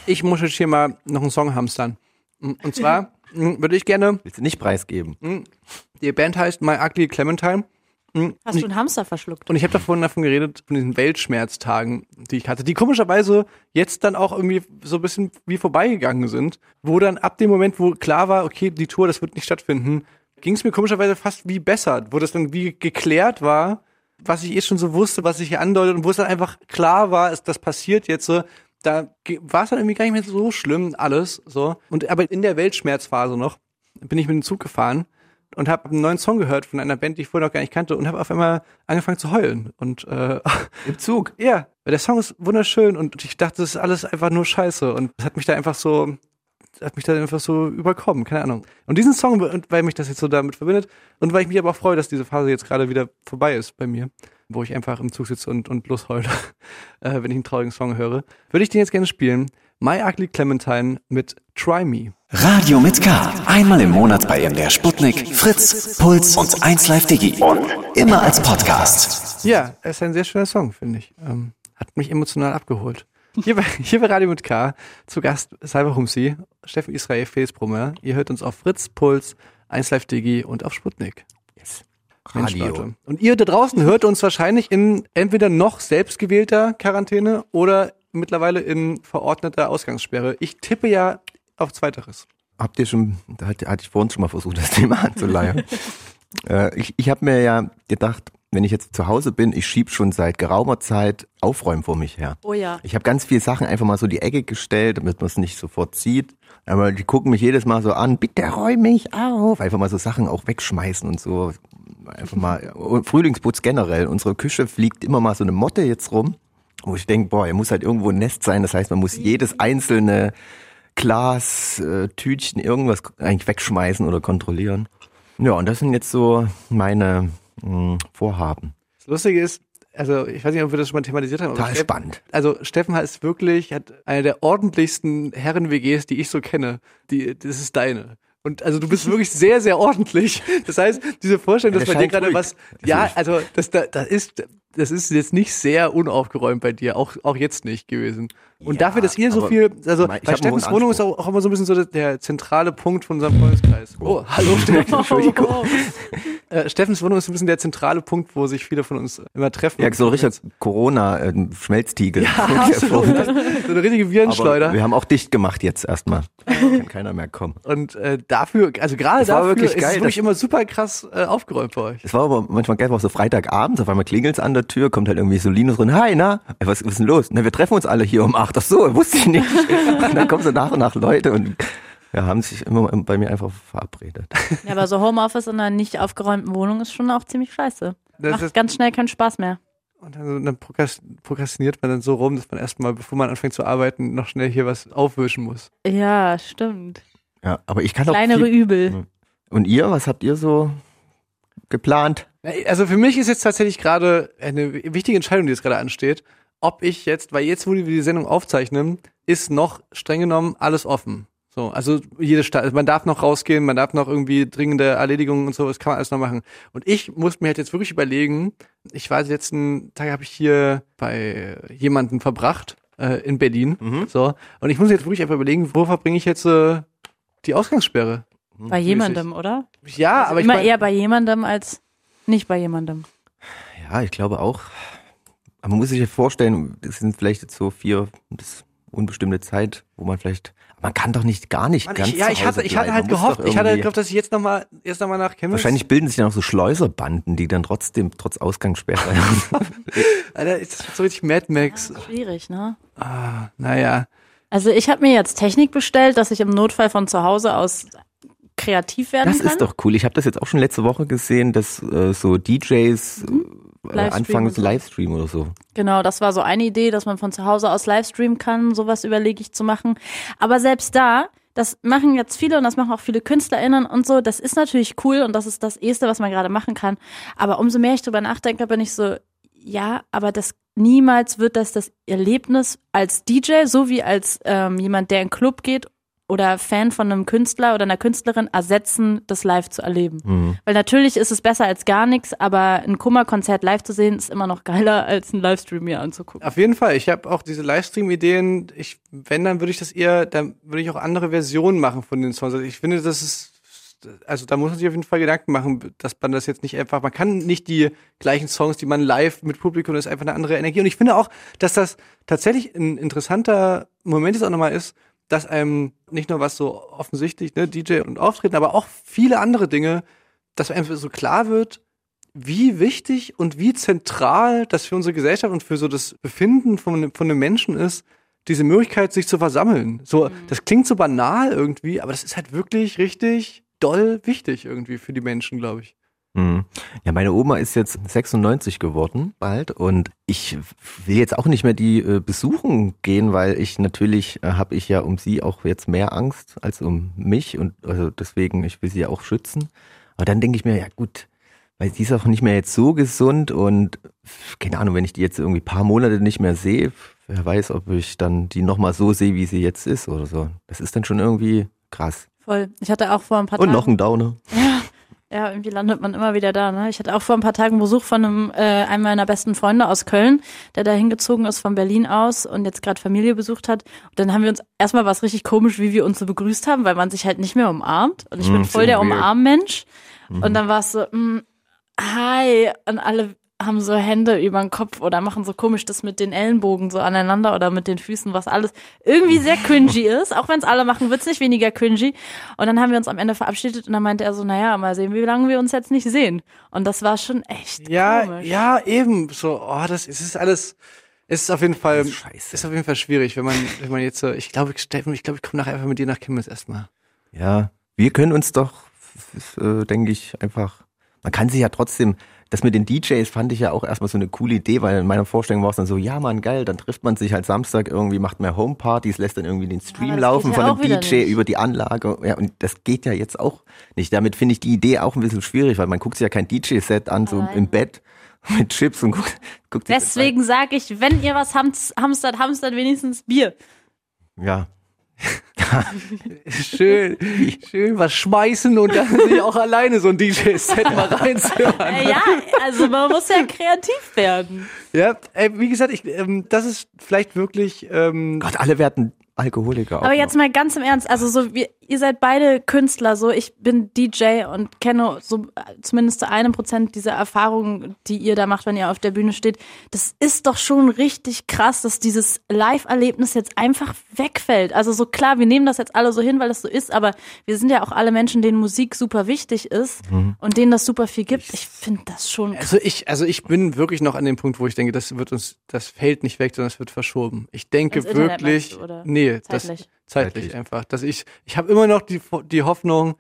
Speaker 3: ich muss jetzt hier mal noch einen Song hamstern. Und zwar mm, würde ich gerne,
Speaker 4: Willst du nicht preisgeben?
Speaker 3: die Band heißt My Ugly Clementine.
Speaker 5: Hast du einen Hamster verschluckt?
Speaker 3: Und ich habe davon davon geredet, von diesen Weltschmerztagen, die ich hatte, die komischerweise jetzt dann auch irgendwie so ein bisschen wie vorbeigegangen sind, wo dann ab dem Moment, wo klar war, okay, die Tour, das wird nicht stattfinden, ging es mir komischerweise fast wie besser, wo das dann wie geklärt war, was ich eh schon so wusste, was sich hier andeutet und wo es dann einfach klar war, ist, das passiert jetzt so, da war es dann irgendwie gar nicht mehr so schlimm alles so. Und aber in der Weltschmerzphase noch bin ich mit dem Zug gefahren und habe einen neuen Song gehört von einer Band, die ich vorher noch gar nicht kannte und habe auf einmal angefangen zu heulen und äh,
Speaker 4: Im Zug.
Speaker 3: ja, weil der Song ist wunderschön und ich dachte, das ist alles einfach nur Scheiße und das hat mich da einfach so hat mich da einfach so überkommen, keine Ahnung. Und diesen Song, weil mich das jetzt so damit verbindet und weil ich mich aber auch freue, dass diese Phase jetzt gerade wieder vorbei ist bei mir, wo ich einfach im Zug sitze und, und losheule, äh, wenn ich einen traurigen Song höre, würde ich den jetzt gerne spielen. My Ugly Clementine mit Try Me.
Speaker 2: Radio mit K. Einmal im Monat bei MDR Sputnik, Fritz, Puls und 1Live Digi. Und immer als Podcast.
Speaker 3: Ja, es ist ein sehr schöner Song, finde ich. Ähm, hat mich emotional abgeholt. Hier bei, hier bei Radio mit K, zu Gast Salva Humsi, Steffen Israel, Felix Brummer. Ihr hört uns auf Fritz, Puls, 1Live Digi und auf Sputnik. Mensch,
Speaker 4: Radio.
Speaker 3: Leute. Und ihr da draußen hört uns wahrscheinlich in entweder noch selbstgewählter Quarantäne oder mittlerweile in verordneter Ausgangssperre. Ich tippe ja auf Zweiteres.
Speaker 4: Habt ihr schon, da hatte, hatte ich vorhin schon mal versucht, das Thema anzuleiern. äh, ich ich habe mir ja gedacht, wenn ich jetzt zu Hause bin, ich schieb schon seit geraumer Zeit Aufräumen vor mich her.
Speaker 5: Oh ja.
Speaker 4: Ich habe ganz viele Sachen einfach mal so die Ecke gestellt, damit man es nicht sofort sieht. Aber die gucken mich jedes Mal so an, bitte räum mich auf. Einfach mal so Sachen auch wegschmeißen und so. Einfach mal, und Frühlingsputz generell. Unsere Küche fliegt immer mal so eine Motte jetzt rum, wo ich denke, boah, hier muss halt irgendwo ein Nest sein. Das heißt, man muss jedes einzelne Glas, äh, Tütchen, irgendwas eigentlich wegschmeißen oder kontrollieren. Ja, und das sind jetzt so meine mh, Vorhaben.
Speaker 3: Das Lustige ist, also ich weiß nicht, ob wir das schon mal thematisiert haben. aber
Speaker 4: Total spannend.
Speaker 3: Also Steffen ist wirklich, hat eine der ordentlichsten Herren-WGs, die ich so kenne. Die, das ist deine. Und also du bist wirklich sehr, sehr ordentlich. Das heißt, diese Vorstellung,
Speaker 4: Ja,
Speaker 3: dass bei dir gerade was,
Speaker 4: Das
Speaker 3: ja, also das da, da ist, das ist jetzt nicht sehr unaufgeräumt bei dir, auch, auch jetzt nicht gewesen. Und
Speaker 4: Ja,
Speaker 3: dafür, dass ihr so viel, also bei Steffens Wohnung ist auch, auch immer so ein bisschen so der, zentrale Punkt von unserem Freundeskreis. Oh, hallo Steffen.
Speaker 5: Entschuldigung.
Speaker 3: Äh, Steffens Wohnung ist ein bisschen der zentrale Punkt, wo sich viele von uns immer treffen.
Speaker 4: Ja, so richtig Corona-Schmelztiegel.
Speaker 3: Ja, absolut. so eine richtige Virenschleuder.
Speaker 4: Aber wir haben auch dicht gemacht jetzt erstmal. Kann keiner mehr kommen.
Speaker 3: Und äh, dafür, also gerade
Speaker 4: war
Speaker 3: dafür
Speaker 4: wirklich
Speaker 3: ist
Speaker 4: geil,
Speaker 3: es wirklich immer super krass äh, aufgeräumt bei euch.
Speaker 4: Es war aber manchmal geil, auch so Freitagabends, auf einmal klingelt's an der Tür, kommt halt irgendwie so Linus drin, hi, na, Ey, was, was ist denn los? Na, wir treffen uns alle hier um acht. Ach so, wusste ich nicht. Und dann kommen so nach und nach Leute und ja, haben sich immer bei mir einfach verabredet.
Speaker 5: Ja, aber so Homeoffice in einer nicht aufgeräumten Wohnung ist schon auch ziemlich scheiße.
Speaker 3: Das
Speaker 5: Macht
Speaker 3: ist,
Speaker 5: ganz schnell keinen Spaß mehr.
Speaker 3: und dann, dann prokrast- prokrastiniert man dann so rum, dass man erstmal, bevor man anfängt zu arbeiten, noch schnell hier was aufwischen muss.
Speaker 5: Ja, stimmt.
Speaker 4: Ja, aber ich kann auch
Speaker 5: Kleinere Übel.
Speaker 4: Und ihr, was habt ihr so geplant?
Speaker 3: Also für mich ist jetzt tatsächlich gerade eine wichtige Entscheidung, die jetzt gerade ansteht, ob ich jetzt, weil jetzt, wo wir die Sendung aufzeichnen, ist noch streng genommen alles offen. So, also jede Stadt, also man darf noch rausgehen, man darf noch irgendwie dringende Erledigungen und so, das kann man alles noch machen. Und ich muss mir halt jetzt wirklich überlegen, ich war die letzten Tage habe ich hier bei jemanden verbracht äh, in Berlin,
Speaker 4: Mhm.
Speaker 3: so, und ich muss jetzt wirklich einfach überlegen, wo verbringe ich jetzt äh, die Ausgangssperre?
Speaker 5: Bei jemandem, oder?
Speaker 3: Ja,
Speaker 5: Also
Speaker 3: aber ich
Speaker 5: immer
Speaker 3: mein,
Speaker 5: eher bei jemandem als nicht bei jemandem.
Speaker 4: Ja, ich glaube auch. Aber man muss sich ja vorstellen, das sind vielleicht jetzt so vier bis unbestimmte Zeit, wo man vielleicht, man kann doch nicht gar nicht
Speaker 3: Mann,
Speaker 4: ganz
Speaker 3: ich, ja,
Speaker 4: zu
Speaker 3: ich
Speaker 4: Hause
Speaker 3: hatte, ich hatte halt gehofft, ich hatte halt gehofft, dass ich jetzt nochmal, jetzt nochmal nach Chemnitz.
Speaker 4: Wahrscheinlich bilden sich dann auch so Schleuserbanden, die dann trotzdem trotz Ausgangssperre.
Speaker 3: Alter, ist das so richtig Mad Max.
Speaker 5: Schwierig, ne?
Speaker 3: Ah, naja.
Speaker 5: Also ich habe mir jetzt Technik bestellt, dass ich im Notfall von zu Hause aus kreativ werden
Speaker 4: Das
Speaker 5: kann.
Speaker 4: ist doch cool. Ich habe das jetzt auch schon letzte Woche gesehen, dass äh, so DJs äh,
Speaker 5: Mhm. Livestream
Speaker 4: anfangen
Speaker 5: und so.
Speaker 4: Livestream oder so.
Speaker 5: Genau, das war so eine Idee, dass man von zu Hause aus Livestreamen kann. Sowas überlege ich zu machen. Aber selbst da, das machen jetzt viele und das machen auch viele KünstlerInnen und so. Das ist natürlich cool und das ist das Erste, was man gerade machen kann. Aber umso mehr ich drüber nachdenke, bin ich so, ja, aber das niemals wird das das Erlebnis als DJ, so wie als ähm, jemand, der in Club geht oder Fan von einem Künstler oder einer Künstlerin ersetzen, das live zu erleben.
Speaker 4: Mhm.
Speaker 5: Weil natürlich ist es besser als gar nichts, aber ein Kummerkonzert live zu sehen, ist immer noch geiler, als einen Livestream mir anzugucken.
Speaker 3: Auf jeden Fall. Ich habe auch diese Livestream-Ideen. Ich, wenn, dann würde ich das eher, dann würde ich auch andere Versionen machen von den Songs. Also ich finde, das ist, also da muss man sich auf jeden Fall Gedanken machen, dass man das jetzt nicht einfach, man kann nicht die gleichen Songs, die man live mit Publikum, das ist einfach eine andere Energie. Und ich finde auch, dass das tatsächlich ein interessanter Moment jetzt auch nochmal ist, dass einem nicht nur was so offensichtlich, ne, DJ und Auftreten, aber auch viele andere Dinge, dass einem so klar wird, wie wichtig und wie zentral das für unsere Gesellschaft und für so das Befinden von, von einem Menschen ist, diese Möglichkeit, sich zu versammeln. So, das klingt so banal irgendwie, aber das ist halt wirklich richtig doll wichtig irgendwie für die Menschen, glaube ich.
Speaker 4: Mhm. Ja, meine Oma ist jetzt 96 geworden bald und ich will jetzt auch nicht mehr die äh, besuchen gehen, weil ich natürlich äh, habe ich ja um sie auch jetzt mehr Angst als um mich und also deswegen ich will sie ja auch schützen. Aber dann denke ich mir ja gut, weil sie ist auch nicht mehr jetzt so gesund und keine Ahnung, wenn ich die jetzt irgendwie paar Monate nicht mehr sehe, wer weiß, ob ich dann die noch mal so sehe, wie sie jetzt ist oder so. Das ist dann schon irgendwie krass.
Speaker 5: Voll. Ich hatte auch vor ein paar
Speaker 4: Und
Speaker 5: Tagen.
Speaker 4: noch ein Downer.
Speaker 5: Ja, irgendwie landet man immer wieder da. Ne? Ich hatte auch vor ein paar Tagen Besuch von einem, äh, einem meiner besten Freunde aus Köln, der da hingezogen ist von Berlin aus und jetzt gerade Familie besucht hat. Und dann haben wir uns erstmal was richtig komisch, wie wir uns so begrüßt haben, weil man sich halt nicht mehr umarmt. Und ich
Speaker 4: Mm,
Speaker 5: bin voll der. Umarmmensch. Und dann war es so, mm, hi. Und alle haben so Hände über den Kopf oder machen so komisch das mit den Ellenbogen so aneinander oder mit den Füßen, was alles irgendwie sehr cringy ist. Auch wenn es alle machen, wird's nicht weniger cringy. Und dann haben wir uns am Ende verabschiedet und dann meinte er so, naja, mal sehen, wie lange wir uns jetzt nicht sehen. Und das war schon echt
Speaker 3: Ja,
Speaker 5: komisch.
Speaker 3: ja, eben. So, oh, das es ist alles. Es ist auf jeden Fall,
Speaker 4: ist scheiße.
Speaker 3: ist auf jeden Fall schwierig, wenn man, wenn man jetzt so, ich glaube, Steffen, ich glaube, ich komme nachher einfach mit dir nach Chemnitz erstmal.
Speaker 4: Ja, wir können uns doch, äh, denke ich, einfach. Man kann sich ja trotzdem, das mit den DJs fand ich ja auch erstmal so eine coole Idee, weil in meiner Vorstellung war es dann so, ja man, geil, dann trifft man sich halt Samstag irgendwie, macht mehr Homepartys, lässt dann irgendwie den Stream
Speaker 5: das
Speaker 4: laufen
Speaker 5: ja
Speaker 4: von dem DJ über die Anlage. Ja, und das geht ja jetzt auch nicht. Damit finde ich die Idee auch ein bisschen schwierig, weil man guckt sich ja kein DJ-Set an, so
Speaker 5: Alleine.
Speaker 4: im Bett mit Chips und guckt, guckt
Speaker 5: Deswegen sage ich, wenn ihr was hamst- hamstert, hamstert wenigstens Bier.
Speaker 4: Ja.
Speaker 3: schön, schön was schmeißen und dann sich auch alleine so ein DJ-Set mal reinzuhören.
Speaker 5: Ja, also man muss ja kreativ werden.
Speaker 3: Ja, ey, wie gesagt, ich, ähm, das ist vielleicht wirklich. Ähm,
Speaker 4: Gott, alle werden Alkoholiker. auch
Speaker 5: Aber jetzt
Speaker 4: noch.
Speaker 5: mal ganz im Ernst, also so wir, ihr seid beide Künstler, so ich bin DJ und kenne so zumindest zu einem Prozent dieser Erfahrungen, die ihr da macht, wenn ihr auf der Bühne steht. Das ist doch schon richtig krass, dass dieses Live-Erlebnis jetzt einfach wegfällt. Also so klar, wir nehmen das jetzt alle so hin, weil es so ist, aber wir sind ja auch alle Menschen, denen Musik super wichtig ist und denen das super viel gibt. Ich finde das schon
Speaker 3: Also ich, also ich bin wirklich noch an dem Punkt, wo ich denke, das wird uns, das fällt nicht weg, sondern es wird verschoben. Ich denke wirklich,
Speaker 5: oder
Speaker 3: nee,
Speaker 5: zeitlich?
Speaker 3: das zeitlich,
Speaker 4: Zeitlich.
Speaker 3: einfach, dass ich, ich habe immer noch die, die Hoffnung,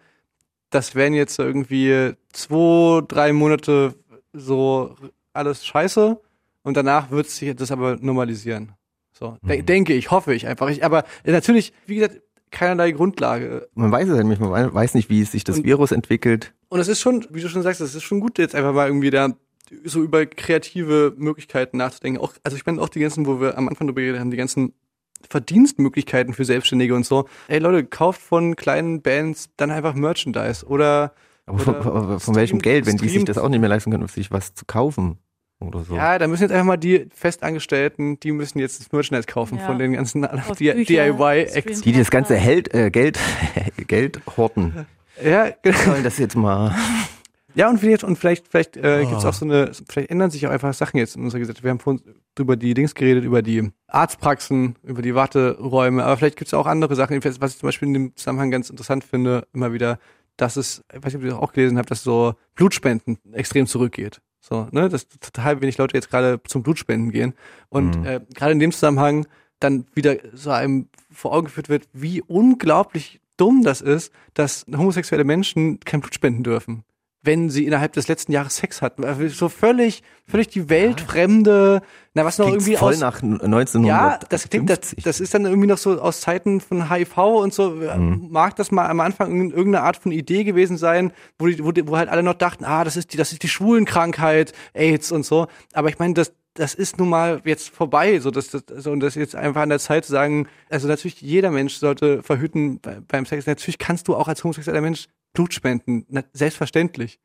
Speaker 3: das wären jetzt irgendwie zwei, drei Monate so alles scheiße und danach wird sich das aber normalisieren. So, de denke ich, hoffe ich einfach. Ich, aber natürlich, wie gesagt, keinerlei Grundlage.
Speaker 4: Man weiß es halt nicht, man wei- weiß nicht, wie sich das
Speaker 3: Und-
Speaker 4: Virus entwickelt.
Speaker 3: Und es ist schon, wie du schon sagst, es ist schon gut, jetzt einfach mal irgendwie da so über kreative Möglichkeiten nachzudenken. Auch, also ich meine auch die ganzen, wo wir am Anfang drüber geredet haben, die ganzen Verdienstmöglichkeiten für Selbstständige und so. Ey Leute, kauft von kleinen Bands dann einfach Merchandise oder
Speaker 4: Aber von,
Speaker 3: Oder
Speaker 4: von, von welchem
Speaker 3: streamt-
Speaker 4: Geld, wenn die sich
Speaker 3: streamt-
Speaker 4: das auch nicht mehr leisten können, sich was zu kaufen oder so.
Speaker 3: ja, da müssen jetzt einfach mal die Festangestellten, die müssen jetzt das Merchandise kaufen
Speaker 5: Ja.
Speaker 3: von den ganzen DIY-Acts.
Speaker 4: Die, die das ganze Held, äh, Geld, Geld horten,
Speaker 3: Ja, genau.
Speaker 4: sollen das jetzt mal.
Speaker 3: Ja, und vielleicht, und vielleicht, vielleicht äh,
Speaker 4: Oh.
Speaker 3: gibt's auch so eine, vielleicht ändern sich auch einfach Sachen jetzt in unserer Gesellschaft. Wir haben vorhin über die Dings geredet, über die Arztpraxen, über die Warteräume, aber vielleicht gibt's auch andere Sachen, was ich zum Beispiel in dem Zusammenhang ganz interessant finde, immer wieder, dass es, ich weiß nicht, ob ihr das auch gelesen habt, dass so Blutspenden extrem zurückgeht. So, ne, dass total wenig Leute jetzt gerade zum Blutspenden gehen. Und
Speaker 4: Mhm.
Speaker 3: äh, gerade in dem Zusammenhang dann wieder so einem vor Augen geführt wird, wie unglaublich dumm das ist, dass homosexuelle Menschen kein Blut spenden dürfen wenn sie innerhalb des letzten Jahres Sex hatten. Also So völlig, völlig die weltfremde, na was noch
Speaker 4: Klingt
Speaker 3: irgendwie
Speaker 4: voll
Speaker 3: aus,
Speaker 4: nach 1950.
Speaker 3: ja, das klingt, das, das ist dann irgendwie noch so aus Zeiten von HIV und so.
Speaker 4: Mhm.
Speaker 3: Mag das mal am Anfang irgend- irgendeine Art von Idee gewesen sein, wo, die, wo, die, wo halt alle noch dachten, ah, das ist die, das ist die Schwulenkrankheit, AIDS und so. Aber ich meine, das, das ist nun mal jetzt vorbei, so dass das, so, und das ist jetzt einfach an der Zeit zu sagen, also natürlich jeder Mensch sollte verhüten bei, beim Sex. Natürlich kannst du auch als homosexueller Mensch Blut spenden, na, selbstverständlich.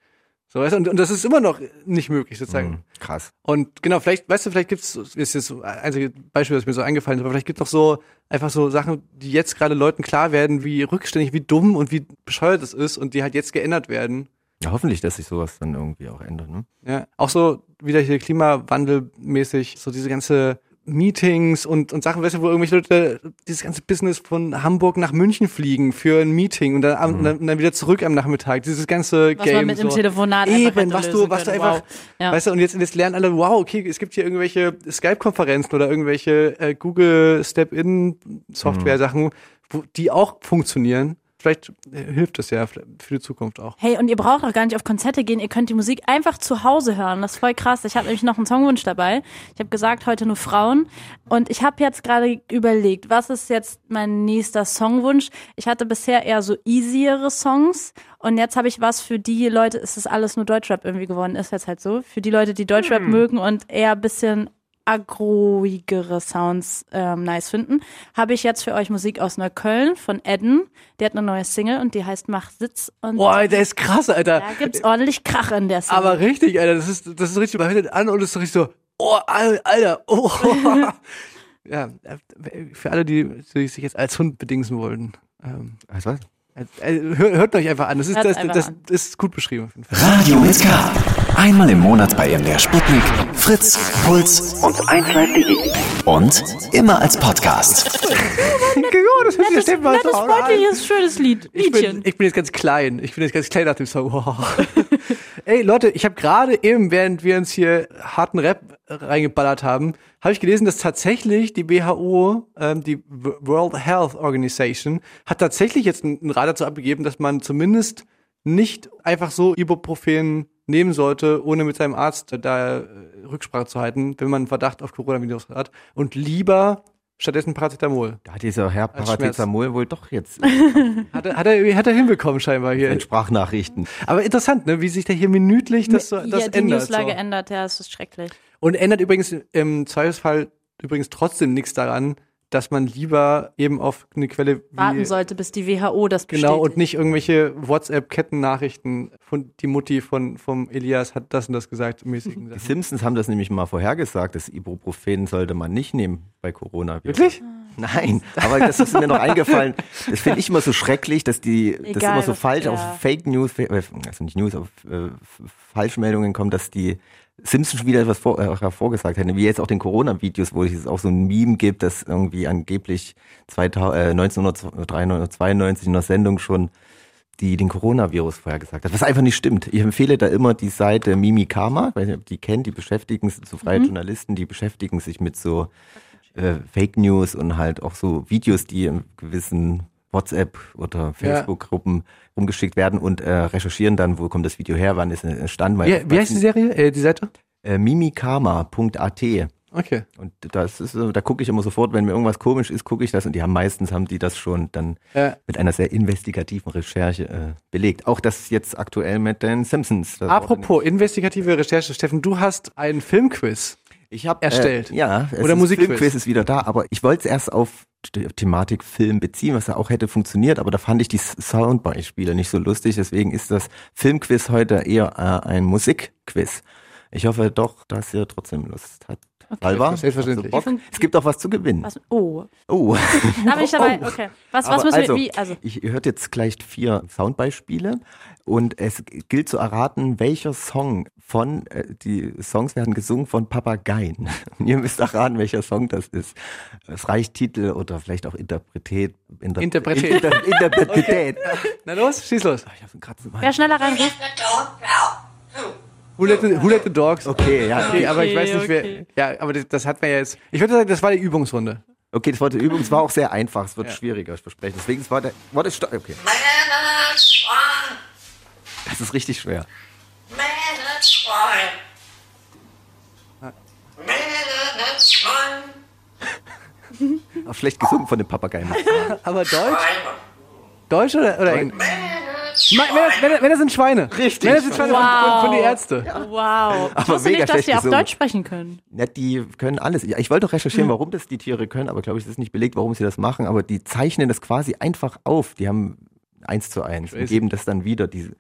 Speaker 3: So, weißt du, und, und das ist immer noch nicht möglich, sozusagen.
Speaker 4: Mhm. Krass.
Speaker 3: Und genau, vielleicht, weißt du, vielleicht gibt's, ist jetzt so ein einziges Beispiel, das mir so eingefallen ist, aber vielleicht gibt es noch so einfach so Sachen, die jetzt gerade Leuten klar werden, wie rückständig, wie dumm und wie bescheuert es ist und die halt jetzt geändert werden.
Speaker 4: Ja, hoffentlich, dass sich sowas dann irgendwie auch ändert. Ne?
Speaker 3: Ja, auch so wieder hier klimawandelmäßig, so diese ganze Meetings und, und Sachen, weißt du, wo irgendwelche Leute dieses ganze Business von Hamburg nach München fliegen für ein Meeting und dann, am- und dann, und dann wieder zurück am Nachmittag. Dieses ganze
Speaker 5: Was
Speaker 3: Game.
Speaker 5: man mit
Speaker 3: so.
Speaker 5: dem Telefonat
Speaker 3: Eben, was du, was du einfach,
Speaker 5: Wow. Ja.
Speaker 3: weißt du, und jetzt, jetzt lernen alle, wow, okay, es gibt hier irgendwelche Skype-Konferenzen oder irgendwelche äh, Google Step-In-Software-Sachen, wo die auch funktionieren. Vielleicht äh, hilft das ja für die Zukunft auch.
Speaker 5: Hey, und ihr braucht auch gar nicht auf Konzerte gehen, ihr könnt die Musik einfach zu Hause hören. Das ist voll krass. Ich habe nämlich noch einen Songwunsch dabei. Ich habe gesagt, heute nur Frauen. Und ich habe jetzt gerade überlegt, was ist jetzt mein nächster Songwunsch? Ich hatte bisher eher so easiere Songs. Und jetzt habe ich was für die Leute, es ist alles nur Deutschrap irgendwie geworden, ist jetzt halt so. Für die Leute, die Deutschrap mögen und eher ein bisschen agroigere Sounds ähm, nice finden, habe ich jetzt für euch Musik aus Neukölln von Edden. Der hat eine neue Single und die heißt Mach Sitz. Und
Speaker 3: Boah, der ist krass, Alter.
Speaker 5: da gibt's ordentlich Krach in der Single.
Speaker 3: Aber richtig, Alter, das ist, das ist richtig, man hört den an und es ist richtig so, oh, Al- Alter, oh. ja, äh, für alle, die, die sich jetzt als Hund bedingsen wollten. Ähm,
Speaker 4: Was, was?
Speaker 3: äh, hört, hört euch einfach an, das ist, das, das,
Speaker 5: an.
Speaker 3: ist gut beschrieben auf jeden Fall.
Speaker 2: Radio mit K. Einmal im Monat bei MDR Sputnik, Fritz, Puls und 1Live.de. Und immer als Podcast.
Speaker 3: Genau, das hört sich so an.
Speaker 5: freundliches, schönes Lied.
Speaker 3: Ich bin, ich bin jetzt ganz klein. Ich bin jetzt ganz klein nach dem Song. Wow. Ey, Leute, ich habe gerade eben, während wir uns hier harten Rap reingeballert haben, habe ich gelesen, dass tatsächlich die WHO, ähm, die World Health Organization, hat tatsächlich jetzt einen einen Rat dazu abgegeben, dass man zumindest nicht einfach so Ibuprofen nehmen sollte, ohne mit seinem Arzt da äh, Rücksprache zu halten, wenn man einen Verdacht auf Coronavirus hat. Und lieber stattdessen Paracetamol.
Speaker 4: Da hat dieser Herr Paracetamol wohl doch jetzt
Speaker 3: Hat er, hat er, hat er hinbekommen scheinbar hier.
Speaker 4: in Sprachnachrichten.
Speaker 3: Aber interessant, ne, wie sich da hier minütlich das, so, das
Speaker 5: ja, die
Speaker 3: ändert.
Speaker 5: Newslage
Speaker 3: So.
Speaker 5: ändert, ja, es ist schrecklich.
Speaker 3: Und ändert übrigens im Zweifelsfall übrigens trotzdem nichts daran, dass man lieber eben auf eine Quelle wie
Speaker 5: Warten sollte, bis die WHO das bestätigt.
Speaker 3: Genau, und nicht irgendwelche WhatsApp-Kettennachrichten von die Mutti von vom Elias hat das und das gesagt, mäßigen
Speaker 4: Die. Simpsons haben das nämlich mal vorhergesagt, das Ibuprofen sollte man nicht nehmen bei Corona.
Speaker 3: Wirklich?
Speaker 4: Nein, aber das ist mir noch eingefallen. Das finde ich immer so schrecklich, dass die das
Speaker 5: Egal,
Speaker 4: immer so falsch
Speaker 5: ja.
Speaker 4: auf Fake News, äh, also nicht News, auf äh, Falschmeldungen kommen, dass die Simpsons schon wieder etwas vor, äh, hervorgesagt hätten, wie jetzt auch den Corona-Videos, wo es auch so ein Meme gibt, dass irgendwie angeblich 2000, äh, 1992 in der Sendung schon die den Coronavirus vorhergesagt hat, was einfach nicht stimmt. Ich empfehle da immer die Seite Mimikama, weiß nicht, ob ihr die kennt, die beschäftigen sich, so freie Journalisten, die beschäftigen sich mit so äh, Fake News und halt auch so Videos, die in gewissen WhatsApp oder Facebook-Gruppen rumgeschickt werden und äh, recherchieren dann, wo kommt das Video her, wann ist es entstanden.
Speaker 3: Wie, wie heißt die Serie? Äh, die Seite?
Speaker 4: Äh, mimikama.at
Speaker 3: Okay.
Speaker 4: und das ist, da gucke ich immer sofort, wenn mir irgendwas komisch ist, gucke ich das und die haben meistens haben die das schon dann
Speaker 3: Ja.
Speaker 4: mit einer sehr investigativen Recherche äh, belegt. Auch das jetzt aktuell mit den Simpsons.
Speaker 3: Apropos investigative Recherche, Steffen, du hast einen Filmquiz.
Speaker 4: Ich habe
Speaker 3: erstellt.
Speaker 4: Äh, ja,
Speaker 3: Oder Musikquiz.
Speaker 4: Filmquiz ist wieder da, aber ich wollte es erst auf die Thematik Film beziehen, was ja auch hätte funktioniert, aber da fand ich die Soundbeispiele nicht so lustig, deswegen ist das Filmquiz heute eher äh, ein Musikquiz. Ich hoffe doch, dass ihr trotzdem Lust habt. Salva?
Speaker 3: Selbstverständlich.
Speaker 4: Hast du Bock? Es gibt auch was zu gewinnen.
Speaker 5: Was, oh.
Speaker 4: Oh.
Speaker 5: Da bin ich dabei. Okay. Was, was müssen
Speaker 4: also,
Speaker 5: wir, wie, also.
Speaker 4: Ich, ihr hört jetzt gleich vier Soundbeispiele und es gilt zu erraten, welcher Song von, äh, die Songs werden gesungen von Papageien. Und ihr müsst erraten, welcher Song das ist. Es reicht Titel oder vielleicht auch Interpretät. Inter
Speaker 3: Interpretät.
Speaker 4: Inter Interpretät.
Speaker 3: Na los, schieß los.
Speaker 4: Ich hab gerade so
Speaker 5: Wer schneller reinruft?
Speaker 3: Who let the, who let the dogs?
Speaker 4: Okay, ja.
Speaker 3: Okay, aber ich
Speaker 5: Okay,
Speaker 3: weiß nicht,
Speaker 5: okay.
Speaker 3: wer. Ja, aber das, das hat man ja jetzt. Ich würde sagen, das war die Übungsrunde.
Speaker 4: Okay, das war die Übung. Es war auch sehr einfach. Es wird schwieriger, ich verspreche. Deswegen es war der. Warte, stopp. Okay. Das ist richtig schwer. Auch schlecht gesungen von den Papageien.
Speaker 3: Aber Deutsch? Deutsch oder, oder Englisch? Ma- Wenn das, wenn, das, wenn das sind Schweine.
Speaker 4: Richtig.
Speaker 3: Wenn das sind Schweine von, von, von die Ärzte.
Speaker 5: Wow. Ich
Speaker 4: Aber
Speaker 5: wusste nicht, dass die auch. Deutsch sprechen können.
Speaker 4: Ja, die können alles. Ja, ich wollte doch recherchieren, warum das die Tiere können, aber glaube ich, es ist nicht belegt, warum sie das machen. Aber die zeichnen das quasi einfach auf. Die haben eins zu eins und geben das dann wieder. Diese,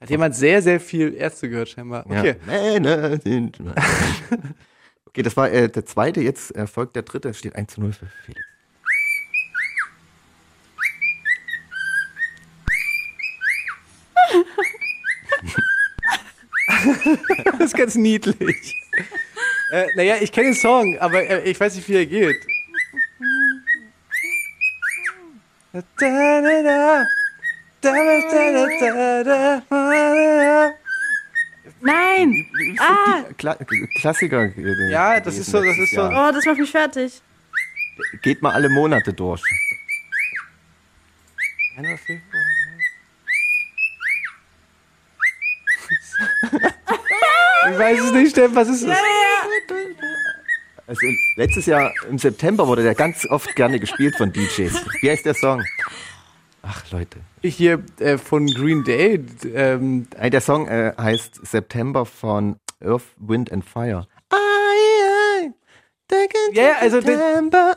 Speaker 3: Hat jemand sehr, sehr viel Ärzte gehört, scheinbar. Okay.
Speaker 4: Ja. Männer sind- Okay, das war äh, der zweite. Jetzt äh, folgt der dritte. Es steht 1 zu 0 für Felix.
Speaker 3: Das ist ganz niedlich. äh, naja, ich kenne den Song, aber äh, ich weiß nicht, wie er geht.
Speaker 5: Nein! Ah!
Speaker 4: Kla Klassiker.
Speaker 3: Ja, das ist so- das ist so-.
Speaker 5: Oh, das macht mich fertig.
Speaker 4: Geht mal alle Monate durch.
Speaker 3: Januar, Februar. Ich weiß es nicht, Steffen, was ist es?
Speaker 4: Also letztes Jahr im September wurde der ganz oft gerne gespielt von DJs. Wie heißt der Song? Ach Leute.
Speaker 3: Hier äh, von Green Day. Ähm,
Speaker 4: Nein, der Song äh, heißt September von Earth, Wind and Fire.
Speaker 3: Ja, ja, also den-
Speaker 4: September.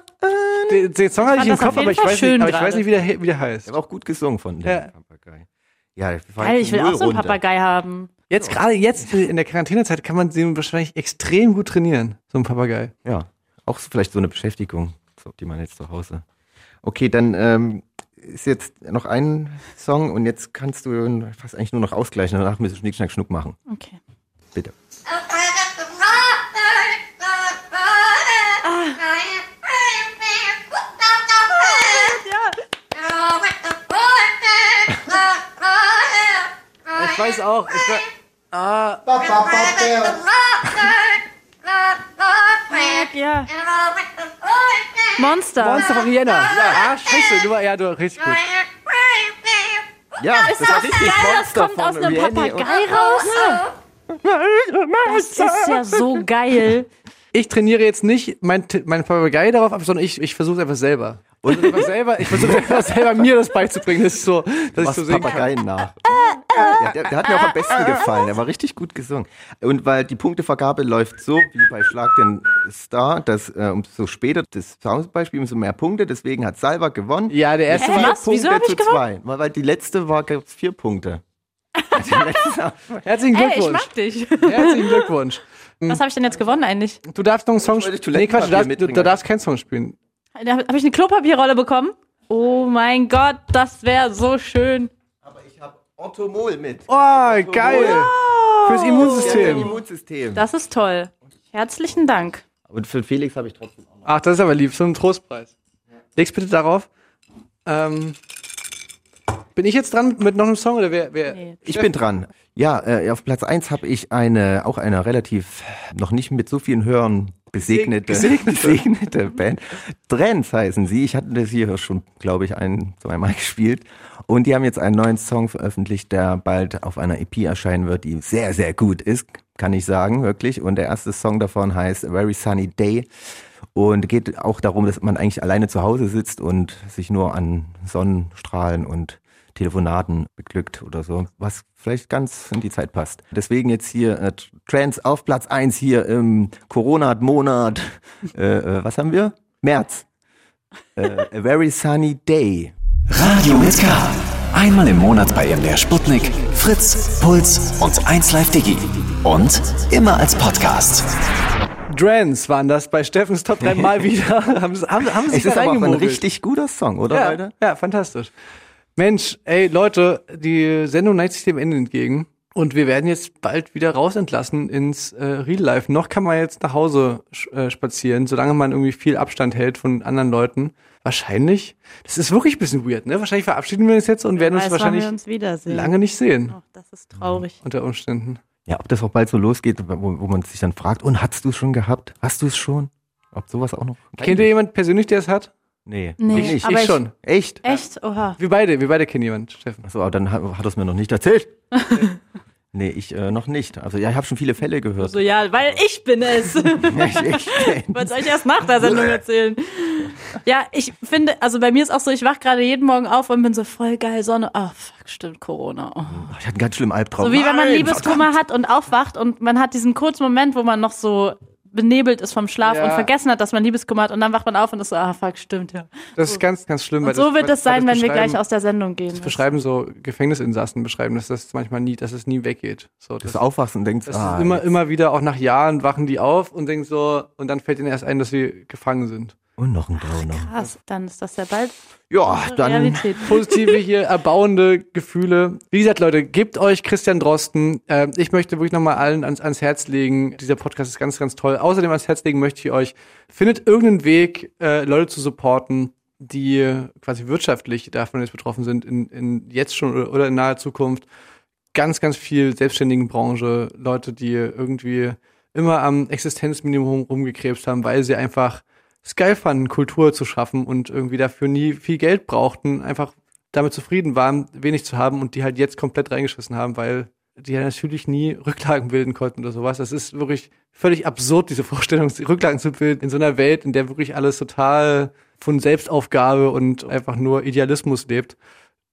Speaker 3: den, den Song hatte ich im
Speaker 5: das
Speaker 3: Kopf, aber ich weiß, nicht, aber ich weiß nicht, wie der, wie der heißt.
Speaker 4: Der war auch gut gesungen von dem
Speaker 3: Ja.
Speaker 4: Papagei. Ja, das
Speaker 5: Geil, ich will auch so einen. Papagei haben.
Speaker 3: Jetzt, gerade jetzt in der Quarantänezeit kann man den wahrscheinlich extrem gut trainieren, so ein Papagei.
Speaker 4: Ja, auch so, vielleicht so eine Beschäftigung, so, die man jetzt zu Hause. Okay, dann ähm, ist jetzt noch ein Song und jetzt kannst du fast eigentlich nur noch ausgleichen. Danach müssen wir Schnick, Schnack, Schnuck machen.
Speaker 5: Okay.
Speaker 4: Bitte.
Speaker 3: Ich weiß auch. Ich weiß,
Speaker 5: Ja. Monster.
Speaker 3: Monster von Vienna. Ja, ah, scheiße. Du war, ja, du richtig gut.
Speaker 4: Ja, das war richtig
Speaker 5: Geil, das
Speaker 4: Monster
Speaker 5: kommt aus
Speaker 4: von
Speaker 5: einem
Speaker 4: Rihanna
Speaker 5: Papagei raus. Das ist ja so geil.
Speaker 3: Ich trainiere jetzt nicht mein, mein Papagei darauf ab, sondern ich, ich versuche es einfach selber. Und einfach selber, ich versuche einfach selber mir das beizubringen. Das ist so, dass ich
Speaker 4: Was
Speaker 3: so sehen kann.
Speaker 4: Papageien nach. Ja, der, der hat mir auch am besten gefallen. Der war richtig gut gesungen. Und weil die Punktevergabe läuft so wie bei Schlag den Star, dass äh, umso später das Soundbeispiel, umso mehr Punkte. Deswegen hat Salva gewonnen.
Speaker 3: Ja, der erste war.
Speaker 5: Ich
Speaker 4: zu zwei. Weil, weil die letzte war gab's vier Punkte.
Speaker 3: Herzlichen
Speaker 5: Ey, ich
Speaker 3: Glückwunsch.
Speaker 5: mag dich.
Speaker 3: Herzlichen Glückwunsch.
Speaker 5: Was habe ich denn jetzt gewonnen eigentlich?
Speaker 3: Du darfst noch einen Song spielen. Nee, Quatsch, du darfst, du, du darfst keinen Song spielen.
Speaker 5: Da habe ich eine Klopapierrolle bekommen. Oh mein Gott, das wäre so schön.
Speaker 4: Orthomol mit.
Speaker 3: Oh, geil. Fürs
Speaker 4: Ja,
Speaker 3: Immunsystem.
Speaker 4: Immunsystem.
Speaker 5: Das ist toll. Herzlichen Dank.
Speaker 4: Und für Felix habe ich trotzdem auch noch.
Speaker 3: Ach, das ist aber lieb. So ein Trostpreis. Leg's bitte darauf. Ähm, bin ich jetzt dran mit noch einem Song oder wer? wer?
Speaker 5: Nee.
Speaker 4: Ich bin dran. Ja, äh, auf Platz eins habe ich eine, auch eine relativ noch nicht mit so vielen Hörern besegnete, besegnete Band. Trends heißen sie. Ich hatte das hier schon, glaube ich, ein, zweimal gespielt. Und die haben jetzt einen neuen Song veröffentlicht, der bald auf einer EP erscheinen wird, die sehr, sehr gut ist, kann ich sagen, wirklich. Und der erste Song davon heißt A Very Sunny Day. Und geht auch darum, dass man eigentlich alleine zu Hause sitzt und sich nur an Sonnenstrahlen und Telefonaten beglückt oder so, was vielleicht ganz in die Zeit passt. Deswegen jetzt hier äh, Trends auf Platz eins hier im Corona-Monat. Äh, äh, was haben wir? März. Äh, a very sunny day.
Speaker 2: Radio mit K. Einmal im Monat bei MDR Sputnik, Fritz, Puls und 1Live Digi. Und immer als Podcast.
Speaker 3: Drans waren das bei Steffens Top 3 mal wieder. haben, sie- haben, haben sie
Speaker 4: Es
Speaker 3: sich
Speaker 4: ist aber auch ein richtig guter Song, oder
Speaker 3: ja,
Speaker 4: Leute?
Speaker 3: ja, fantastisch. Mensch, ey Leute, die Sendung neigt sich dem Ende entgegen. Und wir werden jetzt bald wieder rausentlassen ins äh, Real Life. Noch kann man jetzt nach Hause äh, spazieren, solange man irgendwie viel Abstand hält von anderen Leuten. Wahrscheinlich. Das ist wirklich ein bisschen weird, ne? Wahrscheinlich verabschieden wir uns jetzt und werden uns
Speaker 5: Weiß,
Speaker 3: wahrscheinlich
Speaker 5: wir uns wiedersehen.
Speaker 3: lange nicht sehen.
Speaker 5: Oh, das ist traurig.
Speaker 3: Unter Umständen.
Speaker 4: Ja, ob das auch bald so losgeht, wo, wo man sich dann fragt, und hast du es schon gehabt? Hast du es schon? Ob sowas auch noch?
Speaker 3: Kennt ihr jemand persönlich, der es hat?
Speaker 4: Nee.
Speaker 5: Nee,
Speaker 4: ich nicht.
Speaker 5: aber
Speaker 3: ich
Speaker 5: ich-
Speaker 3: schon.
Speaker 4: Echt?
Speaker 5: Echt? Oha.
Speaker 3: Wir beide, wir beide kennen jemanden, Steffen.
Speaker 4: Achso, aber dann hat, hat er es mir noch nicht erzählt. nee, ich äh, noch nicht. Also ja, ich habe schon viele Fälle gehört.
Speaker 5: So, ja, weil ich bin es.
Speaker 4: ich, ich,
Speaker 5: Wollte euch erst nach der Sendung erzählen. Ja, ich finde, also bei mir ist auch so, ich wach gerade jeden Morgen auf und bin so voll geil Sonne. Ah, fuck, stimmt, Corona. Oh.
Speaker 4: ich hatte einen ganz schlimmen Albtraum.
Speaker 5: So wie wenn man Liebeskummer hat und aufwacht und man hat diesen kurzen Moment, wo man noch so benebelt ist vom Schlaf
Speaker 3: Ja.
Speaker 5: und vergessen hat, dass man Liebeskummer hat und dann wacht man auf und ist so, ah, fuck, stimmt, ja.
Speaker 3: Das ist ganz, ganz schlimm. weil
Speaker 5: Und so
Speaker 3: das-
Speaker 5: wird es sein,
Speaker 3: das
Speaker 5: wenn wir gleich aus der Sendung gehen.
Speaker 3: Das beschreiben so Gefängnisinsassen beschreiben, dass das manchmal nie, dass es nie weggeht. So, das,
Speaker 4: du aufwachst und denkst,
Speaker 3: das
Speaker 4: ah,
Speaker 3: ist immer,
Speaker 4: jetzt-
Speaker 3: immer wieder, auch nach Jahren wachen die auf und denken so, und dann fällt ihnen erst ein, dass sie gefangen sind.
Speaker 4: Und noch ein Brauner.
Speaker 5: Krass, dann ist das ja bald
Speaker 4: Ja, dann
Speaker 5: Realität.
Speaker 3: Positive hier, erbauende Gefühle. Wie gesagt, Leute, gebt euch Christian Drosten. Ähm, ich möchte wirklich nochmal allen ans, ans Herz legen. Dieser Podcast ist ganz, ganz toll. Außerdem ans Herz legen möchte ich euch, findet irgendeinen Weg, äh, Leute zu supporten, die quasi wirtschaftlich davon jetzt betroffen sind, in, in jetzt schon oder, oder in naher Zukunft. Ganz, ganz viel selbstständigen Branche, Leute, die irgendwie immer am Existenzminimum rumgekrebst haben, weil sie einfach es geil fanden, Kultur zu schaffen und irgendwie dafür nie viel Geld brauchten, einfach damit zufrieden waren, wenig zu haben und die halt jetzt komplett reingeschissen haben, weil die ja natürlich nie Rücklagen bilden konnten oder sowas. Das ist wirklich völlig absurd, diese Vorstellung, Rücklagen zu bilden in so einer Welt, in der wirklich alles total von Selbstaufgabe und einfach nur Idealismus lebt.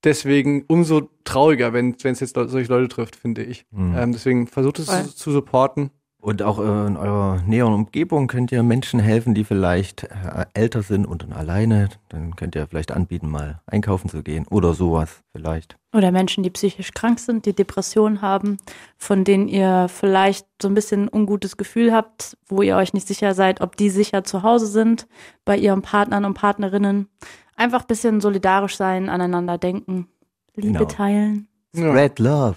Speaker 3: Deswegen umso trauriger, wenn es jetzt solche Leute trifft, finde ich. Ähm, deswegen versucht es zu, zu supporten.
Speaker 4: Und auch äh, in eurer näheren Umgebung könnt ihr Menschen helfen, die vielleicht äh, älter sind und dann alleine. Dann könnt ihr vielleicht anbieten, mal einkaufen zu gehen oder sowas vielleicht.
Speaker 5: Oder Menschen, die psychisch krank sind, die Depressionen haben, von denen ihr vielleicht so ein bisschen ein ungutes Gefühl habt, wo ihr euch nicht sicher seid, ob die sicher zu Hause sind, bei ihren Partnern und Partnerinnen. Einfach ein bisschen solidarisch sein, aneinander denken, Liebe
Speaker 4: Genau.
Speaker 5: teilen.
Speaker 4: Spread love.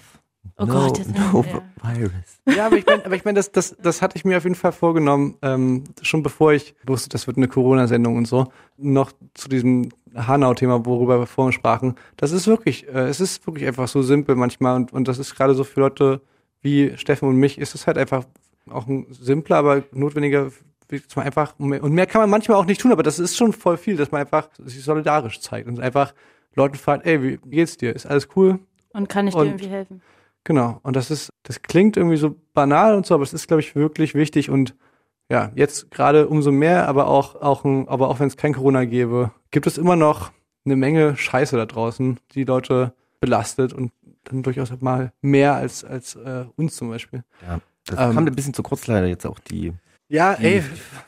Speaker 5: Oh
Speaker 4: no,
Speaker 5: Gott, jetzt
Speaker 4: no
Speaker 5: ja.
Speaker 4: virus.
Speaker 3: Ja, aber ich meine, aber ich mein, das, das, das hatte ich mir auf jeden Fall vorgenommen, ähm, schon bevor ich wusste, das wird eine Corona-Sendung und so, noch zu diesem Hanau-Thema, worüber wir vorhin sprachen. Das ist wirklich, äh, es ist wirklich einfach so simpel manchmal und, und das ist gerade so für Leute wie Steffen und mich, ist es halt einfach auch ein simpler, aber notwendiger, dass man einfach, und mehr kann man manchmal auch nicht tun, aber das ist schon voll viel, dass man einfach sich solidarisch zeigt und einfach Leuten fragt, ey, wie geht's dir? Ist alles cool?
Speaker 5: Und kann ich dir
Speaker 3: Und-
Speaker 5: irgendwie helfen?
Speaker 3: Genau. Und das ist, das klingt irgendwie so banal und so, aber es ist, glaube ich, wirklich wichtig und ja, jetzt gerade umso mehr, aber auch, auch, ein, aber auch wenn es kein Corona gäbe, gibt es immer noch eine Menge Scheiße da draußen, die Leute belastet und dann durchaus mal mehr als, als äh, uns zum Beispiel.
Speaker 4: Ja, das
Speaker 3: Ähm,
Speaker 4: kam ein bisschen zu kurz leider jetzt auch die
Speaker 3: Ja,
Speaker 4: Die
Speaker 3: ey,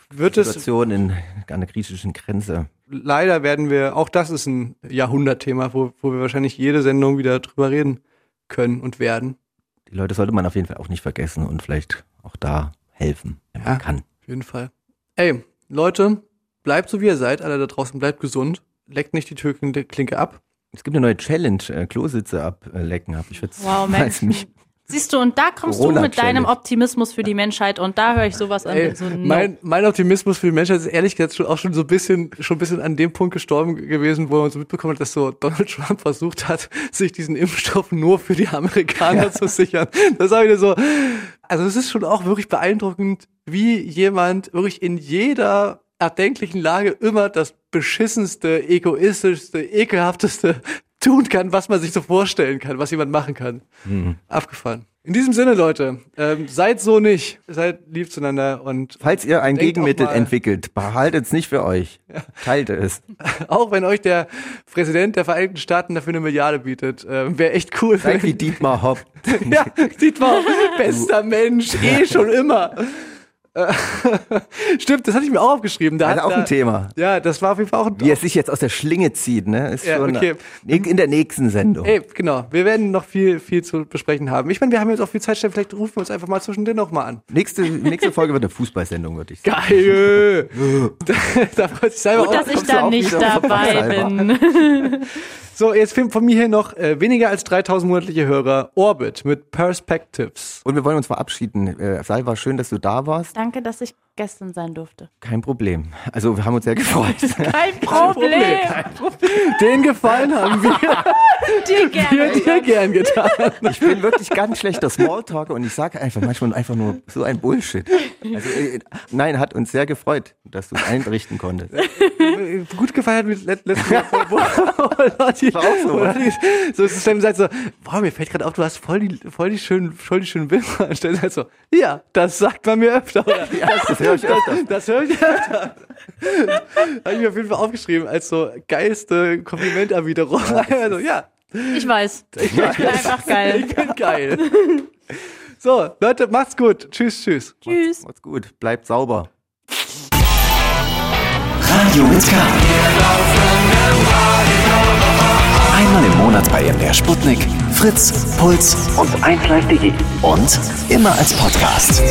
Speaker 3: wird es,
Speaker 4: Situation in, an der griechischen Grenze.
Speaker 3: leider werden wir, auch das ist ein Jahrhundertthema, wo, wo wir wahrscheinlich jede Sendung wieder drüber reden können und werden.
Speaker 4: Die Leute sollte man auf jeden Fall auch nicht vergessen und vielleicht auch da helfen, wenn
Speaker 3: Ja.
Speaker 4: man kann.
Speaker 3: Auf jeden Fall. Ey, Leute, bleibt so wie ihr seid, alle da draußen, bleibt gesund, leckt nicht die Türklinke ab.
Speaker 4: Es gibt eine neue Challenge, äh, Klositze ablecken. Hab ich jetzt
Speaker 5: Wow,
Speaker 4: als mich
Speaker 5: Siehst du, und da kommst du mit deinem Optimismus für die Menschheit und da höre ich sowas an.
Speaker 3: Ey,
Speaker 5: so, no.
Speaker 3: mein, mein Optimismus für die Menschheit ist ehrlich gesagt schon, auch schon so ein bisschen, schon ein bisschen an dem Punkt gestorben gewesen, wo man so mitbekommen hat, dass so Donald Trump versucht hat, sich diesen Impfstoff nur für die Amerikaner zu sichern. Das war wieder so, also es ist schon auch wirklich beeindruckend, wie jemand wirklich in jeder erdenklichen Lage immer das beschissenste, egoistischste, ekelhafteste tun kann, was man sich so vorstellen kann, was jemand machen kann. Abgefahren. In diesem Sinne, Leute, ähm, seid so nicht. Seid lieb zueinander und
Speaker 4: Falls ihr ein Gegenmittel entwickelt, behaltet es nicht für euch. Teilt es.
Speaker 3: auch wenn euch der Präsident der Vereinigten Staaten dafür eine Milliarde bietet, ähm, wäre echt cool.
Speaker 4: Seid wie Dietmar Hopp.
Speaker 3: ja, sieht mal, bester Mensch, eh schon immer. Stimmt, das hatte ich mir auch aufgeschrieben. Da
Speaker 4: Das ist
Speaker 3: hat
Speaker 4: auch
Speaker 3: da,
Speaker 4: ein Thema.
Speaker 3: Ja, das war auf jeden Fall auch ein
Speaker 4: Wie er sich jetzt aus der Schlinge zieht, ne? Ist
Speaker 3: Ja,
Speaker 4: schon
Speaker 3: okay.
Speaker 4: in der nächsten Sendung.
Speaker 3: Ey, genau. Wir werden noch viel, viel zu besprechen haben. Ich meine, wir haben jetzt auch viel Zeit. Vielleicht rufen wir uns einfach mal zwischendrin noch mal an.
Speaker 4: Nächste, nächste Folge wird eine Fußballsendung, würde ich sagen.
Speaker 3: Geil! da, da sich selber
Speaker 5: Gut,
Speaker 3: auch.
Speaker 5: dass ich da nicht dabei bin.
Speaker 3: So, jetzt von von mir hier noch äh, weniger als 3000 monatliche Hörer. Orbit mit Perspectives.
Speaker 4: Und wir wollen uns verabschieden. Äh, Sai, war schön, dass du da warst.
Speaker 5: Danke, dass ich gestern sein durfte.
Speaker 4: Kein Problem. Also, wir haben uns sehr gefreut.
Speaker 5: Kein Problem.
Speaker 3: Den Gefallen haben wir
Speaker 5: Dir gerne.
Speaker 3: dir gern getan.
Speaker 4: Ich bin wirklich ganz schlechter Smalltalker und ich sage einfach manchmal einfach nur so ein Bullshit. Also, äh, nein, hat uns sehr gefreut, dass du es einrichten konntest.
Speaker 3: Gut gefeiert mit let letztes Mal. Wo, wo Lotti,
Speaker 4: War auch so.
Speaker 3: Lotti so ist es dann sagt so, boah, mir fällt gerade auf, du hast voll die, voll die schönen, voll die schönen Bilder. Und dann halt so, ja, das sagt man mir öfter. Oder?
Speaker 4: das höre ich öfter.
Speaker 3: Das höre ich öfter. Habe ich mir auf jeden Fall aufgeschrieben als so geilste Komplimenterwiderung. Also, ja,
Speaker 5: Ich weiß. Ich bin einfach geil.
Speaker 3: ich bin geil. So, Leute, macht's gut. Tschüss, tschüss.
Speaker 5: Tschüss.
Speaker 4: Macht's gut. Bleibt sauber.
Speaker 2: Radio mit K. Einmal im Monat bei MDR Sputnik, Fritz, Puls und 1Live.de. Und immer als Podcast.